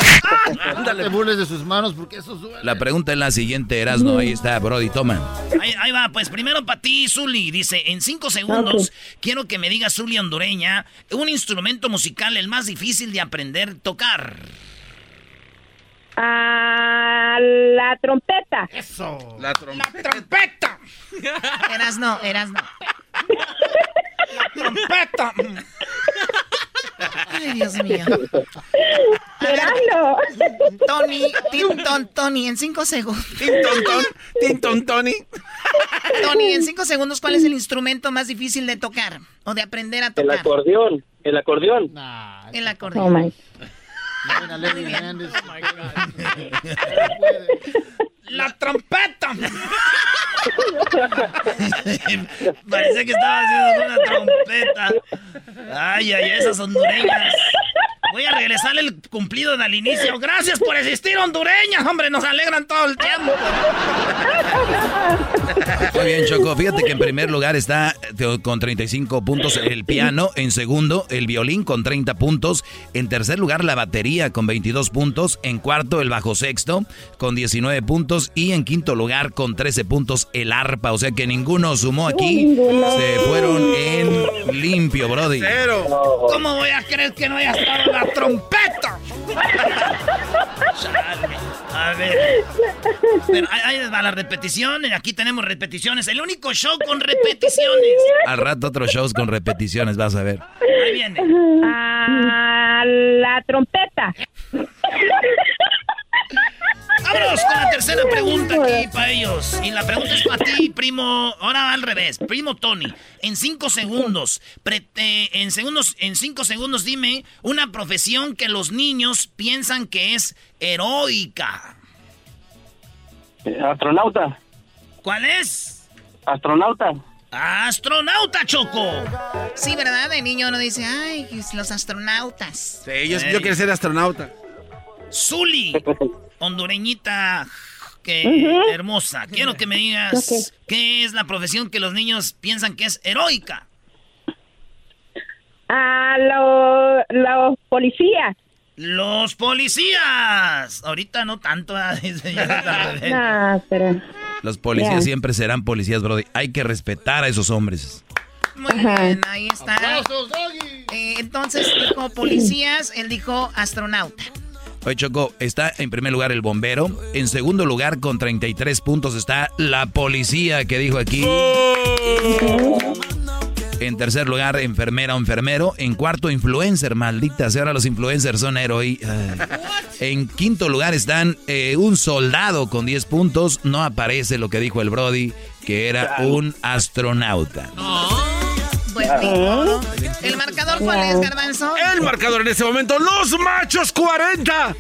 Speaker 14: No te burles de sus manos porque eso duele.
Speaker 11: La pregunta es la siguiente, Erasmo. Ahí está, Brody, toma.
Speaker 6: Ahí, ahí va, pues primero para ti, Zuli. Dice, en cinco segundos quiero que me diga Zuli hondureña un instrumento musical el más difícil de aprender a tocar.
Speaker 34: A la trompeta.
Speaker 6: Eso.
Speaker 4: La trompeta.
Speaker 6: La trompeta.
Speaker 21: Eras no, eras no.
Speaker 6: trompeta.
Speaker 21: Ay, Dios mío.
Speaker 34: Gerardo.
Speaker 21: Tony, Tinton, Tony, en cinco segundos.
Speaker 4: Tinton, ton, Tinton, Tony.
Speaker 21: Tony, en cinco segundos, ¿cuál es el instrumento más difícil de tocar o de aprender a
Speaker 36: El
Speaker 21: tocar?
Speaker 36: acordeón, el acordeón.
Speaker 21: El acordeón.
Speaker 34: Oh You're gonna let hand is. Oh my god.
Speaker 6: La trompeta. Parece que estaba haciendo una trompeta. Ay, ay, esas hondureñas. Voy a regresarle el cumplido al inicio. Gracias por existir, hondureñas. Hombre, nos alegran todo el tiempo.
Speaker 11: Muy bien, Choco. Fíjate que en primer lugar está con 35 puntos el piano. En segundo, el violín con 30 puntos. En tercer lugar, la batería con 22 puntos. En cuarto, el bajo sexto con 19 puntos. Y en quinto lugar, con 13 puntos, el arpa. O sea que ninguno sumó aquí. Se fueron en limpio, Brody.
Speaker 6: ¿Cómo voy a creer que no haya estado la trompeta? A ver. Pero ahí va la repetición. Aquí tenemos repeticiones. El único show con repeticiones.
Speaker 11: Al rato otros shows con repeticiones, vas a ver.
Speaker 6: Ahí viene.
Speaker 34: A la trompeta.
Speaker 6: Vámonos con la tercera pregunta aquí para ellos. Y la pregunta es para ti, primo. Ahora al revés, primo Tony. En cinco segundos, pre- eh, en segundos, en cinco segundos, dime una profesión que los niños piensan que es heroica.
Speaker 36: Eh, Astronauta,
Speaker 6: ¿Cuál es?
Speaker 36: astronauta.
Speaker 6: Astronauta, Choco.
Speaker 21: Sí, ¿verdad? De niño uno dice, ay, los astronautas.
Speaker 4: Sí, yo, yo quiero ser astronauta.
Speaker 6: Zuli, hondureñita, que hermosa. Quiero que me digas qué es la profesión que los niños piensan que es heroica.
Speaker 34: A los los policías.
Speaker 6: Los policías. Ahorita no tanto. ah.
Speaker 34: No, pero.
Speaker 11: Los policías siempre serán policías, Brody. Hay que respetar a esos hombres.
Speaker 21: Muy bien, ahí está. Eh, entonces dijo policías, él dijo astronauta.
Speaker 11: Oye, Choco, está en primer lugar el bombero. En segundo lugar, con 33 puntos, está la policía que dijo aquí. En tercer lugar, enfermera o enfermero. En cuarto, influencer, maldita sea. Ahora los influencers son héroes. En quinto lugar están eh, un soldado con 10 puntos. No aparece lo que dijo el Brody, que era un astronauta.
Speaker 21: Pues. ¿El marcador cuál es, Garbanzo?
Speaker 4: El marcador en ese momento, los machos 40.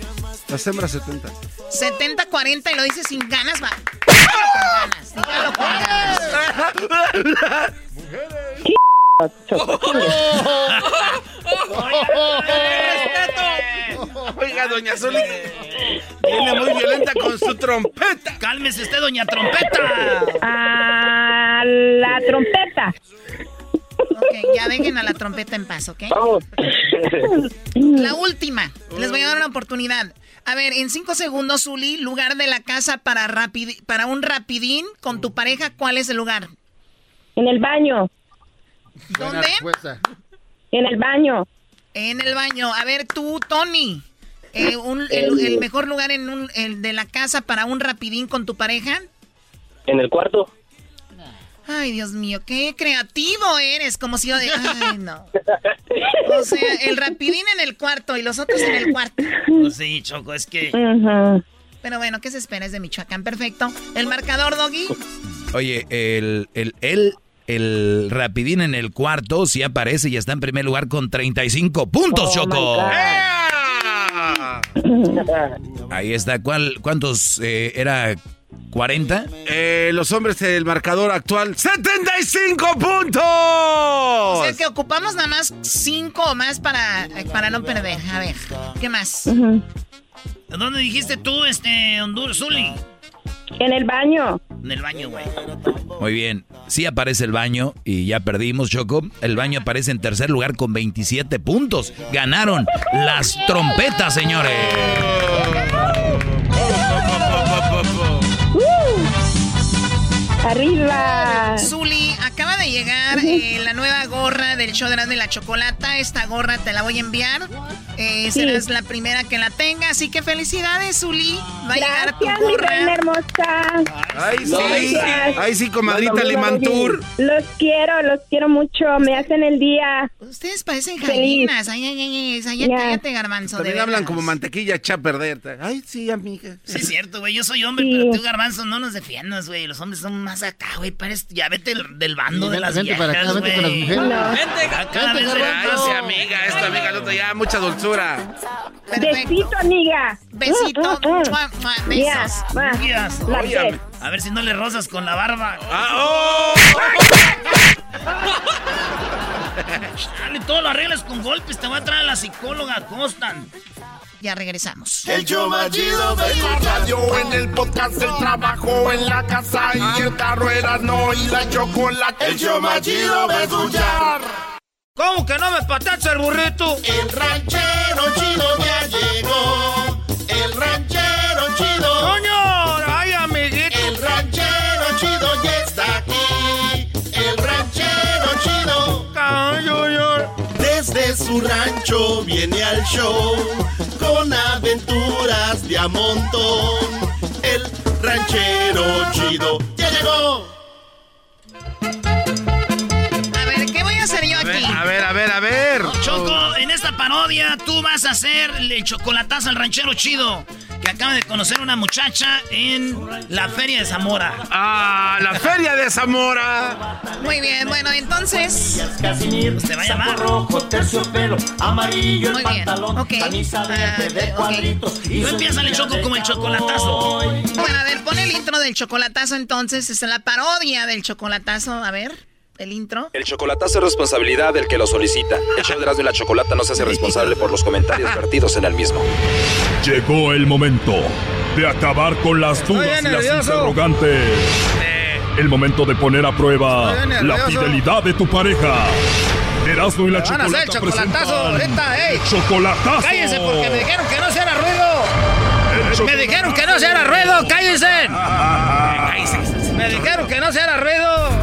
Speaker 4: Las hembras 70.
Speaker 21: 70-40 y lo dice sin ganas, va. Ganas, con ganas.
Speaker 4: Oiga, doña Zuli. Viene muy violenta con su trompeta.
Speaker 6: Cálmese usted, doña trompeta.
Speaker 34: A la trompeta.
Speaker 21: Ok, ya dejen a la trompeta en paz, ¿ok?
Speaker 36: Vamos.
Speaker 21: La última. Les voy a dar una oportunidad. A ver, en cinco segundos, Zuli, lugar de la casa para, rapidi- para un rapidín con tu pareja, ¿cuál es el lugar?
Speaker 34: En el baño.
Speaker 21: ¿Dónde?
Speaker 34: En el baño.
Speaker 21: En el baño. A ver, tú, Tony. eh, un- el, el mejor lugar en un, el de la casa para un rapidín con tu pareja.
Speaker 36: En el cuarto.
Speaker 21: Ay, Dios mío, qué creativo eres. Como si yo de... Ay, no. O sea, el rapidín en el cuarto y los otros en el cuarto.
Speaker 6: Pues sí, Choco, es que.
Speaker 21: Pero bueno, ¿qué se espera? Es de Michoacán. Perfecto. El marcador, Doggy.
Speaker 11: Oye, el, el, el, el rapidín en el cuarto sí aparece y está en primer lugar con 35 puntos,
Speaker 4: Oh,
Speaker 11: Choco. Ahí está. ¿Cuál, ¿Cuántos eh, era? ¿40?
Speaker 4: Eh, los hombres del marcador actual, 75 puntos.
Speaker 21: O sea que ocupamos nada más cinco o más para, para no perder. A ver, ¿qué más?
Speaker 6: ¿Dónde dijiste tú, este, Honduras, Zuli?
Speaker 34: En el baño.
Speaker 6: En el baño, güey.
Speaker 11: Muy bien. Sí aparece el baño y ya perdimos, Choco. El baño aparece en tercer lugar con 27 puntos. Ganaron las trompetas, señores.
Speaker 34: Arriba.
Speaker 21: Zuli, acaba de llegar eh, la nueva gorra del show de Erasmo y la Chocolata. Esta gorra te la voy a enviar. Eh,
Speaker 34: Sí.
Speaker 21: serás la primera que la tenga, así que felicidades, Uli. Va a llegar tu
Speaker 34: Gracias, mi reina hermosa.
Speaker 4: Ay, sí.
Speaker 34: Gracias.
Speaker 4: Ay, sí, comadrita Limantur.
Speaker 34: Los quiero, los quiero mucho. Me hacen el día.
Speaker 21: Ustedes parecen gallinas. Ay, ay, ay, ay, ay,
Speaker 34: Ya.
Speaker 21: cállate, garbanzo. de
Speaker 4: También hablan
Speaker 21: veras.
Speaker 4: como mantequilla echa a perder. Ay, sí, amiga.
Speaker 6: Sí, es cierto, güey. Yo soy hombre, pero tú, garbanzo, no nos defiendas, güey. Los hombres son más acá, güey. Ya vete del, del bando de las
Speaker 14: vente
Speaker 6: viejas,
Speaker 14: para acá, vente con las mujeres. No.
Speaker 6: Vente, acá,
Speaker 14: Vente,
Speaker 6: vente,
Speaker 4: Ay, sí, amiga, esta amiga, ya, mucha dulzura.
Speaker 34: Besito, amiga.
Speaker 21: Besito.
Speaker 34: Mm, mm, mm.
Speaker 21: Besos.
Speaker 6: Yes. Oye, a ver si no le rozas con la barba.
Speaker 4: Ah, oh.
Speaker 6: Dale, todo lo arreglas con golpes. Te va a traer a la psicóloga Constan.
Speaker 21: Ya regresamos.
Speaker 23: El show más chido de la radio, en el podcast, el trabajo, en la casa y el carro era no y la chocolate. El show más chido de escuchar.
Speaker 6: ¿Cómo que no me patacha el burrito?
Speaker 23: El ranchero chido ya llegó. El ranchero chido.
Speaker 6: ¡Coño! ¡Ay, amiguito!
Speaker 23: El ranchero chido ya está aquí. El ranchero chido. Desde su rancho viene al show con aventuras de a montón. El ranchero chido ya llegó.
Speaker 21: A ver, ¿qué voy a hacer yo
Speaker 4: A ver,
Speaker 21: aquí?
Speaker 4: a ver, a ver, a ver.
Speaker 6: Choco, en esta parodia tú vas a hacer el chocolatazo al ranchero chido. Que acaba de conocer una muchacha en la feria de Zamora.
Speaker 4: Ah, la feria de Zamora.
Speaker 21: Muy bien, bueno, entonces.
Speaker 6: Pues te va a llamar.
Speaker 23: rojo, terciopelo, amarillo
Speaker 21: Muy bien, ok.
Speaker 23: camisa verde de
Speaker 21: Ah, ok.
Speaker 23: cuadritos.
Speaker 6: Tú empiezas el choco como el chocolatazo.
Speaker 21: Bueno, a ver, pon el intro del chocolatazo entonces. Es la parodia del chocolatazo. A ver, el intro.
Speaker 37: El chocolatazo es responsabilidad del que lo solicita. El show de Erasmo y la Chocolata no se hace responsable por los comentarios vertidos en el mismo.
Speaker 7: Llegó el momento de acabar con las dudas y las interrogantes. El momento de poner a prueba la fidelidad de tu pareja. Erasmo y la
Speaker 6: Van a hacer el
Speaker 7: Chocolata
Speaker 6: chocolatazo
Speaker 7: presentan
Speaker 6: ahorita, ey.
Speaker 7: Chocolatazo.
Speaker 6: Cállense porque me dijeron que no se haga ruido. Me dijeron que no se haga ruido, cállense. Me dijeron que no se haga ruido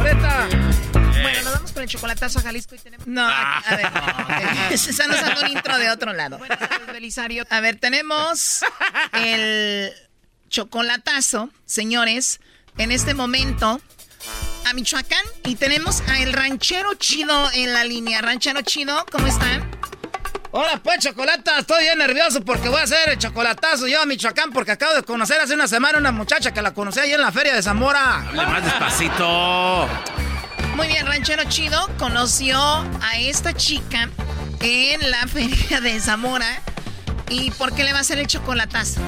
Speaker 21: con el chocolatazo a Jalisco y tenemos. No, aquí- a ver. ok. Están usando un intro de otro lado. Buenas tardes, Belisario. A ver, tenemos el chocolatazo, señores, en este momento a Michoacán y tenemos a el ranchero chido en la línea. Ranchero chido, ¿cómo están?
Speaker 6: Hola, pues, chocolata, estoy bien nervioso porque voy a hacer el chocolatazo yo a Michoacán porque acabo de conocer hace una semana una muchacha que la conocí ahí en la feria de Zamora.
Speaker 4: Hable más despacito.
Speaker 21: Muy bien, ranchero chido conoció a esta chica en la feria de Zamora. ¿Y por qué le va a hacer el chocolatazo?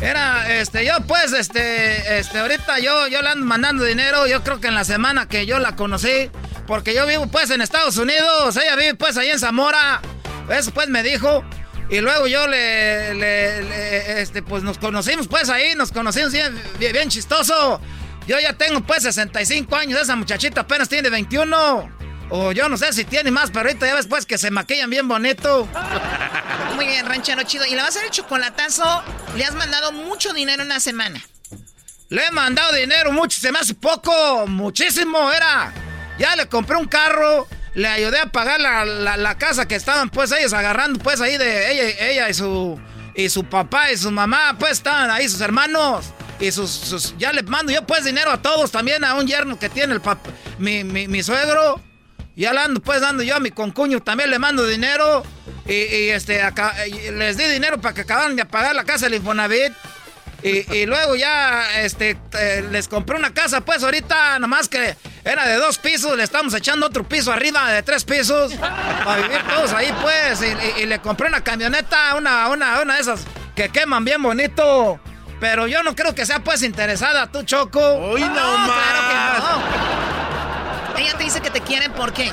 Speaker 6: Era, este, yo pues, este, este, ahorita yo, yo le ando mandando dinero, yo creo que en la semana que yo la conocí, porque yo vivo pues en Estados Unidos, ella vive pues ahí en Zamora, eso pues me dijo, y luego yo le, le- este, pues nos conocimos pues ahí, nos conocimos bien, bien chistoso, yo ya tengo pues 65 años, esa muchachita apenas tiene 21, o yo no sé si tiene más, pero ahorita ya ves pues que se maquillan bien bonito.
Speaker 21: Muy bien, ranchero chido. ¿Y le va a hacer el chocolatazo? Le has mandado mucho dinero en una semana.
Speaker 6: Le he mandado dinero mucho, se me hace poco, muchísimo era. Ya le compré un carro, le ayudé a pagar la, la- la casa que estaban pues ellos agarrando pues ahí de ella, ella y su y su papá y su mamá, pues estaban ahí sus hermanos y sus, ya le mando yo pues dinero a todos, también a un yerno que tiene el pap- mi, mi, suegro. Ya le ando pues dando yo a mi concuño, también le mando dinero. Y, este, les di dinero para que acabaran de pagar la casa del Infonavit. Y, luego ya este, eh, les compré una casa, pues ahorita, nomás que era de dos pisos, le estamos echando otro piso arriba de tres pisos para vivir todos ahí, pues. Y le compré una camioneta, una, una, una de esas que queman bien bonito. Pero yo no creo que sea pues interesada, tú, Choco.
Speaker 4: Hoy no,
Speaker 21: claro que no. Ella te dice que te quieren, ¿por qué?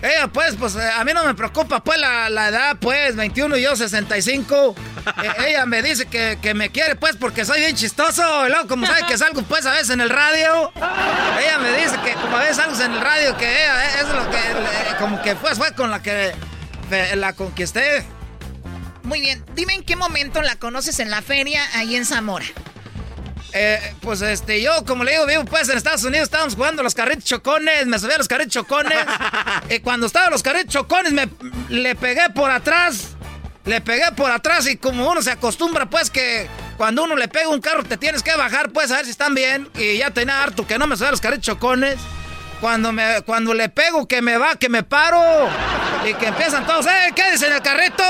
Speaker 6: Ella, pues, pues eh, a mí no me preocupa, pues, la, la edad, pues, 21 y yo 65. Eh, ella me dice que, que me quiere, pues, porque soy bien chistoso. Y luego, como sabe que salgo, pues, a veces en el radio. Ella me dice que, como a veces salgo en el radio, que ella eh, es lo que, eh, como que, pues, fue con la que la conquisté.
Speaker 21: Muy bien. Dime en qué momento la conoces en la feria ahí en Zamora.
Speaker 6: Eh, pues este, yo como le digo, vivo pues en Estados Unidos, estábamos jugando los carritos chocones, me subí a los carritos chocones. y cuando estaba los carritos chocones, me le pegué por atrás
Speaker 38: le pegué por atrás y como uno se acostumbra, pues que cuando uno le pega un carro te tienes que bajar, pues a ver si están bien. Y ya tenía harto que no me suenan los carritos chocones. Cuando, me, cuando le pego que me va, que me paro. Y que empiezan todos, ¡eh, quédese en el carrito!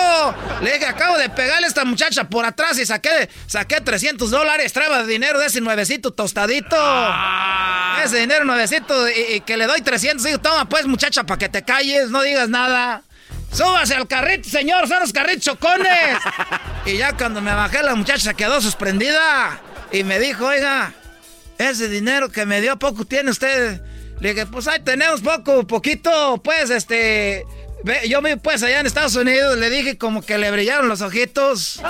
Speaker 38: Le dije, acabo de pegarle a esta muchacha por atrás y saqué, saqué 300 dólares. Traba dinero de ese nuevecito tostadito. Ese dinero nuevecito y, y que le doy 300. Digo, toma pues muchacha, para que te calles, no digas nada. Súbase al carrito, señor, son los carritos chocones. y ya cuando me bajé, la muchacha se quedó sorprendida. Y me dijo, oiga, ese dinero que me dio poco tiene usted. Le dije, pues ahí tenemos poco, poquito, pues este. Yo vi pues allá en Estados Unidos, le dije como que le brillaron los ojitos.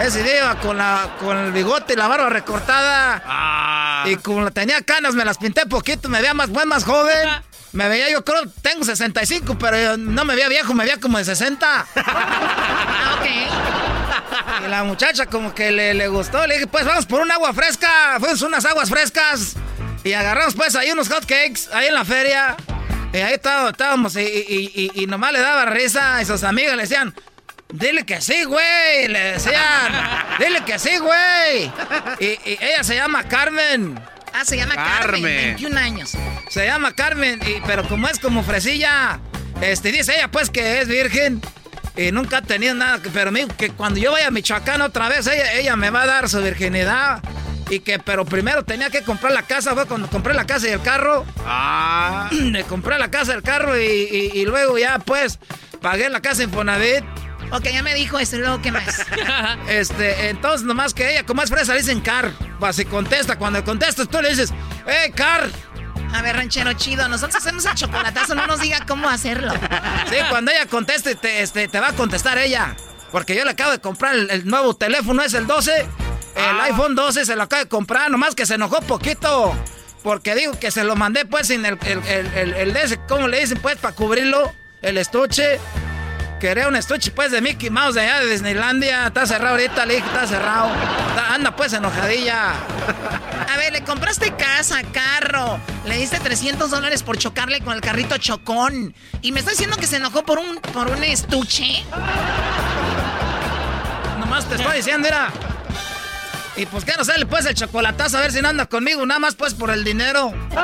Speaker 38: Ese día iba con, la, con el bigote y la barba recortada. Y como la tenía canas, me las pinté poquito, me veía más buen, más joven. Me veía, yo creo, tengo 65, pero yo no me veía viejo, me veía como de 60. Y la muchacha como que le, le gustó, le dije, pues vamos por un agua fresca, fuimos unas aguas frescas. Y agarramos pues ahí unos hot cakes, ahí en la feria. Y ahí estábamos, y, y- y- y nomás le daba risa y sus amigas le decían, dile que sí, güey. Le decían, dile que sí, güey. Y, y ella se llama Carmen.
Speaker 21: Ah, se llama Carmen,
Speaker 38: Carmen.
Speaker 21: 21 años.
Speaker 38: Se llama Carmen, y, pero como es como fresilla, este, dice ella pues que es virgen y nunca ha tenido nada, que- pero me dijo que cuando yo vaya a Michoacán otra vez, ella, ella me va a dar su virginidad. Y que, pero primero tenía que comprar la casa, fue cuando compré la casa y el carro. Ah. Le compré la casa, el carro y, y- y luego ya pues pagué la casa Infonavit.
Speaker 21: Ok, ya me dijo eso, y luego, ¿qué más?
Speaker 38: Este, entonces nomás que ella, como es fresa, le dicen car. Pues si contesta, cuando contestas tú le dices, ¡eh, car!
Speaker 21: A ver, ranchero chido, nosotros hacemos el chocolatazo, no nos diga cómo hacerlo.
Speaker 38: Sí, cuando ella conteste, te, este, te va a contestar ella. Porque yo le acabo de comprar el, el nuevo teléfono, es el 12. El iPhone 12 se lo acabo de comprar, nomás que se enojó poquito. Porque dijo que se lo mandé pues sin el, el, el, el- el de ese, ¿cómo le dicen pues? Para cubrirlo, el estuche. Quería un estuche pues de Mickey Mouse de allá de Disneylandia. Está cerrado ahorita, le dije, está cerrado. Está- anda pues enojadilla.
Speaker 21: A ver, le compraste casa, carro, le diste 300 dólares por chocarle con el carrito chocón. Y me está diciendo que se enojó por un, por un estuche.
Speaker 38: Nomás te estoy diciendo, mira. Y pues que no sale pues el chocolatazo a ver si no anda conmigo, nada más pues por el dinero.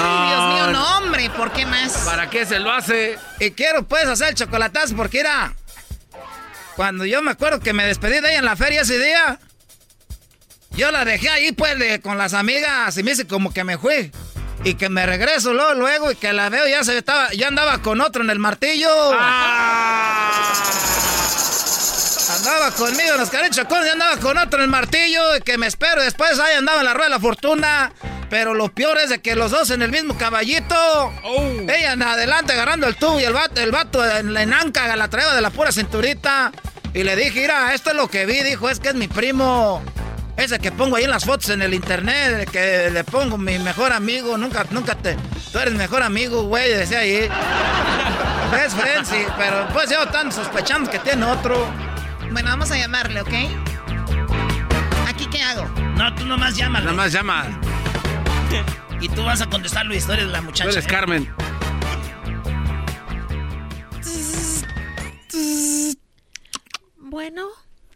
Speaker 21: Ay, Dios mío, no, hombre, ¿por qué más?
Speaker 38: ¿Para qué se lo hace? Y quiero pues hacer el chocolatazo porque era. Cuando yo me acuerdo que me despedí de ella en la feria ese día. Yo la dejé ahí pues de- con las amigas y me hice como que me fui. Y que me regreso luego, luego y que la veo ya se estaba, ya andaba con otro en el martillo. Andaba conmigo en los carichocones, ya andaba con otro en el martillo y que me espero. Después ahí andaba en la rueda de la fortuna. Pero lo peor es de que los dos en el mismo caballito. Ella en adelante agarrando el tubo y el vato, el vato en la enanca la traía de la pura cinturita. Y le dije, mira, esto es lo que vi. Dijo, es que es mi primo. Ese que pongo ahí en las fotos en el internet, que le pongo mi mejor amigo. Nunca, nunca te. Tú eres mejor amigo, güey, decía ahí. Best friend, sí, pero pues yo están sospechando que tiene otro.
Speaker 21: Bueno, vamos a llamarle, ¿ok? ¿Aquí qué hago?
Speaker 6: No, tú nomás llámala.
Speaker 4: Nada más llama.
Speaker 6: Y tú vas a contestar, Luis, tú eres la muchacha.
Speaker 4: Tú eres
Speaker 6: ¿eh?
Speaker 4: Carmen.
Speaker 21: Bueno.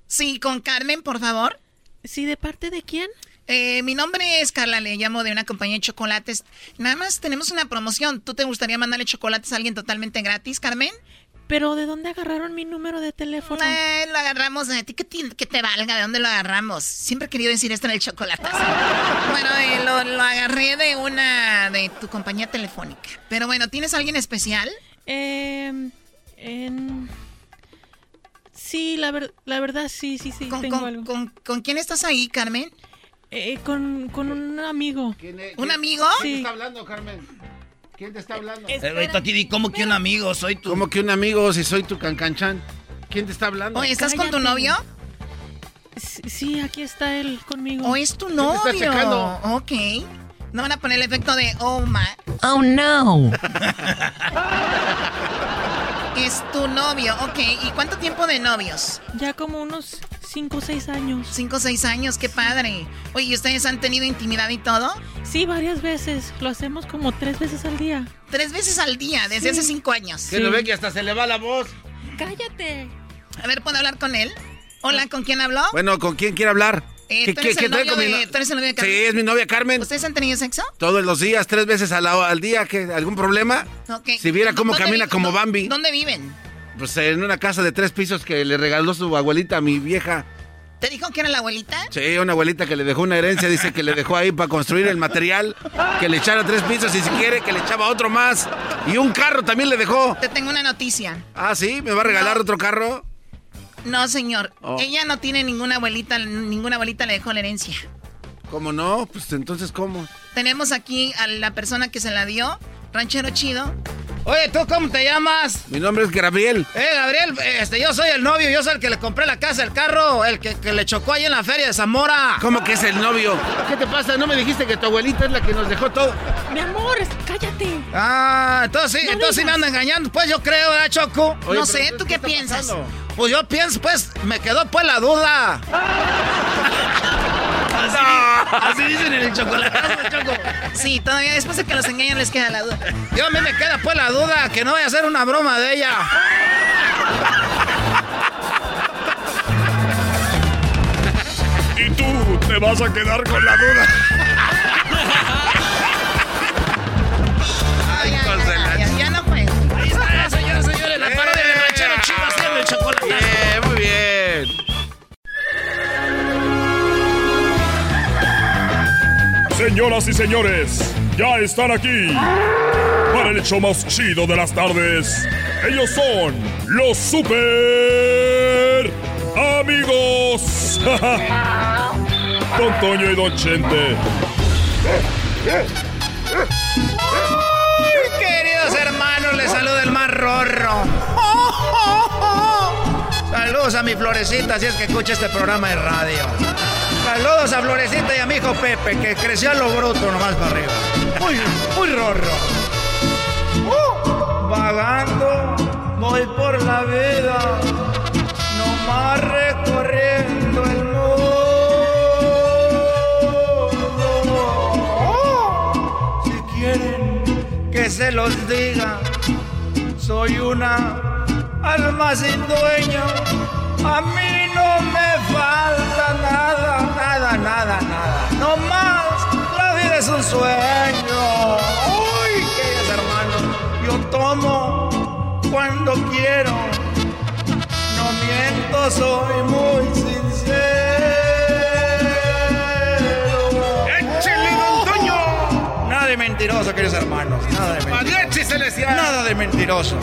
Speaker 21: Sí, con Carmen, por favor. Sí, ¿de parte de quién? Eh, mi nombre es Carla, le llamo de una compañía de chocolates. Nada más tenemos una promoción. ¿Tú te gustaría mandarle chocolates a alguien totalmente gratis, Carmen?
Speaker 39: ¿Pero de dónde agarraron mi número de teléfono?
Speaker 21: Eh, lo agarramos a ti que te, que te valga, ¿de dónde lo agarramos? Siempre he querido decir esto en el chocolate. bueno, eh, lo, lo agarré de una, de tu compañía telefónica. Pero bueno, ¿tienes a alguien especial?
Speaker 39: Eh, en... Sí, la, ver- la verdad, sí, sí, sí.
Speaker 21: ¿Con,
Speaker 39: tengo
Speaker 21: con-
Speaker 39: algo.
Speaker 21: con- con quién estás ahí, Carmen?
Speaker 39: Eh, con, con un amigo.
Speaker 21: ¿Un amigo?
Speaker 39: Sí.
Speaker 4: está hablando, Carmen? ¿Quién te está hablando?
Speaker 6: Eh, ahorita aquí di como que un amigo, soy tu.
Speaker 4: ¿Cómo que un amigo si soy tu cancanchan? ¿Quién te está hablando?
Speaker 21: Oye, ¿estás con tu novio?
Speaker 39: Sí, aquí está él conmigo.
Speaker 21: ¿O es tu
Speaker 4: te está
Speaker 21: novio?
Speaker 4: checando?
Speaker 21: Ok. No van a poner el efecto de oh my.
Speaker 39: Oh, no.
Speaker 21: Es tu novio, ok. ¿Y cuánto tiempo de novios?
Speaker 39: Ya como unos 5 o 6 años.
Speaker 21: Cinco o seis años, qué padre. Oye, ¿y ustedes han tenido intimidad y todo?
Speaker 39: Sí, varias veces. Lo hacemos como tres veces al día.
Speaker 21: Tres veces al día, desde
Speaker 39: Sí.
Speaker 21: hace cinco años.
Speaker 4: ¿Qué no ve que hasta se le va la voz?
Speaker 39: Cállate.
Speaker 21: A ver, ¿puedo hablar con él? Hola, ¿con quién habló?
Speaker 4: Bueno, ¿con quién quiere hablar?
Speaker 21: Eh,
Speaker 4: ¿Qué-
Speaker 21: ¿tú
Speaker 4: qué-
Speaker 21: eres
Speaker 4: qué
Speaker 21: el
Speaker 4: trae
Speaker 21: novio
Speaker 4: con mi
Speaker 21: de-
Speaker 4: no-
Speaker 21: tú eres el novio de Carmen?
Speaker 4: Sí, es mi novia Carmen.
Speaker 21: ¿Ustedes han tenido sexo?
Speaker 4: Todos los días, tres veces al día. ¿qué, ¿Algún problema?
Speaker 21: Ok.
Speaker 4: Si viera cómo
Speaker 21: ¿Dónde
Speaker 4: camina como Bambi.
Speaker 21: ¿Dónde viven?
Speaker 4: Pues en una casa de tres pisos que le regaló su abuelita a mi vieja.
Speaker 21: ¿Te dijo que era la abuelita?
Speaker 4: Sí, una abuelita que le dejó una herencia, dice que le dejó ahí para construir el material, que le echara tres pisos y si quiere que le echaba otro más. Y un carro también le dejó.
Speaker 21: Te tengo una noticia.
Speaker 4: Ah, sí, ¿me va a regalar otro carro?
Speaker 21: No, señor.
Speaker 4: Oh.
Speaker 21: Ella no tiene ninguna abuelita, ninguna abuelita le dejó la herencia.
Speaker 4: ¿Cómo no? Pues entonces, ¿cómo?
Speaker 21: Tenemos aquí a la persona que se la dio, ranchero chido.
Speaker 11: Oye, ¿tú cómo te llamas?
Speaker 4: Mi nombre es Gabriel.
Speaker 11: Eh, Gabriel, este, yo soy el novio, yo soy el que le compré la casa, el carro, el que, que le chocó ahí en la feria de Zamora.
Speaker 4: ¿Cómo que es el novio? ¿Qué te pasa? ¿No me dijiste que tu abuelita es la que nos dejó todo?
Speaker 39: Mi amor, cállate.
Speaker 11: Ah, entonces sí,
Speaker 39: No
Speaker 11: entonces sí me ando engañando, pues yo creo, ¿verdad, Choco?
Speaker 4: Oye,
Speaker 21: no sé, ¿tú
Speaker 4: ¿qué
Speaker 21: qué, piensas?
Speaker 4: pasando?
Speaker 11: Pues yo pienso, pues, me quedó pues la duda.
Speaker 6: Así dicen en el chocolatazo, Choco.
Speaker 21: Sí, todavía después de que los engañan les queda la duda.
Speaker 11: Yo a mí me queda pues la duda que no vaya a ser una broma de ella.
Speaker 7: Y tú te vas a quedar con la duda.
Speaker 6: Señoras y señores,
Speaker 7: ya están aquí para el show más chido de las tardes. Ellos son los super amigos. Don Toño y Don Chente.
Speaker 11: Queridos hermanos, les saluda el más. Saludos a mi Florecita, si es que escucha este programa de radio. Saludos a Florecita y a mi hijo Pepe, que creció a lo bruto nomás para arriba. Muy, muy rorro. Uh, vagando, voy por la vida, nomás recorriendo el mundo. Si quieren que se los diga, soy una alma sin dueño. A mí no me falta nada, nada, nada, nada. No más, la vida es un sueño. Uy, queridos hermanos, yo tomo cuando quiero. No miento, soy muy sincero.
Speaker 4: ¡Échale, don Toño!
Speaker 11: Nada de mentiroso, queridos hermanos. Nada de mentiroso. Nada de mentiroso.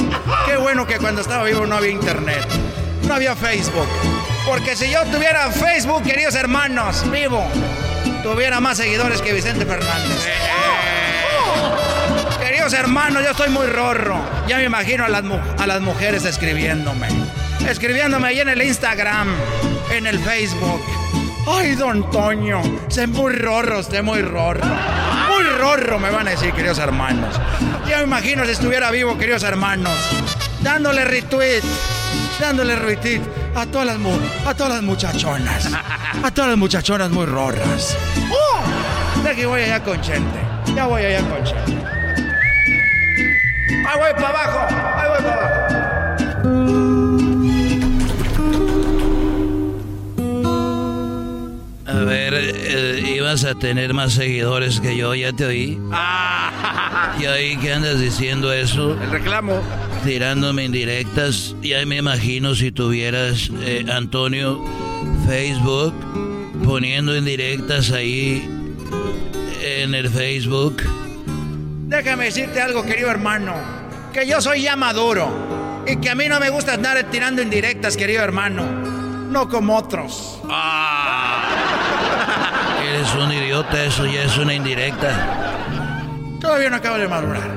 Speaker 11: Qué bueno que cuando estaba vivo no había internet. No había Facebook. Porque si yo tuviera Facebook, queridos hermanos, vivo, tuviera más seguidores que Vicente Fernández. Queridos hermanos, yo estoy muy rorro. Ya me imagino a las, a las mujeres escribiéndome. Escribiéndome ahí en el Instagram, en el Facebook. Ay, don Toño, sé muy rorro, usted muy rorro. Muy rorro, me van a decir, queridos hermanos. Ya me imagino si estuviera vivo, queridos hermanos, dándole retweet, dándole retweet a todas las, a todas las muchachonas. A todas las muchachonas muy rorras. ¡Oh! De aquí voy allá con Chente. Ya voy allá con. Ahí voy para abajo,
Speaker 5: A ver, eh, ibas a tener más seguidores que yo, ya te oí. ¿Y ahí qué andas diciendo eso?
Speaker 4: El reclamo.
Speaker 5: Tirándome indirectas. Ya me imagino si tuvieras, eh, Antonio, Facebook, poniendo indirectas ahí en el Facebook.
Speaker 11: Déjame decirte algo, querido hermano. Que yo soy ya maduro. Y que a mí no me gusta andar tirando indirectas, querido hermano. No como otros.
Speaker 5: Eres un idiota, eso ya es una indirecta.
Speaker 11: Todavía no acabo de madurar.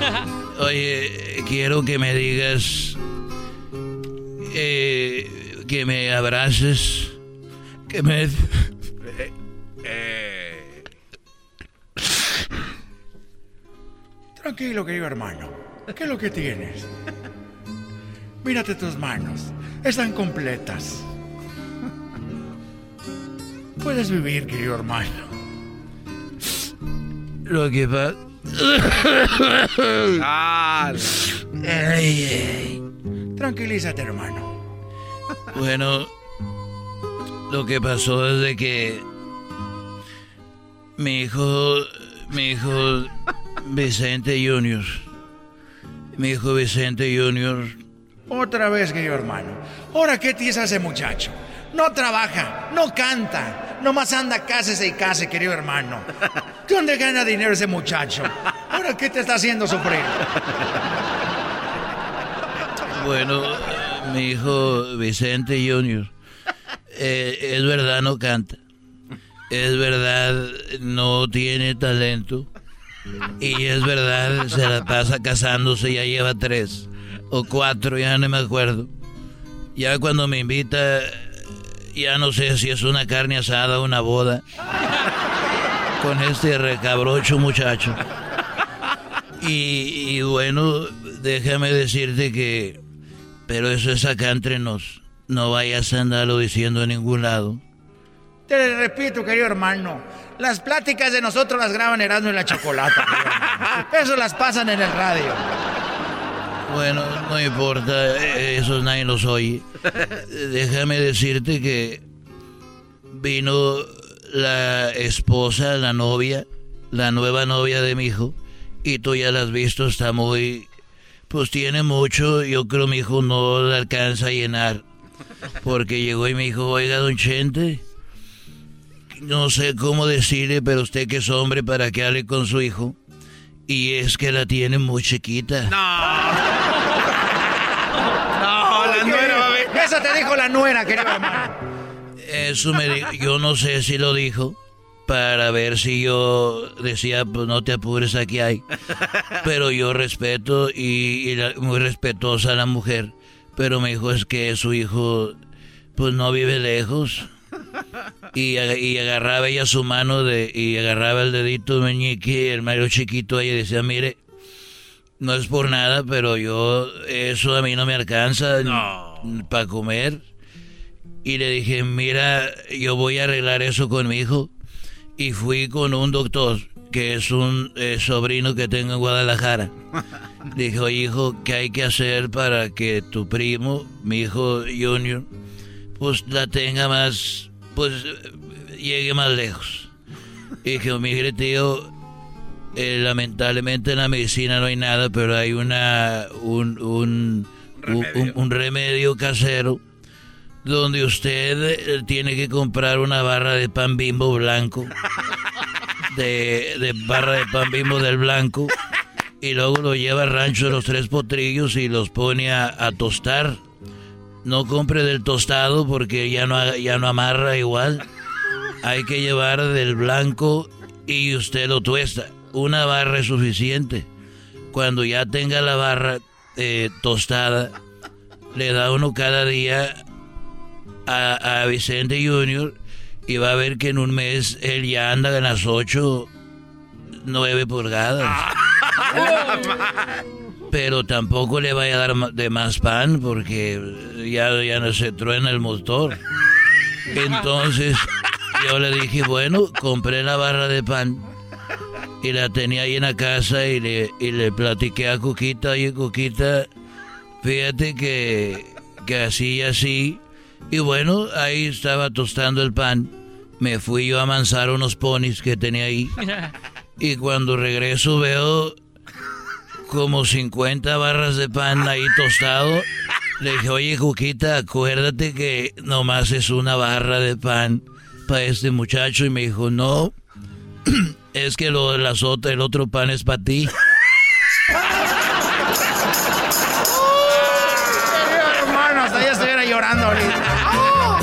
Speaker 5: Oye, quiero que me digas, eh, que me abraces, que me...
Speaker 11: Tranquilo, querido hermano. ¿Qué es lo que tienes? Mírate tus manos. Están completas. Puedes vivir, querido hermano.
Speaker 5: Lo que pasa...
Speaker 4: Ah,
Speaker 5: Ay, ay.
Speaker 11: Tranquilízate, hermano.
Speaker 4: Bueno, lo que pasó es de que mi hijo, mi hijo Vicente Junior, mi hijo Vicente Junior,
Speaker 11: Otra vez, querido hermano. Ahora, ¿qué hizo ese muchacho? No trabaja, no canta, nomás anda cásese y case, querido hermano. ¿Dónde gana dinero ese muchacho? Ahora, ¿qué te está haciendo sufrir?
Speaker 4: bueno, mi hijo Vicente Junior, eh, es verdad no canta, es verdad no tiene talento y es verdad se la pasa casándose, ya lleva tres o cuatro, ya no me acuerdo. Ya cuando me invita, ya no sé si es una carne asada o una boda. Con este recabrocho muchacho. Y, bueno, déjame decirte que... Pero eso es acá entre nos. No vayas a andarlo diciendo a ningún lado.
Speaker 11: Te repito, querido hermano. Las pláticas de nosotros las graban Erasmo y la Chocolata. Eso las pasan en el radio.
Speaker 4: Bueno, no importa, eh, eso nadie los oye. Déjame decirte que vino la esposa, la novia, la nueva novia de mi hijo, y tú ya la has visto, está muy... Pues tiene mucho, yo creo mi hijo no le alcanza a llenar. Porque llegó y me dijo, oiga, don Chente, no sé cómo decirle, pero usted que es hombre para que hable con su hijo. Y es que la tiene muy chiquita.
Speaker 11: No, la nuera a ver. Eso te dijo la nuera, querido hermano.
Speaker 4: Eso me dijo, yo no sé si lo dijo para ver si yo decía, pues no te apures, aquí hay. Pero yo respeto y, y la- muy respetuosa la mujer. Pero me dijo es que su hijo, pues no vive lejos. Y, ag- y agarraba ella su mano de, y agarraba el dedito meñique, el Mario chiquito, ella decía, mire, no es por nada, pero yo, eso a mí no me alcanza para comer. Y le dije, mira, yo voy a arreglar eso con mi hijo. Y fui con un doctor, que es un eh, sobrino que tengo en Guadalajara. Dijo, hijo, ¿qué hay que hacer para que tu primo, mi hijo Junior, pues la tenga más, pues eh, llegue más lejos? Y dije, mire tío, eh, lamentablemente en la medicina no hay nada, pero hay una, un, un, un- un- un remedio casero donde usted eh, tiene que comprar una barra de pan bimbo blanco, de, de barra de pan bimbo del blanco, y luego lo lleva al rancho de los tres potrillos y los pone a, a tostar. No compre del tostado porque ya no, ya no amarra igual. Hay que llevar del blanco y usted lo tuesta. Una barra es suficiente. Cuando ya tenga la barra eh, tostada, le da uno cada día a, a Vicente Junior y va a ver que en un mes él ya anda en las 8, 9 pulgadas. Pero tampoco le vaya a dar de más pan porque ya, ya no se truena el motor. Entonces yo le dije, bueno, compré la barra de pan y la tenía ahí en la casa y le, y le platiqué a Cuquita, oye Cuquita, fíjate que, que así y así. Y bueno, ahí estaba tostando el pan. Me fui yo a amansar unos ponis que tenía ahí. Y cuando regreso veo como 50 barras de pan ahí tostado. Le dije, oye, Juquita, acuérdate que nomás es una barra de pan para este muchacho. Y me dijo, no, es que lo, las ot- el otro pan es para ti.
Speaker 11: Querido hermano, hasta ya estuviera llorando ahorita. ¡Oh!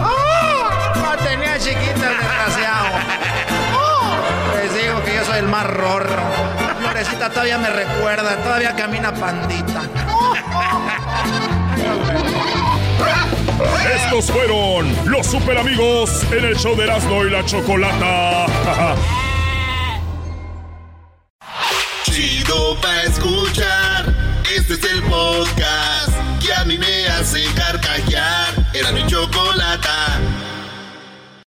Speaker 11: ¡Oh! La tenía chiquita el desgraciado. ¡Oh! Les digo que yo soy el más rorro. Todavía me recuerda, todavía camina pandita.
Speaker 7: Estos fueron los super amigos en el show de Erasmo y la Chocolata.
Speaker 2: Chido pa' escuchar. Este es el podcast que a mí me hace carcajear. Era mi chocolata.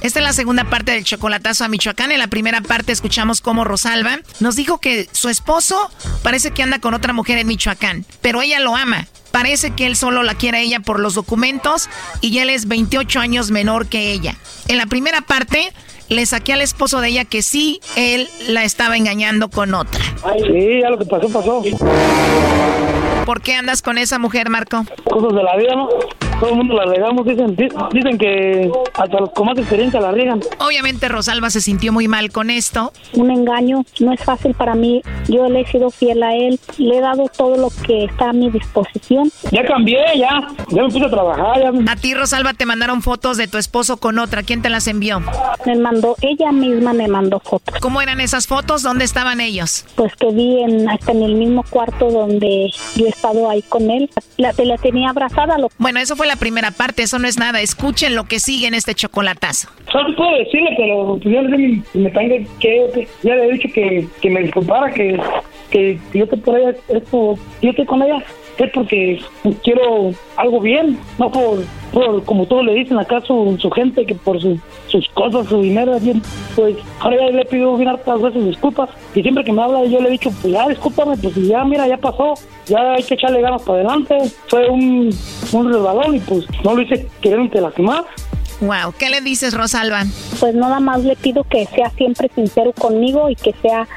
Speaker 21: Esta es la segunda parte del chocolatazo a Michoacán. En la primera parte escuchamos cómo Rosalba nos dijo que su esposo parece que anda con otra mujer en Michoacán, pero ella lo ama. Parece que él solo la quiere a ella por los documentos y él es 28 años menor que ella. En la primera parte le saqué al esposo de ella que sí, él la estaba engañando con otra.
Speaker 28: Sí, ya lo que pasó, pasó.
Speaker 21: ¿Por qué andas con esa mujer, Marco?
Speaker 28: Cosas de la vida, ¿no? Todo el mundo la regamos, dicen, di- dicen que hasta los con más experiencia la riegan.
Speaker 21: Obviamente Rosalba se sintió muy mal con esto.
Speaker 27: Un engaño no es fácil para mí. Yo le he sido fiel a él. Le he dado todo lo que está a mi disposición.
Speaker 28: Ya cambié, ya. Ya me puse a trabajar. Ya.
Speaker 21: A ti, Rosalba, te mandaron fotos de tu esposo con otra. ¿Quién te las envió?
Speaker 27: Me mandó, ella misma me mandó fotos.
Speaker 21: ¿Cómo eran esas fotos? ¿Dónde estaban ellos?
Speaker 27: Pues que vi en, hasta en el mismo cuarto donde yo he estado ahí con él. La, la tenía abrazada. Lo,
Speaker 21: Bueno, eso fue la primera parte, eso no es nada. Escuchen lo que sigue en este chocolatazo.
Speaker 28: Solo puedo decirle, pero pues yo me tengo que, ya le he dicho que, que me disculpara, que, que yo estoy por ella, es por, yo estoy con ella, es porque quiero algo bien, no por, por como todos le dicen acá su, su gente, que por su- sus cosas, su dinero, pues ahora ya le pido bien hartas veces disculpas, y siempre que me habla yo le he dicho, pues ya discúlpame, pues ya mira, ya pasó, ya hay que echarle ganas para adelante, fue un, un resbalón y pues no lo hice queriéndote lastimar.
Speaker 21: Wow, ¿qué le dices, Rosalba?
Speaker 27: pues nada más le pido que sea siempre sincero conmigo y que sea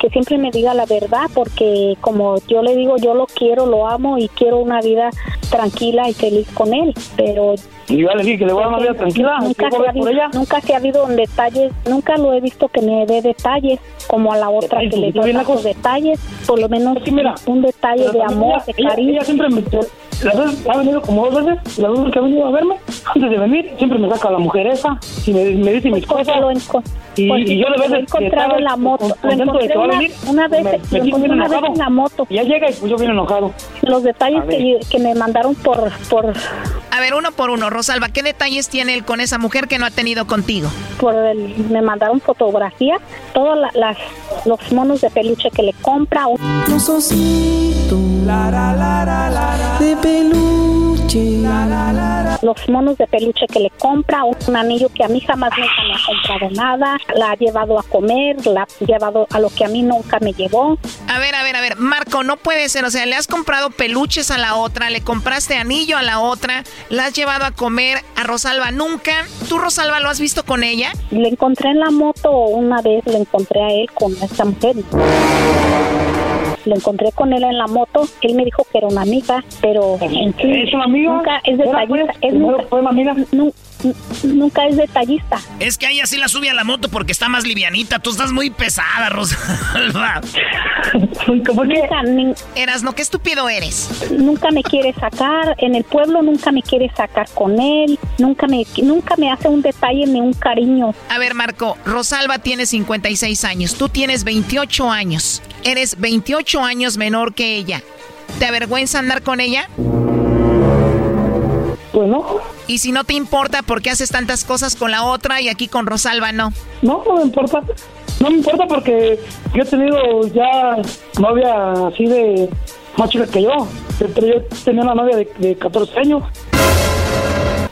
Speaker 27: que siempre me diga la verdad porque como yo le digo yo lo quiero lo amo y quiero una vida tranquila y feliz con él pero
Speaker 28: Y yo le dije que le voy a dar una vida tranquila,
Speaker 27: nunca se, ha,
Speaker 28: por ella.
Speaker 27: nunca se ha habido detalles nunca lo he visto que me dé detalles como a la otra que le dio tantos detalles por lo menos un detalle de amor
Speaker 28: ella-
Speaker 27: de
Speaker 28: ella-
Speaker 27: cariño
Speaker 28: Ella siempre me. Las veces ha venido como dos veces, las veces que ha venido a verme, antes de venir, siempre me saca la mujer esa y me, me dice mis cosas. Y,
Speaker 27: Pues
Speaker 28: y yo de
Speaker 27: lo he
Speaker 28: veces.
Speaker 27: encontrado en la moto. Lo
Speaker 28: de
Speaker 27: encontré
Speaker 28: a
Speaker 27: una- una vez-
Speaker 28: me- me
Speaker 27: encontré una vez en la moto.
Speaker 28: Y ya llega y pues yo bien enojado.
Speaker 27: los detalles que, que me mandaron por por
Speaker 21: A ver, uno por uno, Rosalba, ¿qué detalles tiene él con esa mujer que no ha tenido contigo?
Speaker 27: por el, me mandaron fotografías, todos la- las los monos de peluche que le compra.
Speaker 32: Los ositos de peluche.
Speaker 27: Los monos de peluche que le compra, un anillo que a mí jamás nunca me ha comprado nada, la ha llevado a comer, la ha llevado a lo que a mí nunca me llevó.
Speaker 21: A ver, a ver, a ver, Marco, no puede ser, o sea, le has comprado peluches a la otra, le compraste anillo a la otra, la has llevado a comer a Rosalba nunca. ¿Tú, Rosalba, lo has visto con ella?
Speaker 27: Le encontré en la moto una vez, le encontré a él con esta mujer. Lo encontré con él en la moto, él me dijo que era una amiga, pero en sí,
Speaker 28: ¿Es una amiga?
Speaker 27: nunca es
Speaker 28: ¿Era,
Speaker 27: detallista,
Speaker 28: pues?
Speaker 27: es
Speaker 28: ¿Primero
Speaker 27: nunca,
Speaker 28: fue una amiga?
Speaker 27: Nu- nu- nunca es detallista.
Speaker 6: Es que ella sí la sube a la moto porque está más livianita. Tú estás muy pesada, Rosalba.
Speaker 27: Nunca, ni-
Speaker 21: Eras, no, qué estúpido eres.
Speaker 27: nunca me quiere sacar, en el pueblo nunca me quiere sacar con él, nunca me, nunca me hace un detalle ni un cariño.
Speaker 21: A ver, Marco, Rosalba tiene 56 años, tú tienes 28 años. Eres 28 años menor que ella. ¿Te avergüenza andar con ella?
Speaker 28: Pues no.
Speaker 21: Y si no te importa, ¿por qué haces tantas cosas con la otra y aquí con Rosalba no?
Speaker 28: No, no me importa. No me importa porque yo he tenido ya novia así de más chica que yo. Pero yo tenía una novia de, de 14 años.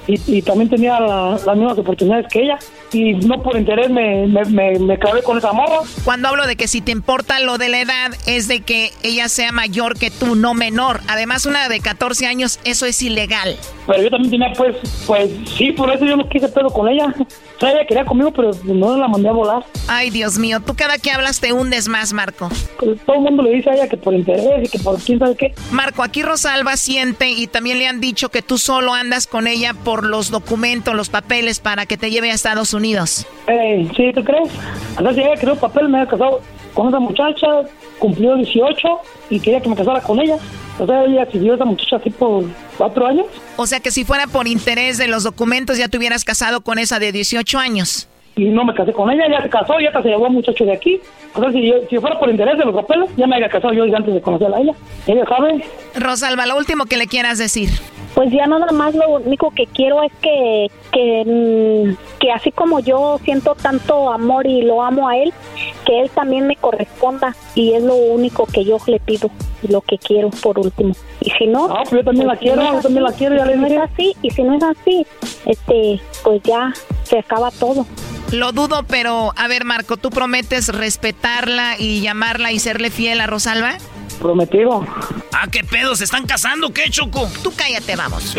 Speaker 28: Y, y también tenía la- las mismas oportunidades que ella. Y no por interés me, me, me, me acabé con esa morra.
Speaker 21: Cuando hablo de que si te importa lo de la edad, es de que ella sea mayor que tú, no menor. Además, una de 14 años, eso es ilegal.
Speaker 28: Pero yo también tenía, pues, pues sí, por eso yo no quise pedo con ella. Ella quería conmigo, pero no la mandé a volar.
Speaker 21: Ay, Dios mío, tú cada que hablas te hundes más, Marco.
Speaker 28: Pues, todo el mundo le dice a ella que por interés y que por quién sabe qué.
Speaker 21: Marco, aquí Rosalba siente y también le han dicho que tú solo andas con ella por los documentos, los papeles para que te lleve a Estados Unidos.
Speaker 28: Ey, ¿sí, tú crees? Entonces ella quería papel, me había casado con esa muchacha, cumplió 18 y quería que me casara con ella. O sea, ella siguió a esa muchacha así por cuatro años.
Speaker 21: O sea que si fuera por interés de los documentos ya te hubieras casado con esa de 18 años.
Speaker 28: y no me casé con ella, ya se casó, ya se llevó a un muchacho de aquí. O sea, si, yo, si fuera por interés de los papeles, ya me había casado yo antes de conocerla a ella. Ella sabe.
Speaker 21: Rosalba, lo último que le quieras decir.
Speaker 27: Pues ya nada más lo único que quiero es que, que, mm, que así como yo siento tanto amor y lo amo a él, que él también me corresponda y es lo único que yo le pido y lo que quiero por último. Y si no,
Speaker 28: pues yo también la
Speaker 27: si
Speaker 28: quiero,
Speaker 27: no
Speaker 28: yo también la quiero, ya
Speaker 27: si
Speaker 28: le
Speaker 27: no es así y si no es así, este, pues ya se acaba todo.
Speaker 21: Lo dudo, pero a ver, Marco, ¿tú prometes respetarla y llamarla y serle fiel a Rosalba?
Speaker 28: Prometido.
Speaker 6: Ah, ¿qué pedo? ¿Se están casando? ¿Qué, Choco?
Speaker 21: Tú cállate, vamos.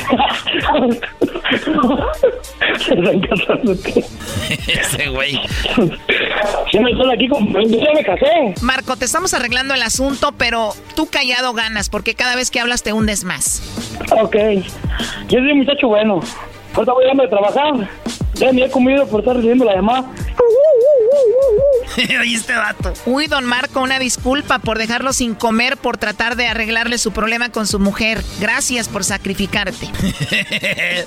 Speaker 28: Se están casando, ¿qué?
Speaker 6: Ese güey.
Speaker 28: Yo me estoy aquí con... Yo me casé.
Speaker 21: Marco, te estamos arreglando el asunto, pero tú callado ganas, porque cada vez que hablas te hundes más.
Speaker 28: Ok. Yo soy un muchacho bueno. Ahorita voy a irme a trabajar. Ya ni he comido por estar recibiendo la llamada.
Speaker 6: Ahí este vato.
Speaker 21: Uy, don Marco, una disculpa por dejarlo sin comer por tratar de arreglarle su problema con su mujer. Gracias por sacrificarte.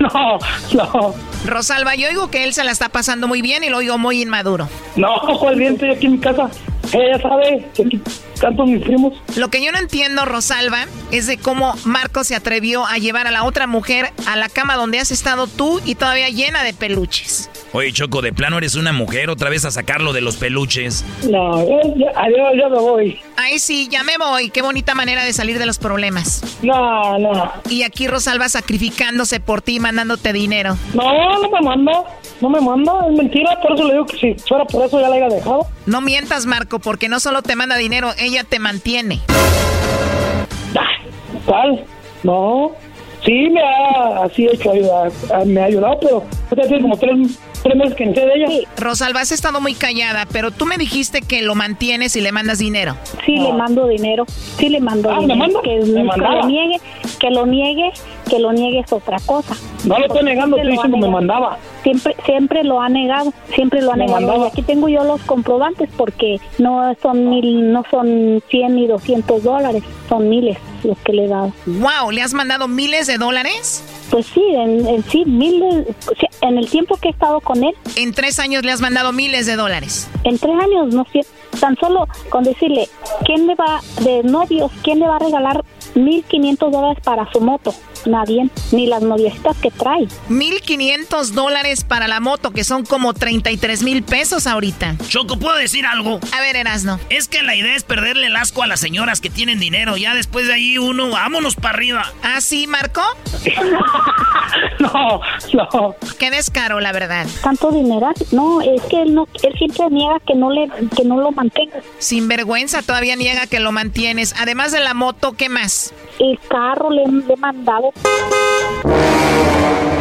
Speaker 28: no, no.
Speaker 21: Rosalba, yo oigo que él se la está pasando muy bien y lo oigo muy inmaduro.
Speaker 28: No, ¿cuál bien? Estoy aquí en mi casa. Ella sabe que aquí canto mis primos.
Speaker 21: Lo que yo no entiendo, Rosalba, es de cómo Marco se atrevió a llevar a la otra mujer a la cama donde has estado tú y todavía llena de peluches.
Speaker 11: Oye, Choco, de plano eres una mujer otra vez a sacarlo de los peluches.
Speaker 28: No, ya, ya, adiós, ya me voy.
Speaker 21: Ay, sí, ya me voy. Qué bonita manera de salir de los problemas.
Speaker 28: No, no.
Speaker 21: Y aquí Rosalba sacrificándose por ti, mandándote dinero.
Speaker 28: No, no me manda. No me manda. Es mentira. Por eso le digo que si fuera por eso ya la haya dejado.
Speaker 21: No mientas, Marco, porque no solo te manda dinero, ella te mantiene.
Speaker 28: ¿Cuál? No. Sí, me ha así hecho ayuda, me ha ayudado, pero tiene como tres, tres meses que sé de ella.
Speaker 21: Rosalba, has estado muy callada, pero tú me dijiste que lo mantienes y le mandas dinero.
Speaker 27: Sí, le mando dinero, sí le mando
Speaker 28: Ah, ¿me
Speaker 27: dinero.
Speaker 28: manda?
Speaker 27: Que,
Speaker 28: ¿Me
Speaker 27: que lo niegue, que lo niegue, que lo niegue es otra cosa.
Speaker 28: No lo estoy negando,
Speaker 27: Siempre
Speaker 28: estoy diciendo me mandaba.
Speaker 27: Siempre, siempre lo ha negado, siempre lo ha
Speaker 28: Me
Speaker 27: negado.
Speaker 28: mandaba.
Speaker 27: Y aquí tengo yo los comprobantes porque no son mil, no son 100 ni 200 dólares, son miles los que le he dado.
Speaker 21: Wow, ¿le has mandado miles de dólares?
Speaker 27: Pues sí, en, en sí, miles, en el tiempo que he estado con él,
Speaker 21: En tres años le has mandado miles de dólares.
Speaker 27: en tres años, no sé, tan solo con decirle, ¿quién le va, de novios, quién le va a regalar 1.500 dólares para su moto? Nadie, ni las noviecitas que trae.
Speaker 21: 1.500 dólares para la moto, que son como 33 mil pesos ahorita.
Speaker 6: Choco, ¿puedo decir algo?
Speaker 21: A ver, Erasno.
Speaker 6: Es que la idea es perderle el asco a las señoras que tienen dinero. Ya después de ahí uno, vámonos para arriba.
Speaker 21: ¿Ah, sí, Marco?
Speaker 28: no, no.
Speaker 21: Qué descaro, la verdad.
Speaker 27: Tanto dinero, no, es que él no, él siempre niega que no le, que no lo mantenga.
Speaker 21: Sin vergüenza, todavía niega que lo mantienes. Además de la moto, ¿qué más?
Speaker 27: El carro le, le he mandado,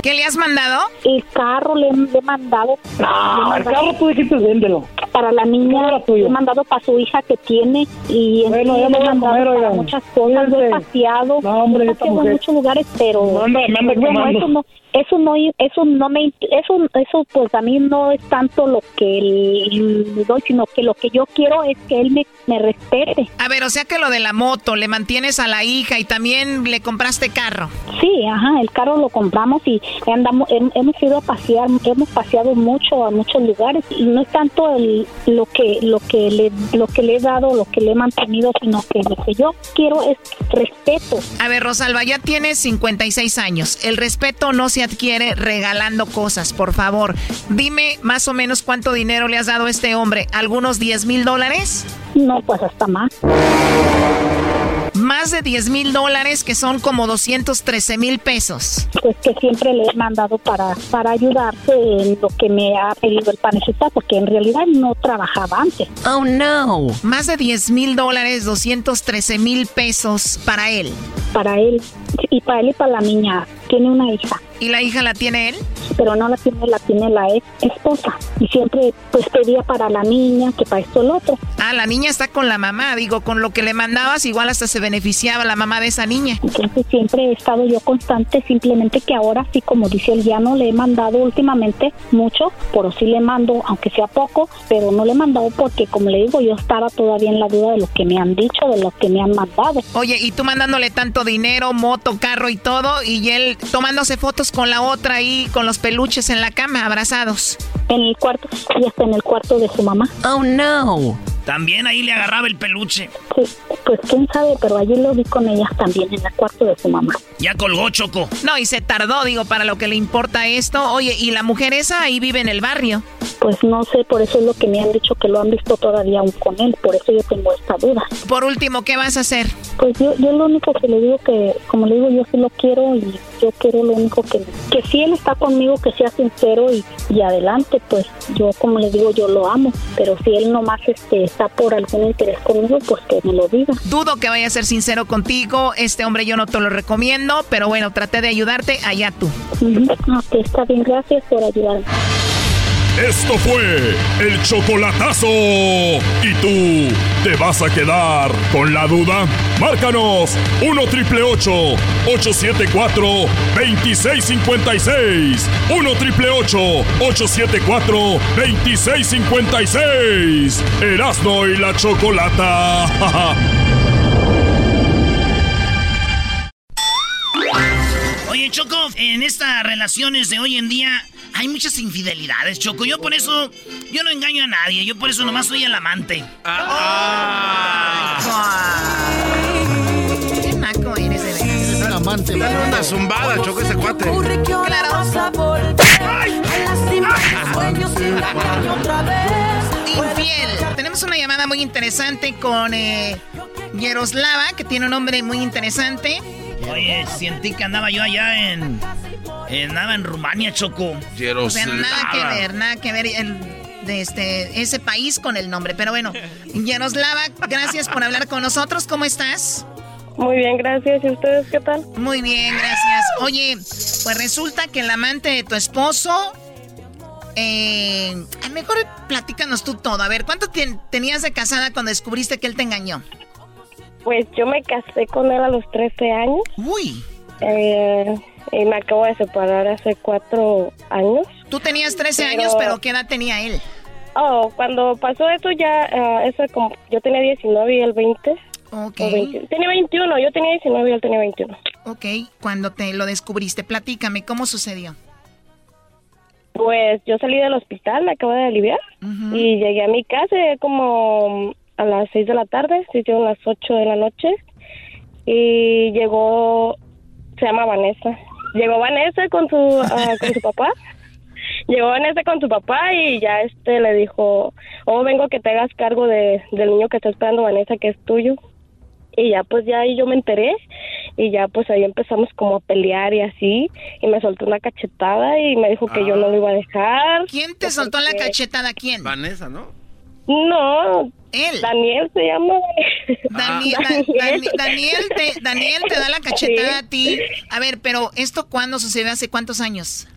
Speaker 21: ¿Qué le has mandado?
Speaker 27: el carro le, le he mandado.
Speaker 28: No, el carro tú dijiste véndelo.
Speaker 27: Para la niña, le he mandado para su hija que tiene y en
Speaker 28: Bueno,
Speaker 27: le he mandado
Speaker 28: comer,
Speaker 27: para muchas cosas, lo he paseado,
Speaker 28: No, hombre,
Speaker 27: he paseado en muchos lugares, pero
Speaker 28: Me anda- me anda
Speaker 27: bueno, eso no, eso no, eso no me, eso, eso pues a mí no es tanto lo que le doy, sino que lo que yo quiero es que él me, me respete.
Speaker 21: A ver, o sea que lo de la moto, le mantienes a la hija y también le compraste carro.
Speaker 27: Sí, ajá, el carro lo compramos y andamos, hem- hemos ido a pasear, hemos paseado mucho a muchos lugares y no es tanto el, lo que lo que le lo que le he dado, lo que le he mantenido, sino que lo que yo quiero es respeto.
Speaker 21: A ver, Rosalba, ya tienes 56 años. El respeto no se adquiere regalando cosas, por favor. Dime más o menos cuánto dinero le has dado a este hombre. ¿Algunos 10 mil dólares?
Speaker 27: No, pues hasta más.
Speaker 21: Más de 10 mil dólares, que son como 213 mil pesos.
Speaker 27: Pues que siempre le he mandado para para ayudarse en lo que me ha pedido el panecita, porque en realidad no trabajaba antes.
Speaker 21: Oh, no. Más de 10 mil dólares, 213 mil pesos para él.
Speaker 27: Para él y para él y para la niña. Tiene una hija.
Speaker 21: ¿Y la hija la tiene él?
Speaker 27: pero no la tiene, la tiene la ex esposa. Y siempre pues pedía para la niña, que para esto el otro.
Speaker 21: Ah, la niña está con la mamá. Digo, con lo que le mandabas, igual hasta se beneficiaba la mamá de esa niña.
Speaker 27: Entonces siempre he estado yo constante, simplemente que ahora sí, como dice él, ya no le he mandado últimamente mucho, pero sí le mando, aunque sea poco, pero no le he mandado porque, como le digo, yo estaba todavía en la duda de lo que me han dicho, de lo que me han mandado.
Speaker 21: Oye, y tú mandándole tanto dinero, moto, carro y todo, y él tomándose fotos con la otra ahí, con los peluches en la cama, abrazados.
Speaker 27: En el cuarto, y hasta en el cuarto de su mamá.
Speaker 21: Oh, no.
Speaker 6: También ahí le agarraba el peluche.
Speaker 27: Sí, pues quién sabe, pero allí lo vi con ellas también en el cuarto de su mamá.
Speaker 6: Ya colgó Choco.
Speaker 21: No, y se tardó, digo, para lo que le importa esto. Oye, ¿y la mujer esa ahí vive en el barrio?
Speaker 27: Pues no sé, por eso es lo que me han dicho que lo han visto todavía aún con él, por eso yo tengo esta duda.
Speaker 21: Por último, ¿qué vas a hacer?
Speaker 27: Pues yo, yo lo único que le digo que, como le digo, yo sí lo quiero y yo quiero lo único que, que si él está conmigo, que sea sincero y, y adelante, pues yo como le digo, yo lo amo, pero si él nomás este, está por algún interés conmigo, pues que me lo diga.
Speaker 21: Dudo que vaya a ser sincero contigo, este hombre yo no te lo recomiendo, pero bueno, traté de ayudarte, allá tú.
Speaker 27: Ok, está bien, gracias por ayudarme.
Speaker 7: Esto fue el chocolatazo. ¿Y tú te vas a quedar con la duda? Márcanos 1 triple 874 2656. 1 triple 874 2656. Erasno y la chocolata.
Speaker 6: Oye, Choco, en estas relaciones de hoy en día hay muchas infidelidades, Choco. Yo por eso, yo no engaño a nadie. Yo por eso nomás soy el amante.
Speaker 21: Qué naco eres de veras.
Speaker 14: Es un amante.
Speaker 4: Dale una zumbada, Choco, ese cuate.
Speaker 21: Infiel. Tenemos una llamada muy interesante con eh, Yaroslava, que tiene un nombre muy interesante.
Speaker 6: Oye, sentí que andaba yo allá en. Andaba en Rumania, Choco.
Speaker 21: O sea, nada que ver, nada que ver el- de este, ese país con el nombre. Pero bueno, Yaroslava, gracias por hablar con nosotros. ¿Cómo estás?
Speaker 31: Muy bien, gracias. ¿Y ustedes qué tal?
Speaker 21: Muy bien, gracias. Oye, pues resulta que el amante de tu esposo. Eh, a lo mejor platícanos tú todo. A ver, ¿cuánto tien- tenías de casada cuando descubriste que él te engañó?
Speaker 31: Pues yo me casé con él a los 13 años.
Speaker 21: Uy.
Speaker 31: Eh, y me acabo de separar hace cuatro años.
Speaker 21: Tú tenías 13 años, pero ¿qué edad tenía él?
Speaker 31: Oh, cuando pasó eso ya, ah, eso como, yo tenía 19 y él 20.
Speaker 21: Ok.
Speaker 31: O 20. Tenía 21, yo tenía 19 y él tenía 21.
Speaker 21: Ok, cuando te lo descubriste, platícame, ¿cómo sucedió?
Speaker 31: Pues yo salí del hospital, me acabo de aliviar y llegué a mi casa como a las 6 de la tarde, se hicieron las 8 de la noche y llegó, se llama Vanessa, llegó Vanessa con su, ah, con su papá, llegó Vanessa con su papá y ya este le dijo, oh vengo que te hagas cargo de, del niño que está esperando Vanessa que es tuyo. Y ya pues ya ahí yo me enteré y ya pues ahí empezamos como a pelear y así y me soltó una cachetada y me dijo que yo no lo iba a dejar.
Speaker 21: ¿Quién te soltó la cachetada? ¿Quién?
Speaker 4: Vanessa, ¿no?
Speaker 31: No.
Speaker 21: Él.
Speaker 31: Daniel se llama.
Speaker 21: Daniel, Da- Dani- Daniel, te, Daniel te da la cachetada a ti. A ver, pero ¿esto cuándo sucedió? ¿Hace cuántos años?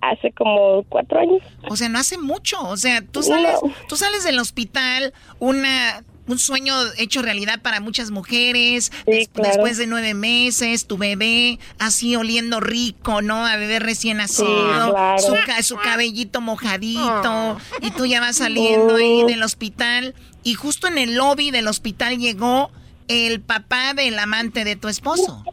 Speaker 31: Hace como cuatro años.
Speaker 21: O sea, no hace mucho. O sea, tú sales,
Speaker 31: No.
Speaker 21: tú sales del hospital, una, un sueño hecho realidad para muchas mujeres. des-
Speaker 31: claro.
Speaker 21: Después de nueve meses, tu bebé así oliendo rico, ¿no? A bebé recién nacido.
Speaker 31: claro.
Speaker 21: su, ca- su cabellito mojadito. Y tú ya vas saliendo ahí del hospital. Y justo en el lobby del hospital llegó el papá del amante de tu esposo.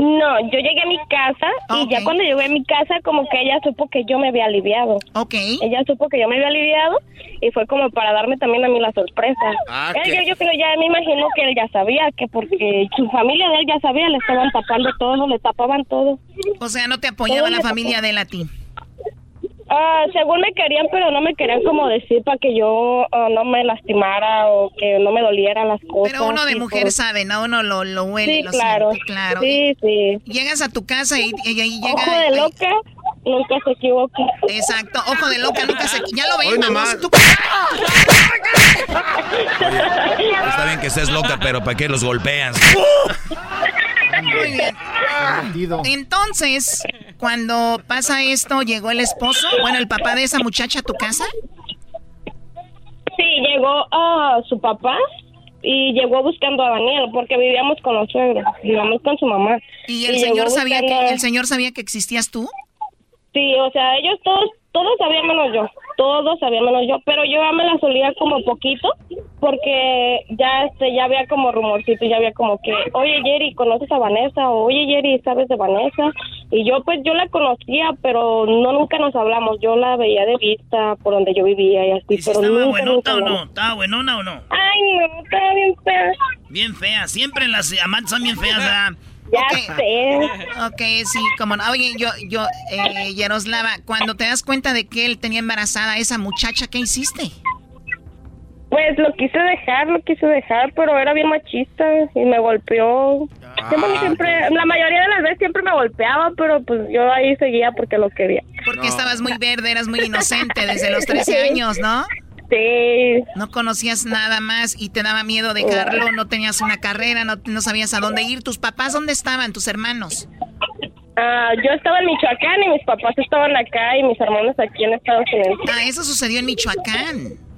Speaker 31: No, yo llegué a mi casa y ya cuando llegué a mi casa como que ella supo que yo me había aliviado.
Speaker 21: Ok.
Speaker 31: Ella supo que yo me había aliviado y fue como para darme también a mí la sorpresa.
Speaker 4: Ah,
Speaker 31: Él, yo, yo creo ya me imagino que él ya sabía que porque su familia de él ya sabía, le estaban tapando todo, le tapaban todo.
Speaker 21: O sea, no te apoyaba
Speaker 31: Todo
Speaker 21: la familia
Speaker 31: tapó.
Speaker 21: de él a ti.
Speaker 31: Ah, según me querían, pero no me querían como decir para que yo ah, no me lastimara o que no me dolieran las cosas.
Speaker 21: Pero uno de
Speaker 31: y
Speaker 21: mujer
Speaker 31: pues-
Speaker 21: sabe, ¿no? Uno lo, lo huele,
Speaker 31: Sí,
Speaker 21: lo
Speaker 31: claro.
Speaker 21: siente, claro.
Speaker 31: Sí, sí.
Speaker 21: Llegas a tu casa y, y ahí llega...
Speaker 31: Ojo de loca, nunca se equivoca.
Speaker 21: Exacto, ojo de loca, nunca se... Ya lo vamos,
Speaker 4: nomás.
Speaker 21: tú-
Speaker 11: Está bien que estés loca, pero ¿para qué los golpeas?
Speaker 21: Muy bien. Entonces, cuando pasa esto, ¿llegó el esposo? Bueno, el papá de esa muchacha a tu casa.
Speaker 31: Sí, llegó a su papá y llegó buscando a Daniel porque vivíamos con los suegros, vivíamos con su mamá.
Speaker 21: ¿Y el señor sabía
Speaker 31: buscando-
Speaker 21: que el señor sabía que existías tú?
Speaker 31: Sí, o sea, ellos todos todos sabían menos yo, todos sabían menos yo, pero yo ya me la solía como poquito porque ya este ya había como rumorcito, ya había como que, "Oye, Jerry, ¿conoces a Vanessa?" o "Oye, Jerry, ¿sabes de Vanessa?" Y yo pues yo la conocía, pero no nunca nos hablamos. Yo la veía de vista por donde yo vivía y así, pero
Speaker 6: ¿Estaba
Speaker 31: nunca,
Speaker 6: buenota
Speaker 31: nunca
Speaker 6: o no? ¿Estaba buenona o no?
Speaker 31: Ay, no, estaba bien fea.
Speaker 6: Bien fea. Siempre las amantes son bien feas, ¿verdad?
Speaker 31: Ya sé.
Speaker 21: Ok, sí, como no. Oye, yo, yo, eh, Yaroslava, cuando te das cuenta de que él tenía embarazada a esa muchacha, ¿qué hiciste?
Speaker 31: Pues lo quise dejar, lo quise dejar, pero era bien machista y me golpeó. Siempre, siempre- la mayoría de las veces siempre me golpeaba, pero pues yo ahí seguía porque lo quería.
Speaker 21: Porque estabas muy verde, eras muy inocente desde los 13 años, ¿no?
Speaker 31: Sí.
Speaker 21: No conocías nada más y te daba miedo dejarlo, no tenías una carrera, no, no sabías a dónde ir. ¿Tus papás dónde estaban, tus hermanos?
Speaker 31: Ah, yo estaba en Michoacán y mis papás estaban acá y mis hermanos aquí en Estados Unidos.
Speaker 21: Ah, eso sucedió en Michoacán.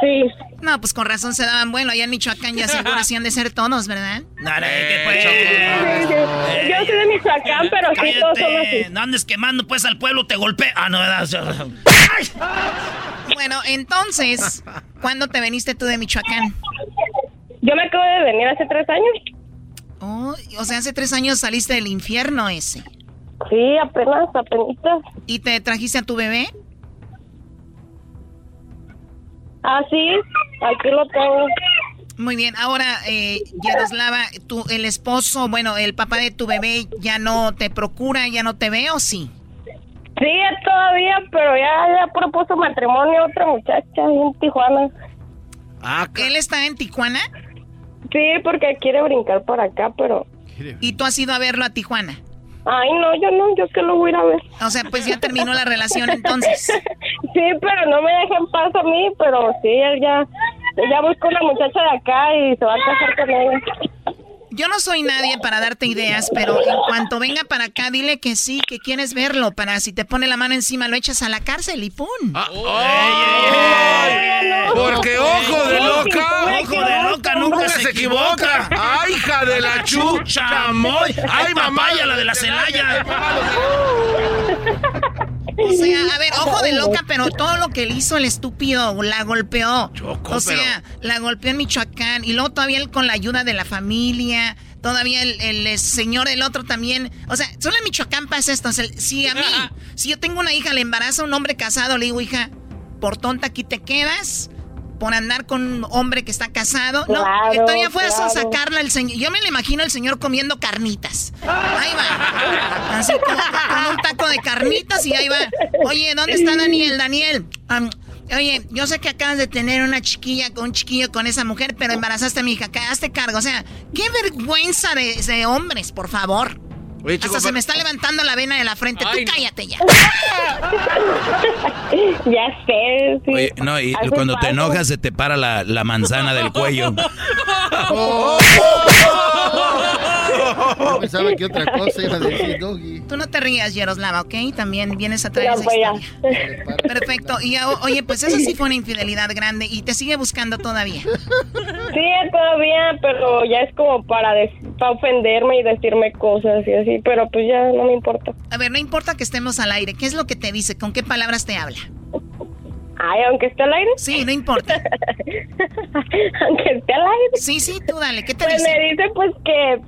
Speaker 31: Sí.
Speaker 21: No, pues con razón se daban bueno. Allá en Michoacán ya seguro hacían de ser todos, ¿verdad?
Speaker 6: No, no, ¿qué
Speaker 31: Sí, sí. Yo soy de Michoacán, pero sí todos son así.
Speaker 6: Cállate, no andes quemando pues al pueblo, te golpea. Ah, no, ¿verdad?
Speaker 21: Bueno, entonces, ¿cuándo te veniste tú de Michoacán?
Speaker 31: Yo me acabo de venir hace tres años.
Speaker 21: Oh, o sea, hace tres años saliste del infierno ese.
Speaker 31: Sí, apenas, apenas.
Speaker 21: ¿Y te trajiste a tu bebé?
Speaker 31: Ah, sí, aquí lo tengo.
Speaker 21: Muy bien, ahora, eh, Yaroslava, tú, el esposo, bueno, el papá de tu bebé ya no te procura, ya no te ve o sí?
Speaker 31: Sí, todavía, pero ya, ya propuso matrimonio a otra muchacha en Tijuana.
Speaker 21: ¿Él está en Tijuana?
Speaker 31: Sí, porque quiere brincar por acá, pero...
Speaker 21: ¿Y tú has ido a verlo a Tijuana?
Speaker 31: Ay, no, yo no, yo que lo voy a ir a ver.
Speaker 21: O sea, pues ya terminó la relación entonces.
Speaker 31: Sí, pero no me deja en paz a mí, pero sí, él ya, ya buscó una muchacha de acá y se va a casar con ella.
Speaker 21: Yo no soy nadie para darte ideas, pero en cuanto venga para acá, dile que sí, que quieres verlo, para si te pone la mano encima lo echas a la cárcel y ¡pum!
Speaker 4: Porque ojo de loca.
Speaker 6: Ojo de loca nunca se equivoca.
Speaker 4: ¡Ay, hija de la chucha!
Speaker 6: Chamoy. ¡Ay, papaya, la de la Celaya!
Speaker 21: O sea, a ver, ojo de loca, pero todo lo que le hizo el estúpido, la golpeó. o sea, la golpeó en Michoacán y luego todavía él con la ayuda de la familia. Todavía el, el, señor, el otro también. O sea, solo en Michoacán pasa esto. O sea, si a mí, si yo tengo una hija, le embaraza a un hombre casado, le digo, hija, por tonta aquí te quedas. Por andar con un hombre que está casado. no, que todavía fue a sacarla el señor. Yo me lo imagino el señor comiendo carnitas. Ahí va. Así con un taco de carnitas y ahí va. Oye, ¿dónde está Daniel? Daniel. oye, yo sé que acabas de tener una chiquilla, un chiquillo con esa mujer, pero embarazaste a mi hija. Hazte cargo. O sea, qué vergüenza de, de hombres, por favor.
Speaker 4: Oye,
Speaker 21: Hasta se me está levantando la vena de la frente. Tú cállate ya.
Speaker 31: Ya sé, sí.
Speaker 11: Oye, no, y
Speaker 31: Hace
Speaker 11: cuando te enojas se te para la, la manzana del cuello.
Speaker 14: Yo pensaba que otra cosa iba a decir Doggy.
Speaker 21: Tú no te rías, Yaroslava, ¿ok? También vienes a traer
Speaker 31: Ya,
Speaker 21: esa
Speaker 31: pues, ya.
Speaker 21: historia. Perfecto. Y oye, pues eso sí fue una infidelidad grande y te sigue buscando todavía.
Speaker 31: Sí, todavía, pero ya es como para, des- para ofenderme y decirme cosas y así, pero pues ya no me importa.
Speaker 21: A ver, no importa que estemos al aire. ¿Qué es lo que te dice? ¿Con qué palabras te habla?
Speaker 31: Ay, aunque esté al aire.
Speaker 21: Sí, no importa.
Speaker 31: aunque esté al aire.
Speaker 21: Sí, sí, tú dale. ¿Qué te
Speaker 31: Pues
Speaker 21: dice?
Speaker 31: me dice pues que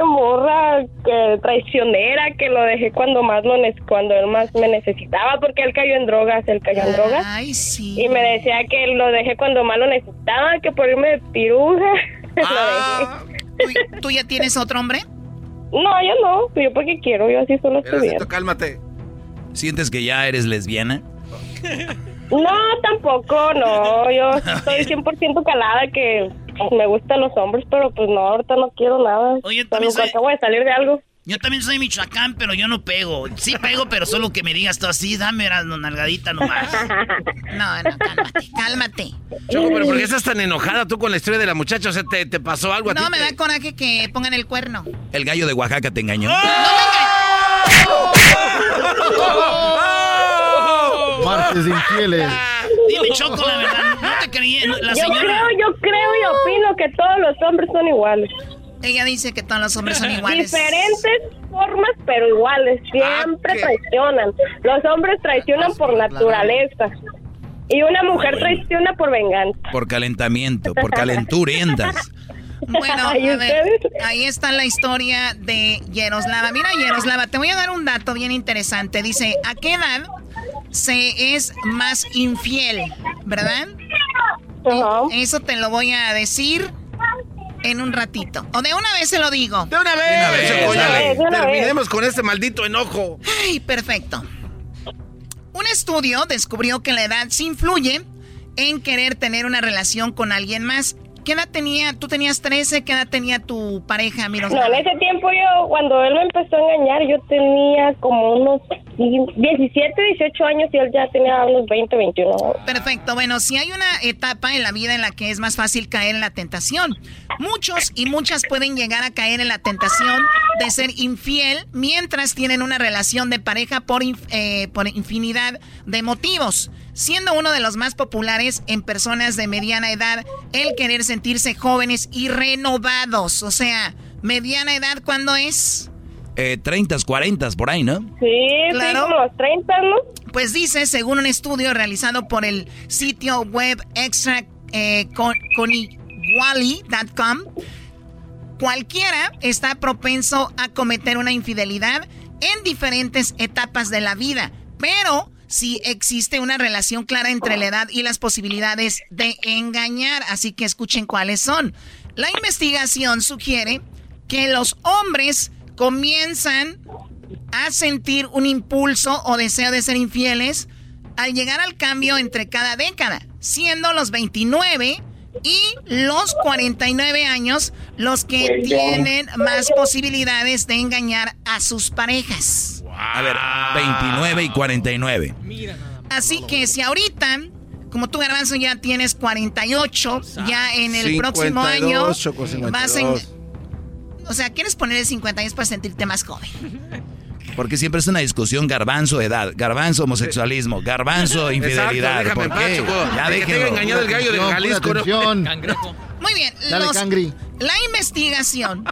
Speaker 31: morra, que traicionera, que lo dejé cuando más lo cuando él más me necesitaba, porque él cayó en drogas, él cayó en drogas.
Speaker 21: Ay, sí.
Speaker 31: Y me decía que lo dejé cuando más lo necesitaba, que por irme de piruja.
Speaker 21: Ah.
Speaker 31: lo dejé.
Speaker 21: ¿Tú, tú ya tienes otro hombre?
Speaker 31: No, yo no, yo porque quiero, yo así solo estoy bien.
Speaker 4: cálmate.
Speaker 11: ¿Sientes que ya eres lesbiana?
Speaker 31: No, tampoco, no, yo estoy 100% calada que me gustan los hombres, pero pues no, ahorita no quiero nada.
Speaker 6: Oye, también soy-
Speaker 31: acabo de salir de algo.
Speaker 6: Yo también soy Michoacán, pero yo no pego. Sí pego, pero solo que me digas tú así, dame la nalgadita nomás.
Speaker 21: No, no, cálmate, cálmate.
Speaker 4: Choco, pero ¿por qué estás tan enojada tú con la historia de la muchacha? O sea, ¿te, te pasó algo a ti?
Speaker 21: No, me
Speaker 4: te-
Speaker 21: da coraje que pongan el cuerno.
Speaker 11: El gallo de Oaxaca te engañó.
Speaker 14: Martes de infieles.
Speaker 6: Dime, Choco, la verdad, no te creí. no, La
Speaker 31: yo creo, yo creo y opino que todos los hombres son iguales.
Speaker 21: Ella dice que todos los hombres son iguales.
Speaker 31: Diferentes formas, pero iguales. Siempre traicionan. Los hombres traicionan por naturaleza. Y una mujer traiciona por venganza.
Speaker 11: Por calentamiento, por calenturiendas.
Speaker 21: Bueno, a ver, ahí está la historia de Yeroslava. Mira, Yeroslava, te voy a dar un dato bien interesante. Dice, ¿a qué edad se es más infiel? ¿Verdad? Eso te lo voy a decir en un ratito. O de una vez se lo digo.
Speaker 4: De una vez. Terminemos con este maldito enojo.
Speaker 21: Ay, perfecto. Un estudio descubrió que la edad sí influye en querer tener una relación con alguien más. ¿Qué edad tenía? ¿Tú tenías 13? ¿Qué edad tenía tu pareja, Miroslava?
Speaker 31: No, en ese tiempo yo, cuando él me empezó a engañar, yo tenía como unos 17, 18 años y él ya tenía unos 20, 21.
Speaker 21: Perfecto. Bueno, si hay una etapa en la vida en la que es más fácil caer en la tentación. Muchos y muchas pueden llegar a caer en la tentación de ser infiel mientras tienen una relación de pareja por, eh, por infinidad de motivos siendo uno de los más populares en personas de mediana edad el querer sentirse jóvenes y renovados. O sea, mediana edad, ¿cuándo es?
Speaker 11: Eh, 30, 40, por ahí, ¿no?
Speaker 31: Sí, claro. como los 30, ¿no?
Speaker 21: Pues dice, según un estudio realizado por el sitio web extra eh, cualquiera está propenso a cometer una infidelidad en diferentes etapas de la vida, pero si existe una relación clara entre la edad y las posibilidades de engañar. Así que escuchen cuáles son. La investigación sugiere que los hombres comienzan a sentir un impulso o deseo de ser infieles al llegar al cambio entre cada década, siendo los 29 y los 49 años los que tienen más posibilidades de engañar a sus parejas.
Speaker 11: A ver, 29 y 49.
Speaker 21: Así que si ahorita, como tú, Garbanzo, ya tienes 48, ya en el próximo año vas en... O sea, ¿quieres poner el 50 años para sentirte más joven?
Speaker 11: Porque siempre es una discusión garbanzo edad, garbanzo homosexualismo, garbanzo infidelidad. ¿Por qué?
Speaker 4: Ya déjenlo. engañado el gallo de Jalisco.
Speaker 21: Muy bien. la investigación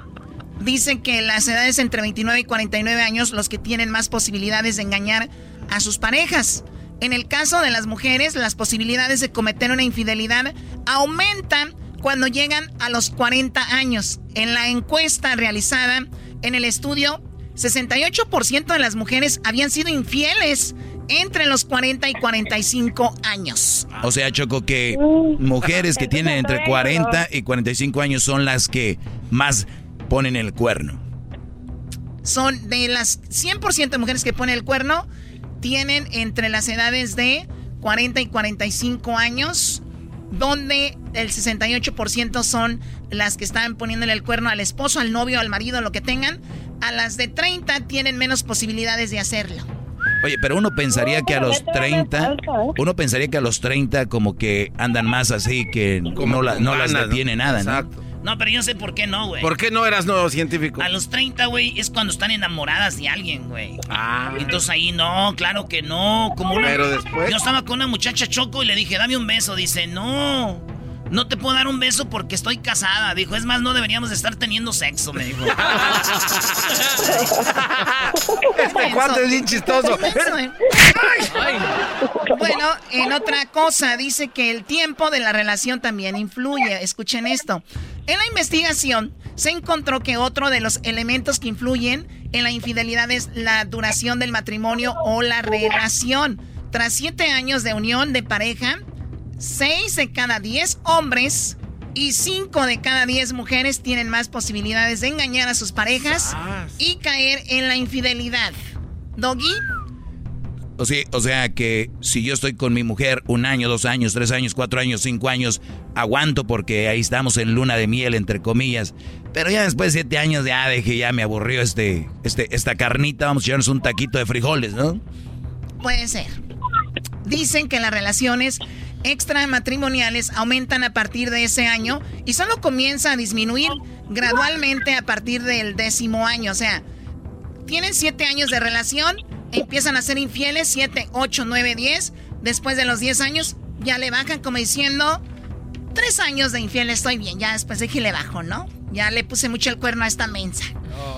Speaker 21: Dicen que las edades entre 29 y 49 años los que tienen más posibilidades de engañar a sus parejas. En el caso de las mujeres, las posibilidades de cometer una infidelidad aumentan cuando llegan a los 40 años. En la encuesta realizada en el estudio, 68% de las mujeres habían sido infieles entre los 40 y 45 años.
Speaker 11: O sea, Choco, que mujeres que tienen entre 40 y 45 años son las que más ponen el cuerno?
Speaker 21: Son de las 100% de mujeres que ponen el cuerno, tienen entre las edades de 40 y 45 años, donde el 68% son las que están poniéndole el cuerno al esposo, al novio, al marido, lo que tengan. A las de 30 tienen menos posibilidades de hacerlo.
Speaker 11: Oye, pero uno pensaría que a los 30, uno pensaría que a los 30 como que andan más así, que no, no las detiene nada, ¿no? Exacto.
Speaker 6: No, pero yo sé por qué no, güey.
Speaker 4: ¿Por qué no eras nuevo científico?
Speaker 6: A los 30, güey, es cuando están enamoradas de alguien, güey. Ah. Entonces ahí no, claro que no. Como una...
Speaker 4: Pero después.
Speaker 6: Yo estaba con una muchacha choco y le dije, dame un beso. Dice, no. No te puedo dar un beso porque estoy casada. Dijo, es más, no deberíamos de estar teniendo sexo, me dijo.
Speaker 4: este cuarto es bien chistoso.
Speaker 21: Bueno, en otra cosa, dice que el tiempo de la relación también influye. Escuchen esto. En la investigación se encontró que otro de los elementos que influyen en la infidelidad es la duración del matrimonio o la relación. Tras siete años de unión de pareja, seis de cada diez hombres y cinco de cada diez mujeres tienen más posibilidades de engañar a sus parejas y caer en la infidelidad. Doggy.
Speaker 11: O sea, o sea que si yo estoy con mi mujer un año, dos años, tres años, cuatro años, cinco años, aguanto porque ahí estamos en luna de miel, entre comillas. Pero ya después de siete años, ya dije, ya me aburrió este, este, esta carnita, vamos a echarnos un taquito de frijoles, ¿no?
Speaker 21: Puede ser. Dicen que las relaciones extramatrimoniales aumentan a partir de ese año y solo comienza a disminuir gradualmente a partir del décimo año. O sea, tienen siete años de relación empiezan a ser infieles, 7, 8, 9, 10. Después de los 10 años, ya le bajan como diciendo, tres años de infiel estoy bien. Ya después de que le bajo, ¿no? Ya le puse mucho el cuerno a esta mensa.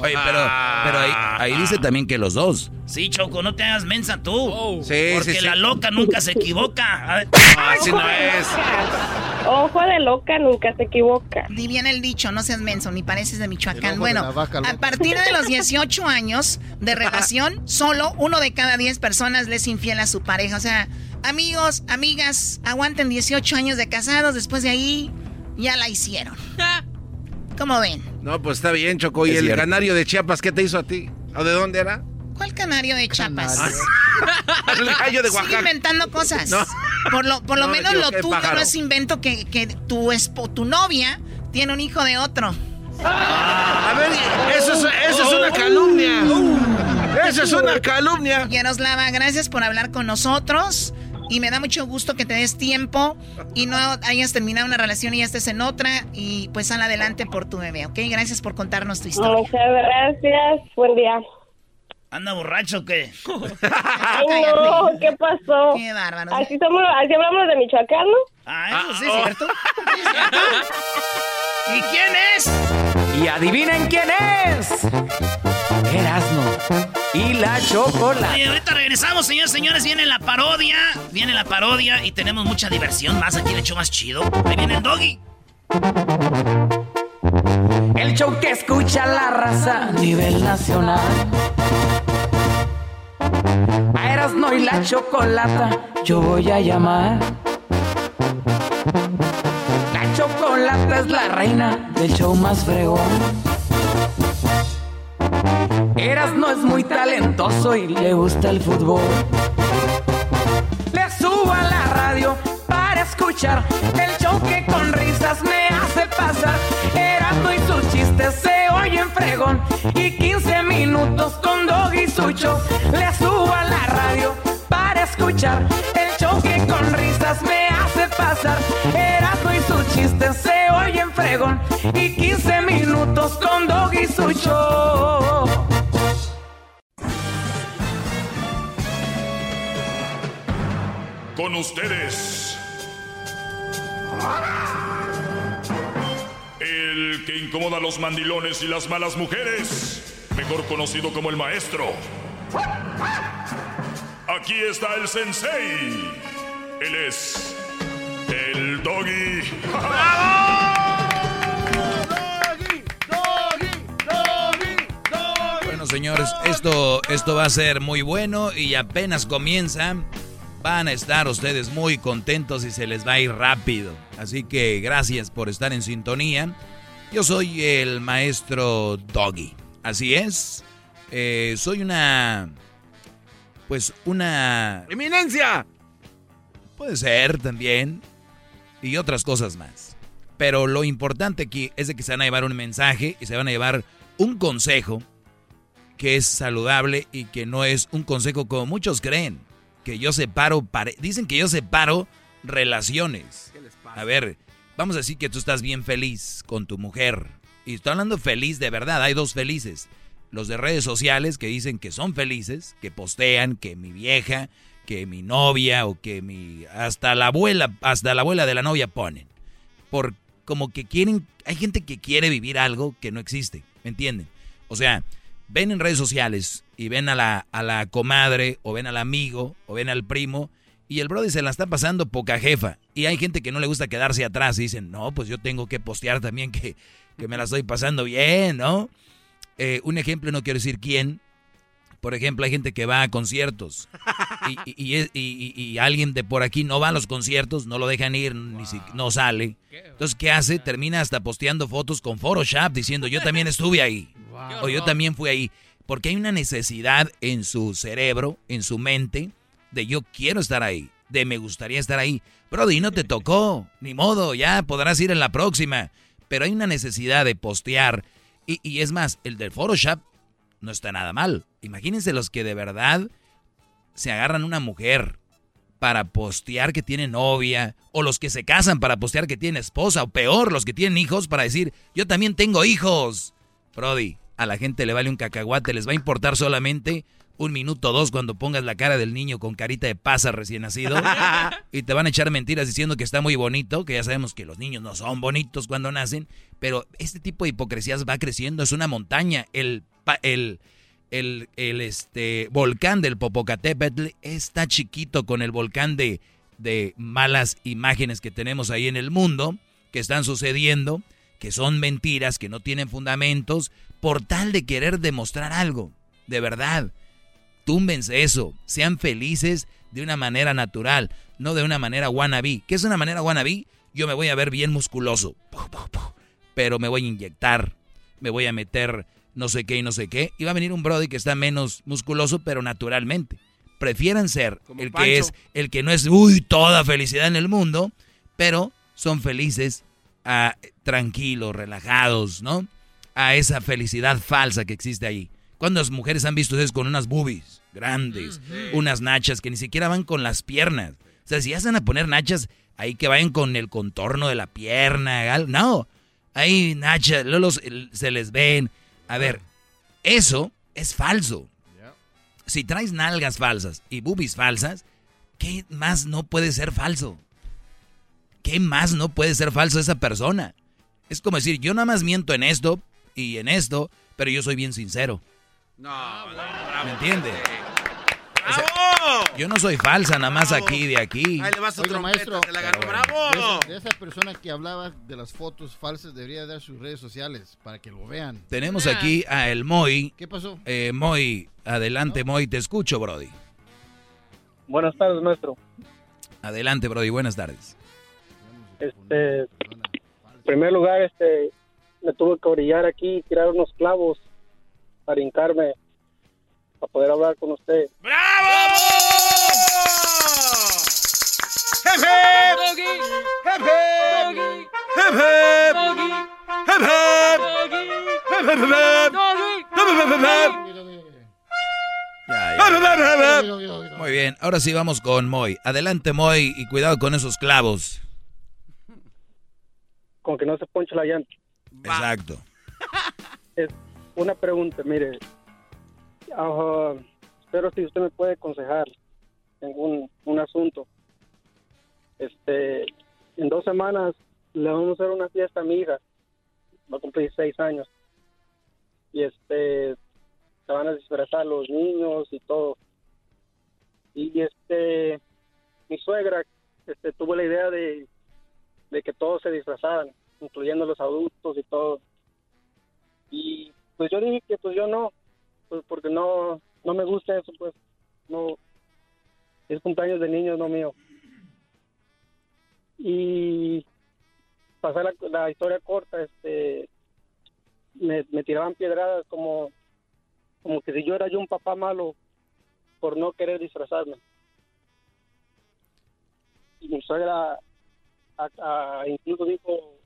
Speaker 11: Oye, pero, pero ahí, ahí dice también que los dos.
Speaker 6: Sí, Choco, no te hagas mensa tú.
Speaker 4: Oh. Sí,
Speaker 6: porque
Speaker 4: sí, sí.
Speaker 6: la loca nunca se equivoca. A ver.
Speaker 4: Así no es.
Speaker 31: Ojo de loca nunca se equivoca.
Speaker 21: Di bien el dicho, no seas menso, ni pareces de Michoacán.
Speaker 14: de
Speaker 21: Bueno, a partir de los 18 años de relación, solo uno de cada 10 personas le es infiel a su pareja. O sea, amigos, amigas, aguanten 18 años de casados, después de ahí ya la hicieron. ¿Cómo ven?
Speaker 4: No, pues está bien, Choco. ¿Y
Speaker 11: Es
Speaker 4: el
Speaker 11: cierto.
Speaker 4: canario de Chiapas qué te hizo a ti? ¿O de dónde era?
Speaker 21: ¿Cuál canario de Chiapas?
Speaker 4: el gallo de
Speaker 21: Sigue
Speaker 4: Oaxaca.
Speaker 21: inventando cosas.
Speaker 4: No.
Speaker 21: Por lo, por lo
Speaker 4: No, me
Speaker 21: menos lo tuyo no es invento que, que tu, espo- tu novia tiene un hijo de otro.
Speaker 4: A ver, eso es, eso es una calumnia. Eso es una calumnia.
Speaker 21: Yaroslava, gracias por hablar con nosotros. Y me da mucho gusto que te des tiempo y no hayas terminado una relación y ya estés en otra. Y pues sal adelante por tu bebé, ¿ok? Gracias por contarnos tu historia.
Speaker 31: Muchas gracias. Buen día.
Speaker 6: ¿Anda borracho o qué?
Speaker 31: Ay, no, ¿qué pasó?
Speaker 21: Qué bárbaro.
Speaker 31: Así, somos, así hablamos de Michoacán, ¿no?
Speaker 6: Ah, eso sí
Speaker 4: oh.
Speaker 6: es cierto. Sí es cierto. ¿Y quién es?
Speaker 32: Y adivinen quién es. Erasno y la chocolate.
Speaker 6: Y ahorita regresamos, señores, señores. Viene la parodia. Viene la parodia y tenemos mucha diversión más. Aquí le echo más chido. Ahí viene el doggy.
Speaker 32: El show que escucha la raza a nivel nacional. A Erasno y la chocolata yo voy a llamar. La chocolata es la reina del show más fregón. Erasno es muy talentoso y le gusta el fútbol. Le subo a la radio para escuchar el show con risas me hace pasar. Erasmo y sus chistes se oyen fregón. Y 15 minutos con Dog y su show. Le subo a la radio para escuchar el show que con risas me hace pasar. Erasmo y sus chistes se oyen fregón. Y 15 minutos con Dog y su
Speaker 7: Con ustedes. El que incomoda a los mandilones y las malas mujeres. Mejor conocido como el maestro. Aquí está el sensei. Él es. El doggy.
Speaker 11: Bueno, señores, esto, esto va a ser muy bueno y apenas comienza. Van a estar ustedes muy contentos y se les va a ir rápido. Así que gracias por estar en sintonía. Yo soy el maestro Doggy. Así es. Eh, soy una... Pues una...
Speaker 4: ¡Eminencia!
Speaker 11: Puede ser también. Y otras cosas más. Pero lo importante aquí es de que se van a llevar un mensaje y se van a llevar un consejo que es saludable y que no es un consejo como muchos creen. Que yo separo, pare- dicen que yo separo relaciones. A ver, vamos a decir que tú estás bien feliz con tu mujer. Y estoy hablando feliz de verdad, hay dos felices. Los de redes sociales que dicen que son felices, que postean que mi vieja, que mi novia o que mi... Hasta la abuela, hasta la abuela de la novia ponen. Por como que quieren... Hay gente que quiere vivir algo que no existe, ¿me entienden? O sea, ven en redes sociales y ven a la, a la comadre o ven al amigo o ven al primo y el brother se la está pasando poca jefa. Y hay gente que no le gusta quedarse atrás y dicen, no, pues yo tengo que postear también que, que me la estoy pasando bien, ¿no? Eh, un ejemplo, no quiero decir quién. Por ejemplo, hay gente que va a conciertos y, alguien de por aquí no va a los conciertos, no lo dejan ir, ni si- no sale. Entonces, ¿qué hace? Termina hasta posteando fotos con Photoshop diciendo, yo también estuve ahí. O yo también fui ahí. Porque hay una necesidad en su cerebro, en su mente, de yo quiero estar ahí, de me gustaría estar ahí. Brody, no te tocó, ni modo, ya podrás ir en la próxima. Pero hay una necesidad de postear. Y, y es más, el del Photoshop no está nada mal. Imagínense los que de verdad se agarran una mujer para postear que tiene novia, o los que se casan para postear que tiene esposa, o peor, los que tienen hijos para decir, yo también tengo hijos. Brody, a la gente le vale un cacahuate, les va a importar solamente un minuto o dos cuando pongas la cara del niño con carita de pasa recién nacido y te van a echar mentiras diciendo que está muy bonito, que ya sabemos que los niños no son bonitos cuando nacen, pero este tipo de hipocresías va creciendo, es una montaña, el, el, el, el este, volcán del Popocatépetl está chiquito con el volcán de, de malas imágenes que tenemos ahí en el mundo, que están sucediendo, que son mentiras, que no tienen fundamentos, por tal de querer demostrar algo, de verdad túmbense eso, sean felices de una manera natural, no de una manera wannabe. ¿Qué es una manera wannabe? Yo me voy a ver bien musculoso, pero me voy a inyectar, me voy a meter no sé qué y no sé qué. Y va a venir un Brody que está menos musculoso, pero naturalmente. Prefieran ser el que es, el que no es, uy, toda felicidad en el mundo, pero son felices, ah, tranquilos, relajados, ¿no? A esa felicidad falsa que existe ahí. ¿Cuántas mujeres han visto ustedes con unas boobies grandes, unas nachas que ni siquiera van con las piernas? O sea, si ya van a poner nachas, ahí que vayan con el contorno de la pierna, no, ahí nachas, luego se les ven. A ver, eso es falso. Si traes nalgas falsas y boobies falsas, ¿qué más no puede ser falso? ¿Qué más no puede ser falso esa persona? Es como decir, yo nada más miento en esto y en esto, pero yo soy bien sincero. No, ¿Me yo no soy falsa, nada más aquí de aquí.
Speaker 14: Ahí le vas otro maestro. la ¡Bravo! De, esa persona que hablaba de las fotos falsas debería dar sus redes sociales para que lo vean.
Speaker 11: Tenemos aquí a el Moy.
Speaker 14: ¿Qué pasó?
Speaker 11: Eh, Moy, adelante Moy, te escucho, Brody.
Speaker 36: Buenas tardes, maestro.
Speaker 11: Adelante, Brody, buenas tardes.
Speaker 36: Este, en primer lugar, este, me tuve que orillar aquí y tirar unos clavos para hincarme, para poder hablar con usted.
Speaker 23: ¡Bravo!
Speaker 11: Muy bien, ahora sí vamos con Moy. Adelante, Moy, y cuidado con esos clavos.
Speaker 36: Con que no se ponche la llanta.
Speaker 11: Exacto.
Speaker 36: Es, una pregunta, mire, uh, espero si usted me puede aconsejar en un, un asunto. Este, en dos semanas le vamos a hacer una fiesta a mi hija, va a cumplir seis años, y este, se van a disfrazar los niños y todo. Y este, mi suegra, este, tuvo la idea de, de que todos se disfrazaran, incluyendo los adultos y todo. Y pues yo dije que pues yo no, pues porque no, no me gusta eso, pues no, es cumpleaños de niños, no mío. Y pasar la, historia corta, este, me, tiraban piedradas como, como que si yo era yo un papá malo por no querer disfrazarme. Y mi suegra incluso dijo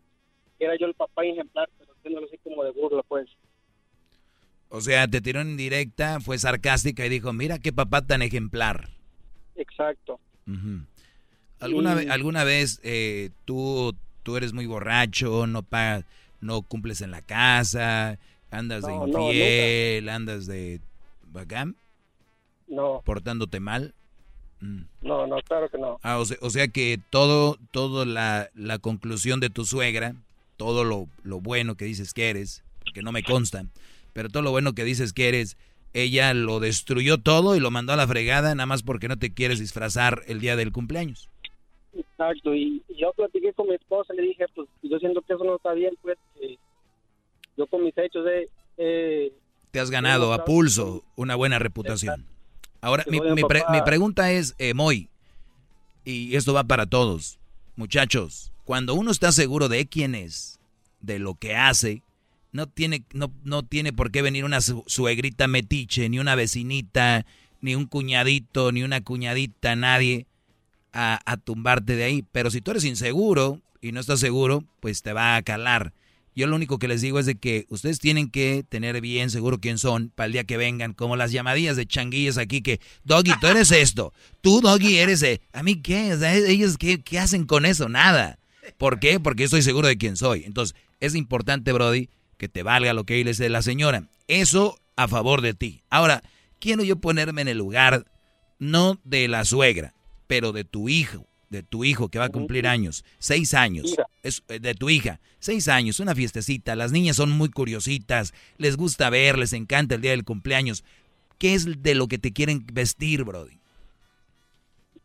Speaker 36: que era yo el papá ejemplar, pero haciéndolo así como de burla, pues.
Speaker 11: O sea, te tiró en directa, fue sarcástica y dijo, mira qué papá tan ejemplar.
Speaker 36: Exacto.
Speaker 11: ¿Alguna, ¿Alguna vez eh, tú, tú eres muy borracho, no pagas, no cumples en la casa, andas de infiel, andas de bacán?
Speaker 36: No.
Speaker 11: ¿Portándote mal?
Speaker 36: Mm. No, no, claro que no.
Speaker 11: Ah, o, sea, que todo, todo la, la conclusión de tu suegra, todo lo, lo bueno que dices que eres, que no me consta, pero todo lo bueno que dices que eres, ella lo destruyó todo y lo mandó a la fregada nada más porque no te quieres disfrazar el día del cumpleaños.
Speaker 36: Exacto, y, yo platiqué con mi esposa y le dije, pues yo siento que eso no está bien, pues yo con mis hechos de...
Speaker 11: te has ganado a pulso una buena reputación. Ahora, mi, mi, pregunta es, eh, Moy, y esto va para todos, muchachos, cuando uno está seguro de quién es, de lo que hace, no tiene, no, no tiene por qué venir una suegrita metiche, ni una vecinita, ni un cuñadito, ni una cuñadita, nadie a, a tumbarte de ahí. Pero si tú eres inseguro y no estás seguro, pues te va a calar. Yo lo único que les digo es de que ustedes tienen que tener bien seguro quién son para el día que vengan, como las llamadillas de changuillas aquí que, Doggy, tú eres esto, tú, Doggy, eres... E-". ¿A mí qué? ellos qué, qué hacen con eso? Nada. ¿Por qué? Porque yo estoy seguro de quién soy. Entonces, es importante, Brody, que te valga lo que dice la señora. Eso a favor de ti. Ahora, quiero yo ponerme en el lugar no de la suegra, pero de tu hijo, de tu hijo que va a cumplir años, seis años, es, eh, de tu hija, seis años, una fiestecita, las niñas son muy curiositas, les gusta ver, les encanta el día del cumpleaños. ¿Qué es de lo que te quieren vestir, Brody?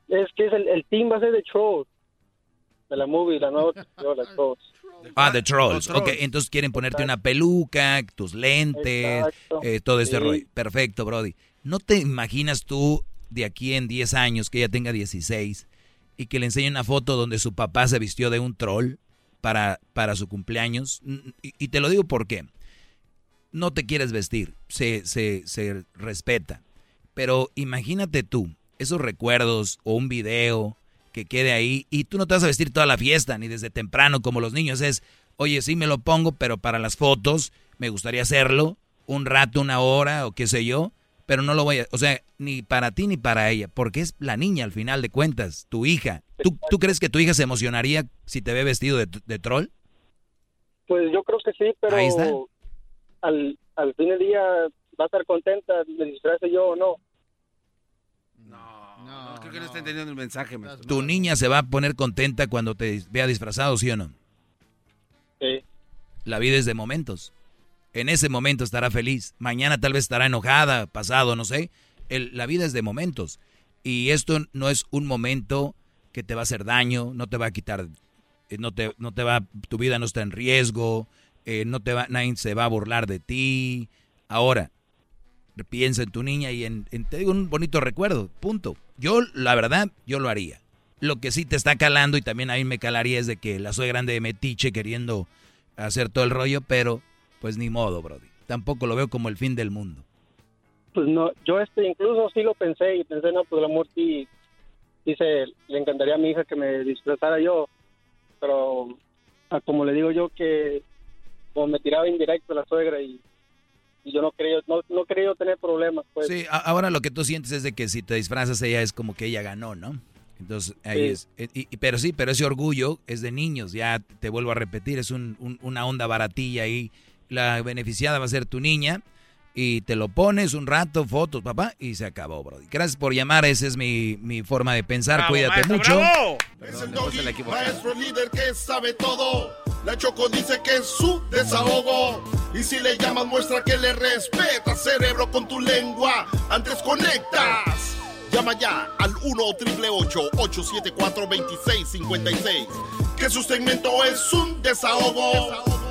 Speaker 36: Es que es el, el team va a ser de Trolls, de la movie, la nueva la Trolls.
Speaker 11: Ah, de Trolls. Ok, entonces quieren ponerte una peluca, tus lentes, eh, todo este
Speaker 36: Sí.
Speaker 11: rollo. Perfecto, Brody. ¿No te imaginas tú de aquí en 10 años, que ella tenga 16, y que le enseñe una foto donde su papá se vistió de un troll para, para su cumpleaños? Y, y te lo digo porque no te quieres vestir, se, se, se respeta. Pero imagínate tú, esos recuerdos o un video que quede ahí y tú no te vas a vestir toda la fiesta, ni desde temprano como los niños. Es, oye, sí me lo pongo, pero para las fotos me gustaría hacerlo un rato, una hora o qué sé yo, pero no lo voy a, o sea, ni para ti ni para ella, porque es la niña al final de cuentas, tu hija. ¿Tú, tú crees que tu hija se emocionaría si te ve vestido de, de troll?
Speaker 36: Pues yo creo que sí, pero
Speaker 11: Ahí está.
Speaker 36: al, al fin del día va a estar contenta, me disfrace yo o no.
Speaker 4: No, creo que no está entendiendo el mensaje. maestro.
Speaker 11: ¿Tu niña se va a poner contenta cuando te vea disfrazado, sí o no?
Speaker 36: Sí.
Speaker 11: La vida es de momentos. En ese momento estará feliz. Mañana tal vez estará enojada, pasado, no sé. El- la vida es de momentos. Y esto no es un momento que te va a hacer daño, no te va a quitar, eh, no te, no te va, tu vida no está en riesgo, eh, no te va, nadie se va a burlar de ti. Ahora, piensa en tu niña y en, en- te digo un bonito recuerdo, punto. Yo, la verdad, yo lo haría. Lo que sí te está calando y también a mí me calaría es de que la soy grande de metiche queriendo hacer todo el rollo, pero pues ni modo, Brody. Tampoco lo veo como el fin del mundo.
Speaker 36: Pues no, yo este incluso sí lo pensé y pensé, no, pues el amor sí, se, le encantaría a mi hija que me disfrazara yo, pero ah, como le digo yo que como me tiraba indirecto la suegra y, y yo no quería, no, no yo tener problemas, pues.
Speaker 11: Sí, ahora lo que tú sientes es de que si te disfrazas ella es como que ella ganó, ¿no? Entonces ahí
Speaker 36: Sí.
Speaker 11: es. eh, y- y- pero sí, pero ese orgullo es de niños, ya te vuelvo a repetir, es un- un- una onda baratilla ahí. La beneficiada va a ser tu niña y te lo pones un rato, fotos, papá, y se acabó, Brody. Gracias por llamar, esa es mi, mi forma de pensar,
Speaker 23: Bravo,
Speaker 11: cuídate
Speaker 23: maestro,
Speaker 11: mucho.
Speaker 23: bravo.
Speaker 11: Perdón,
Speaker 23: Es el doggy, maestro líder que sabe todo. La Choco dice que es su desahogo. Y si le llamas, muestra que le respeta, cerebro, con tu lengua. Antes conectas. Llama ya al 1-888-874-2656. Que su segmento es un desahogo.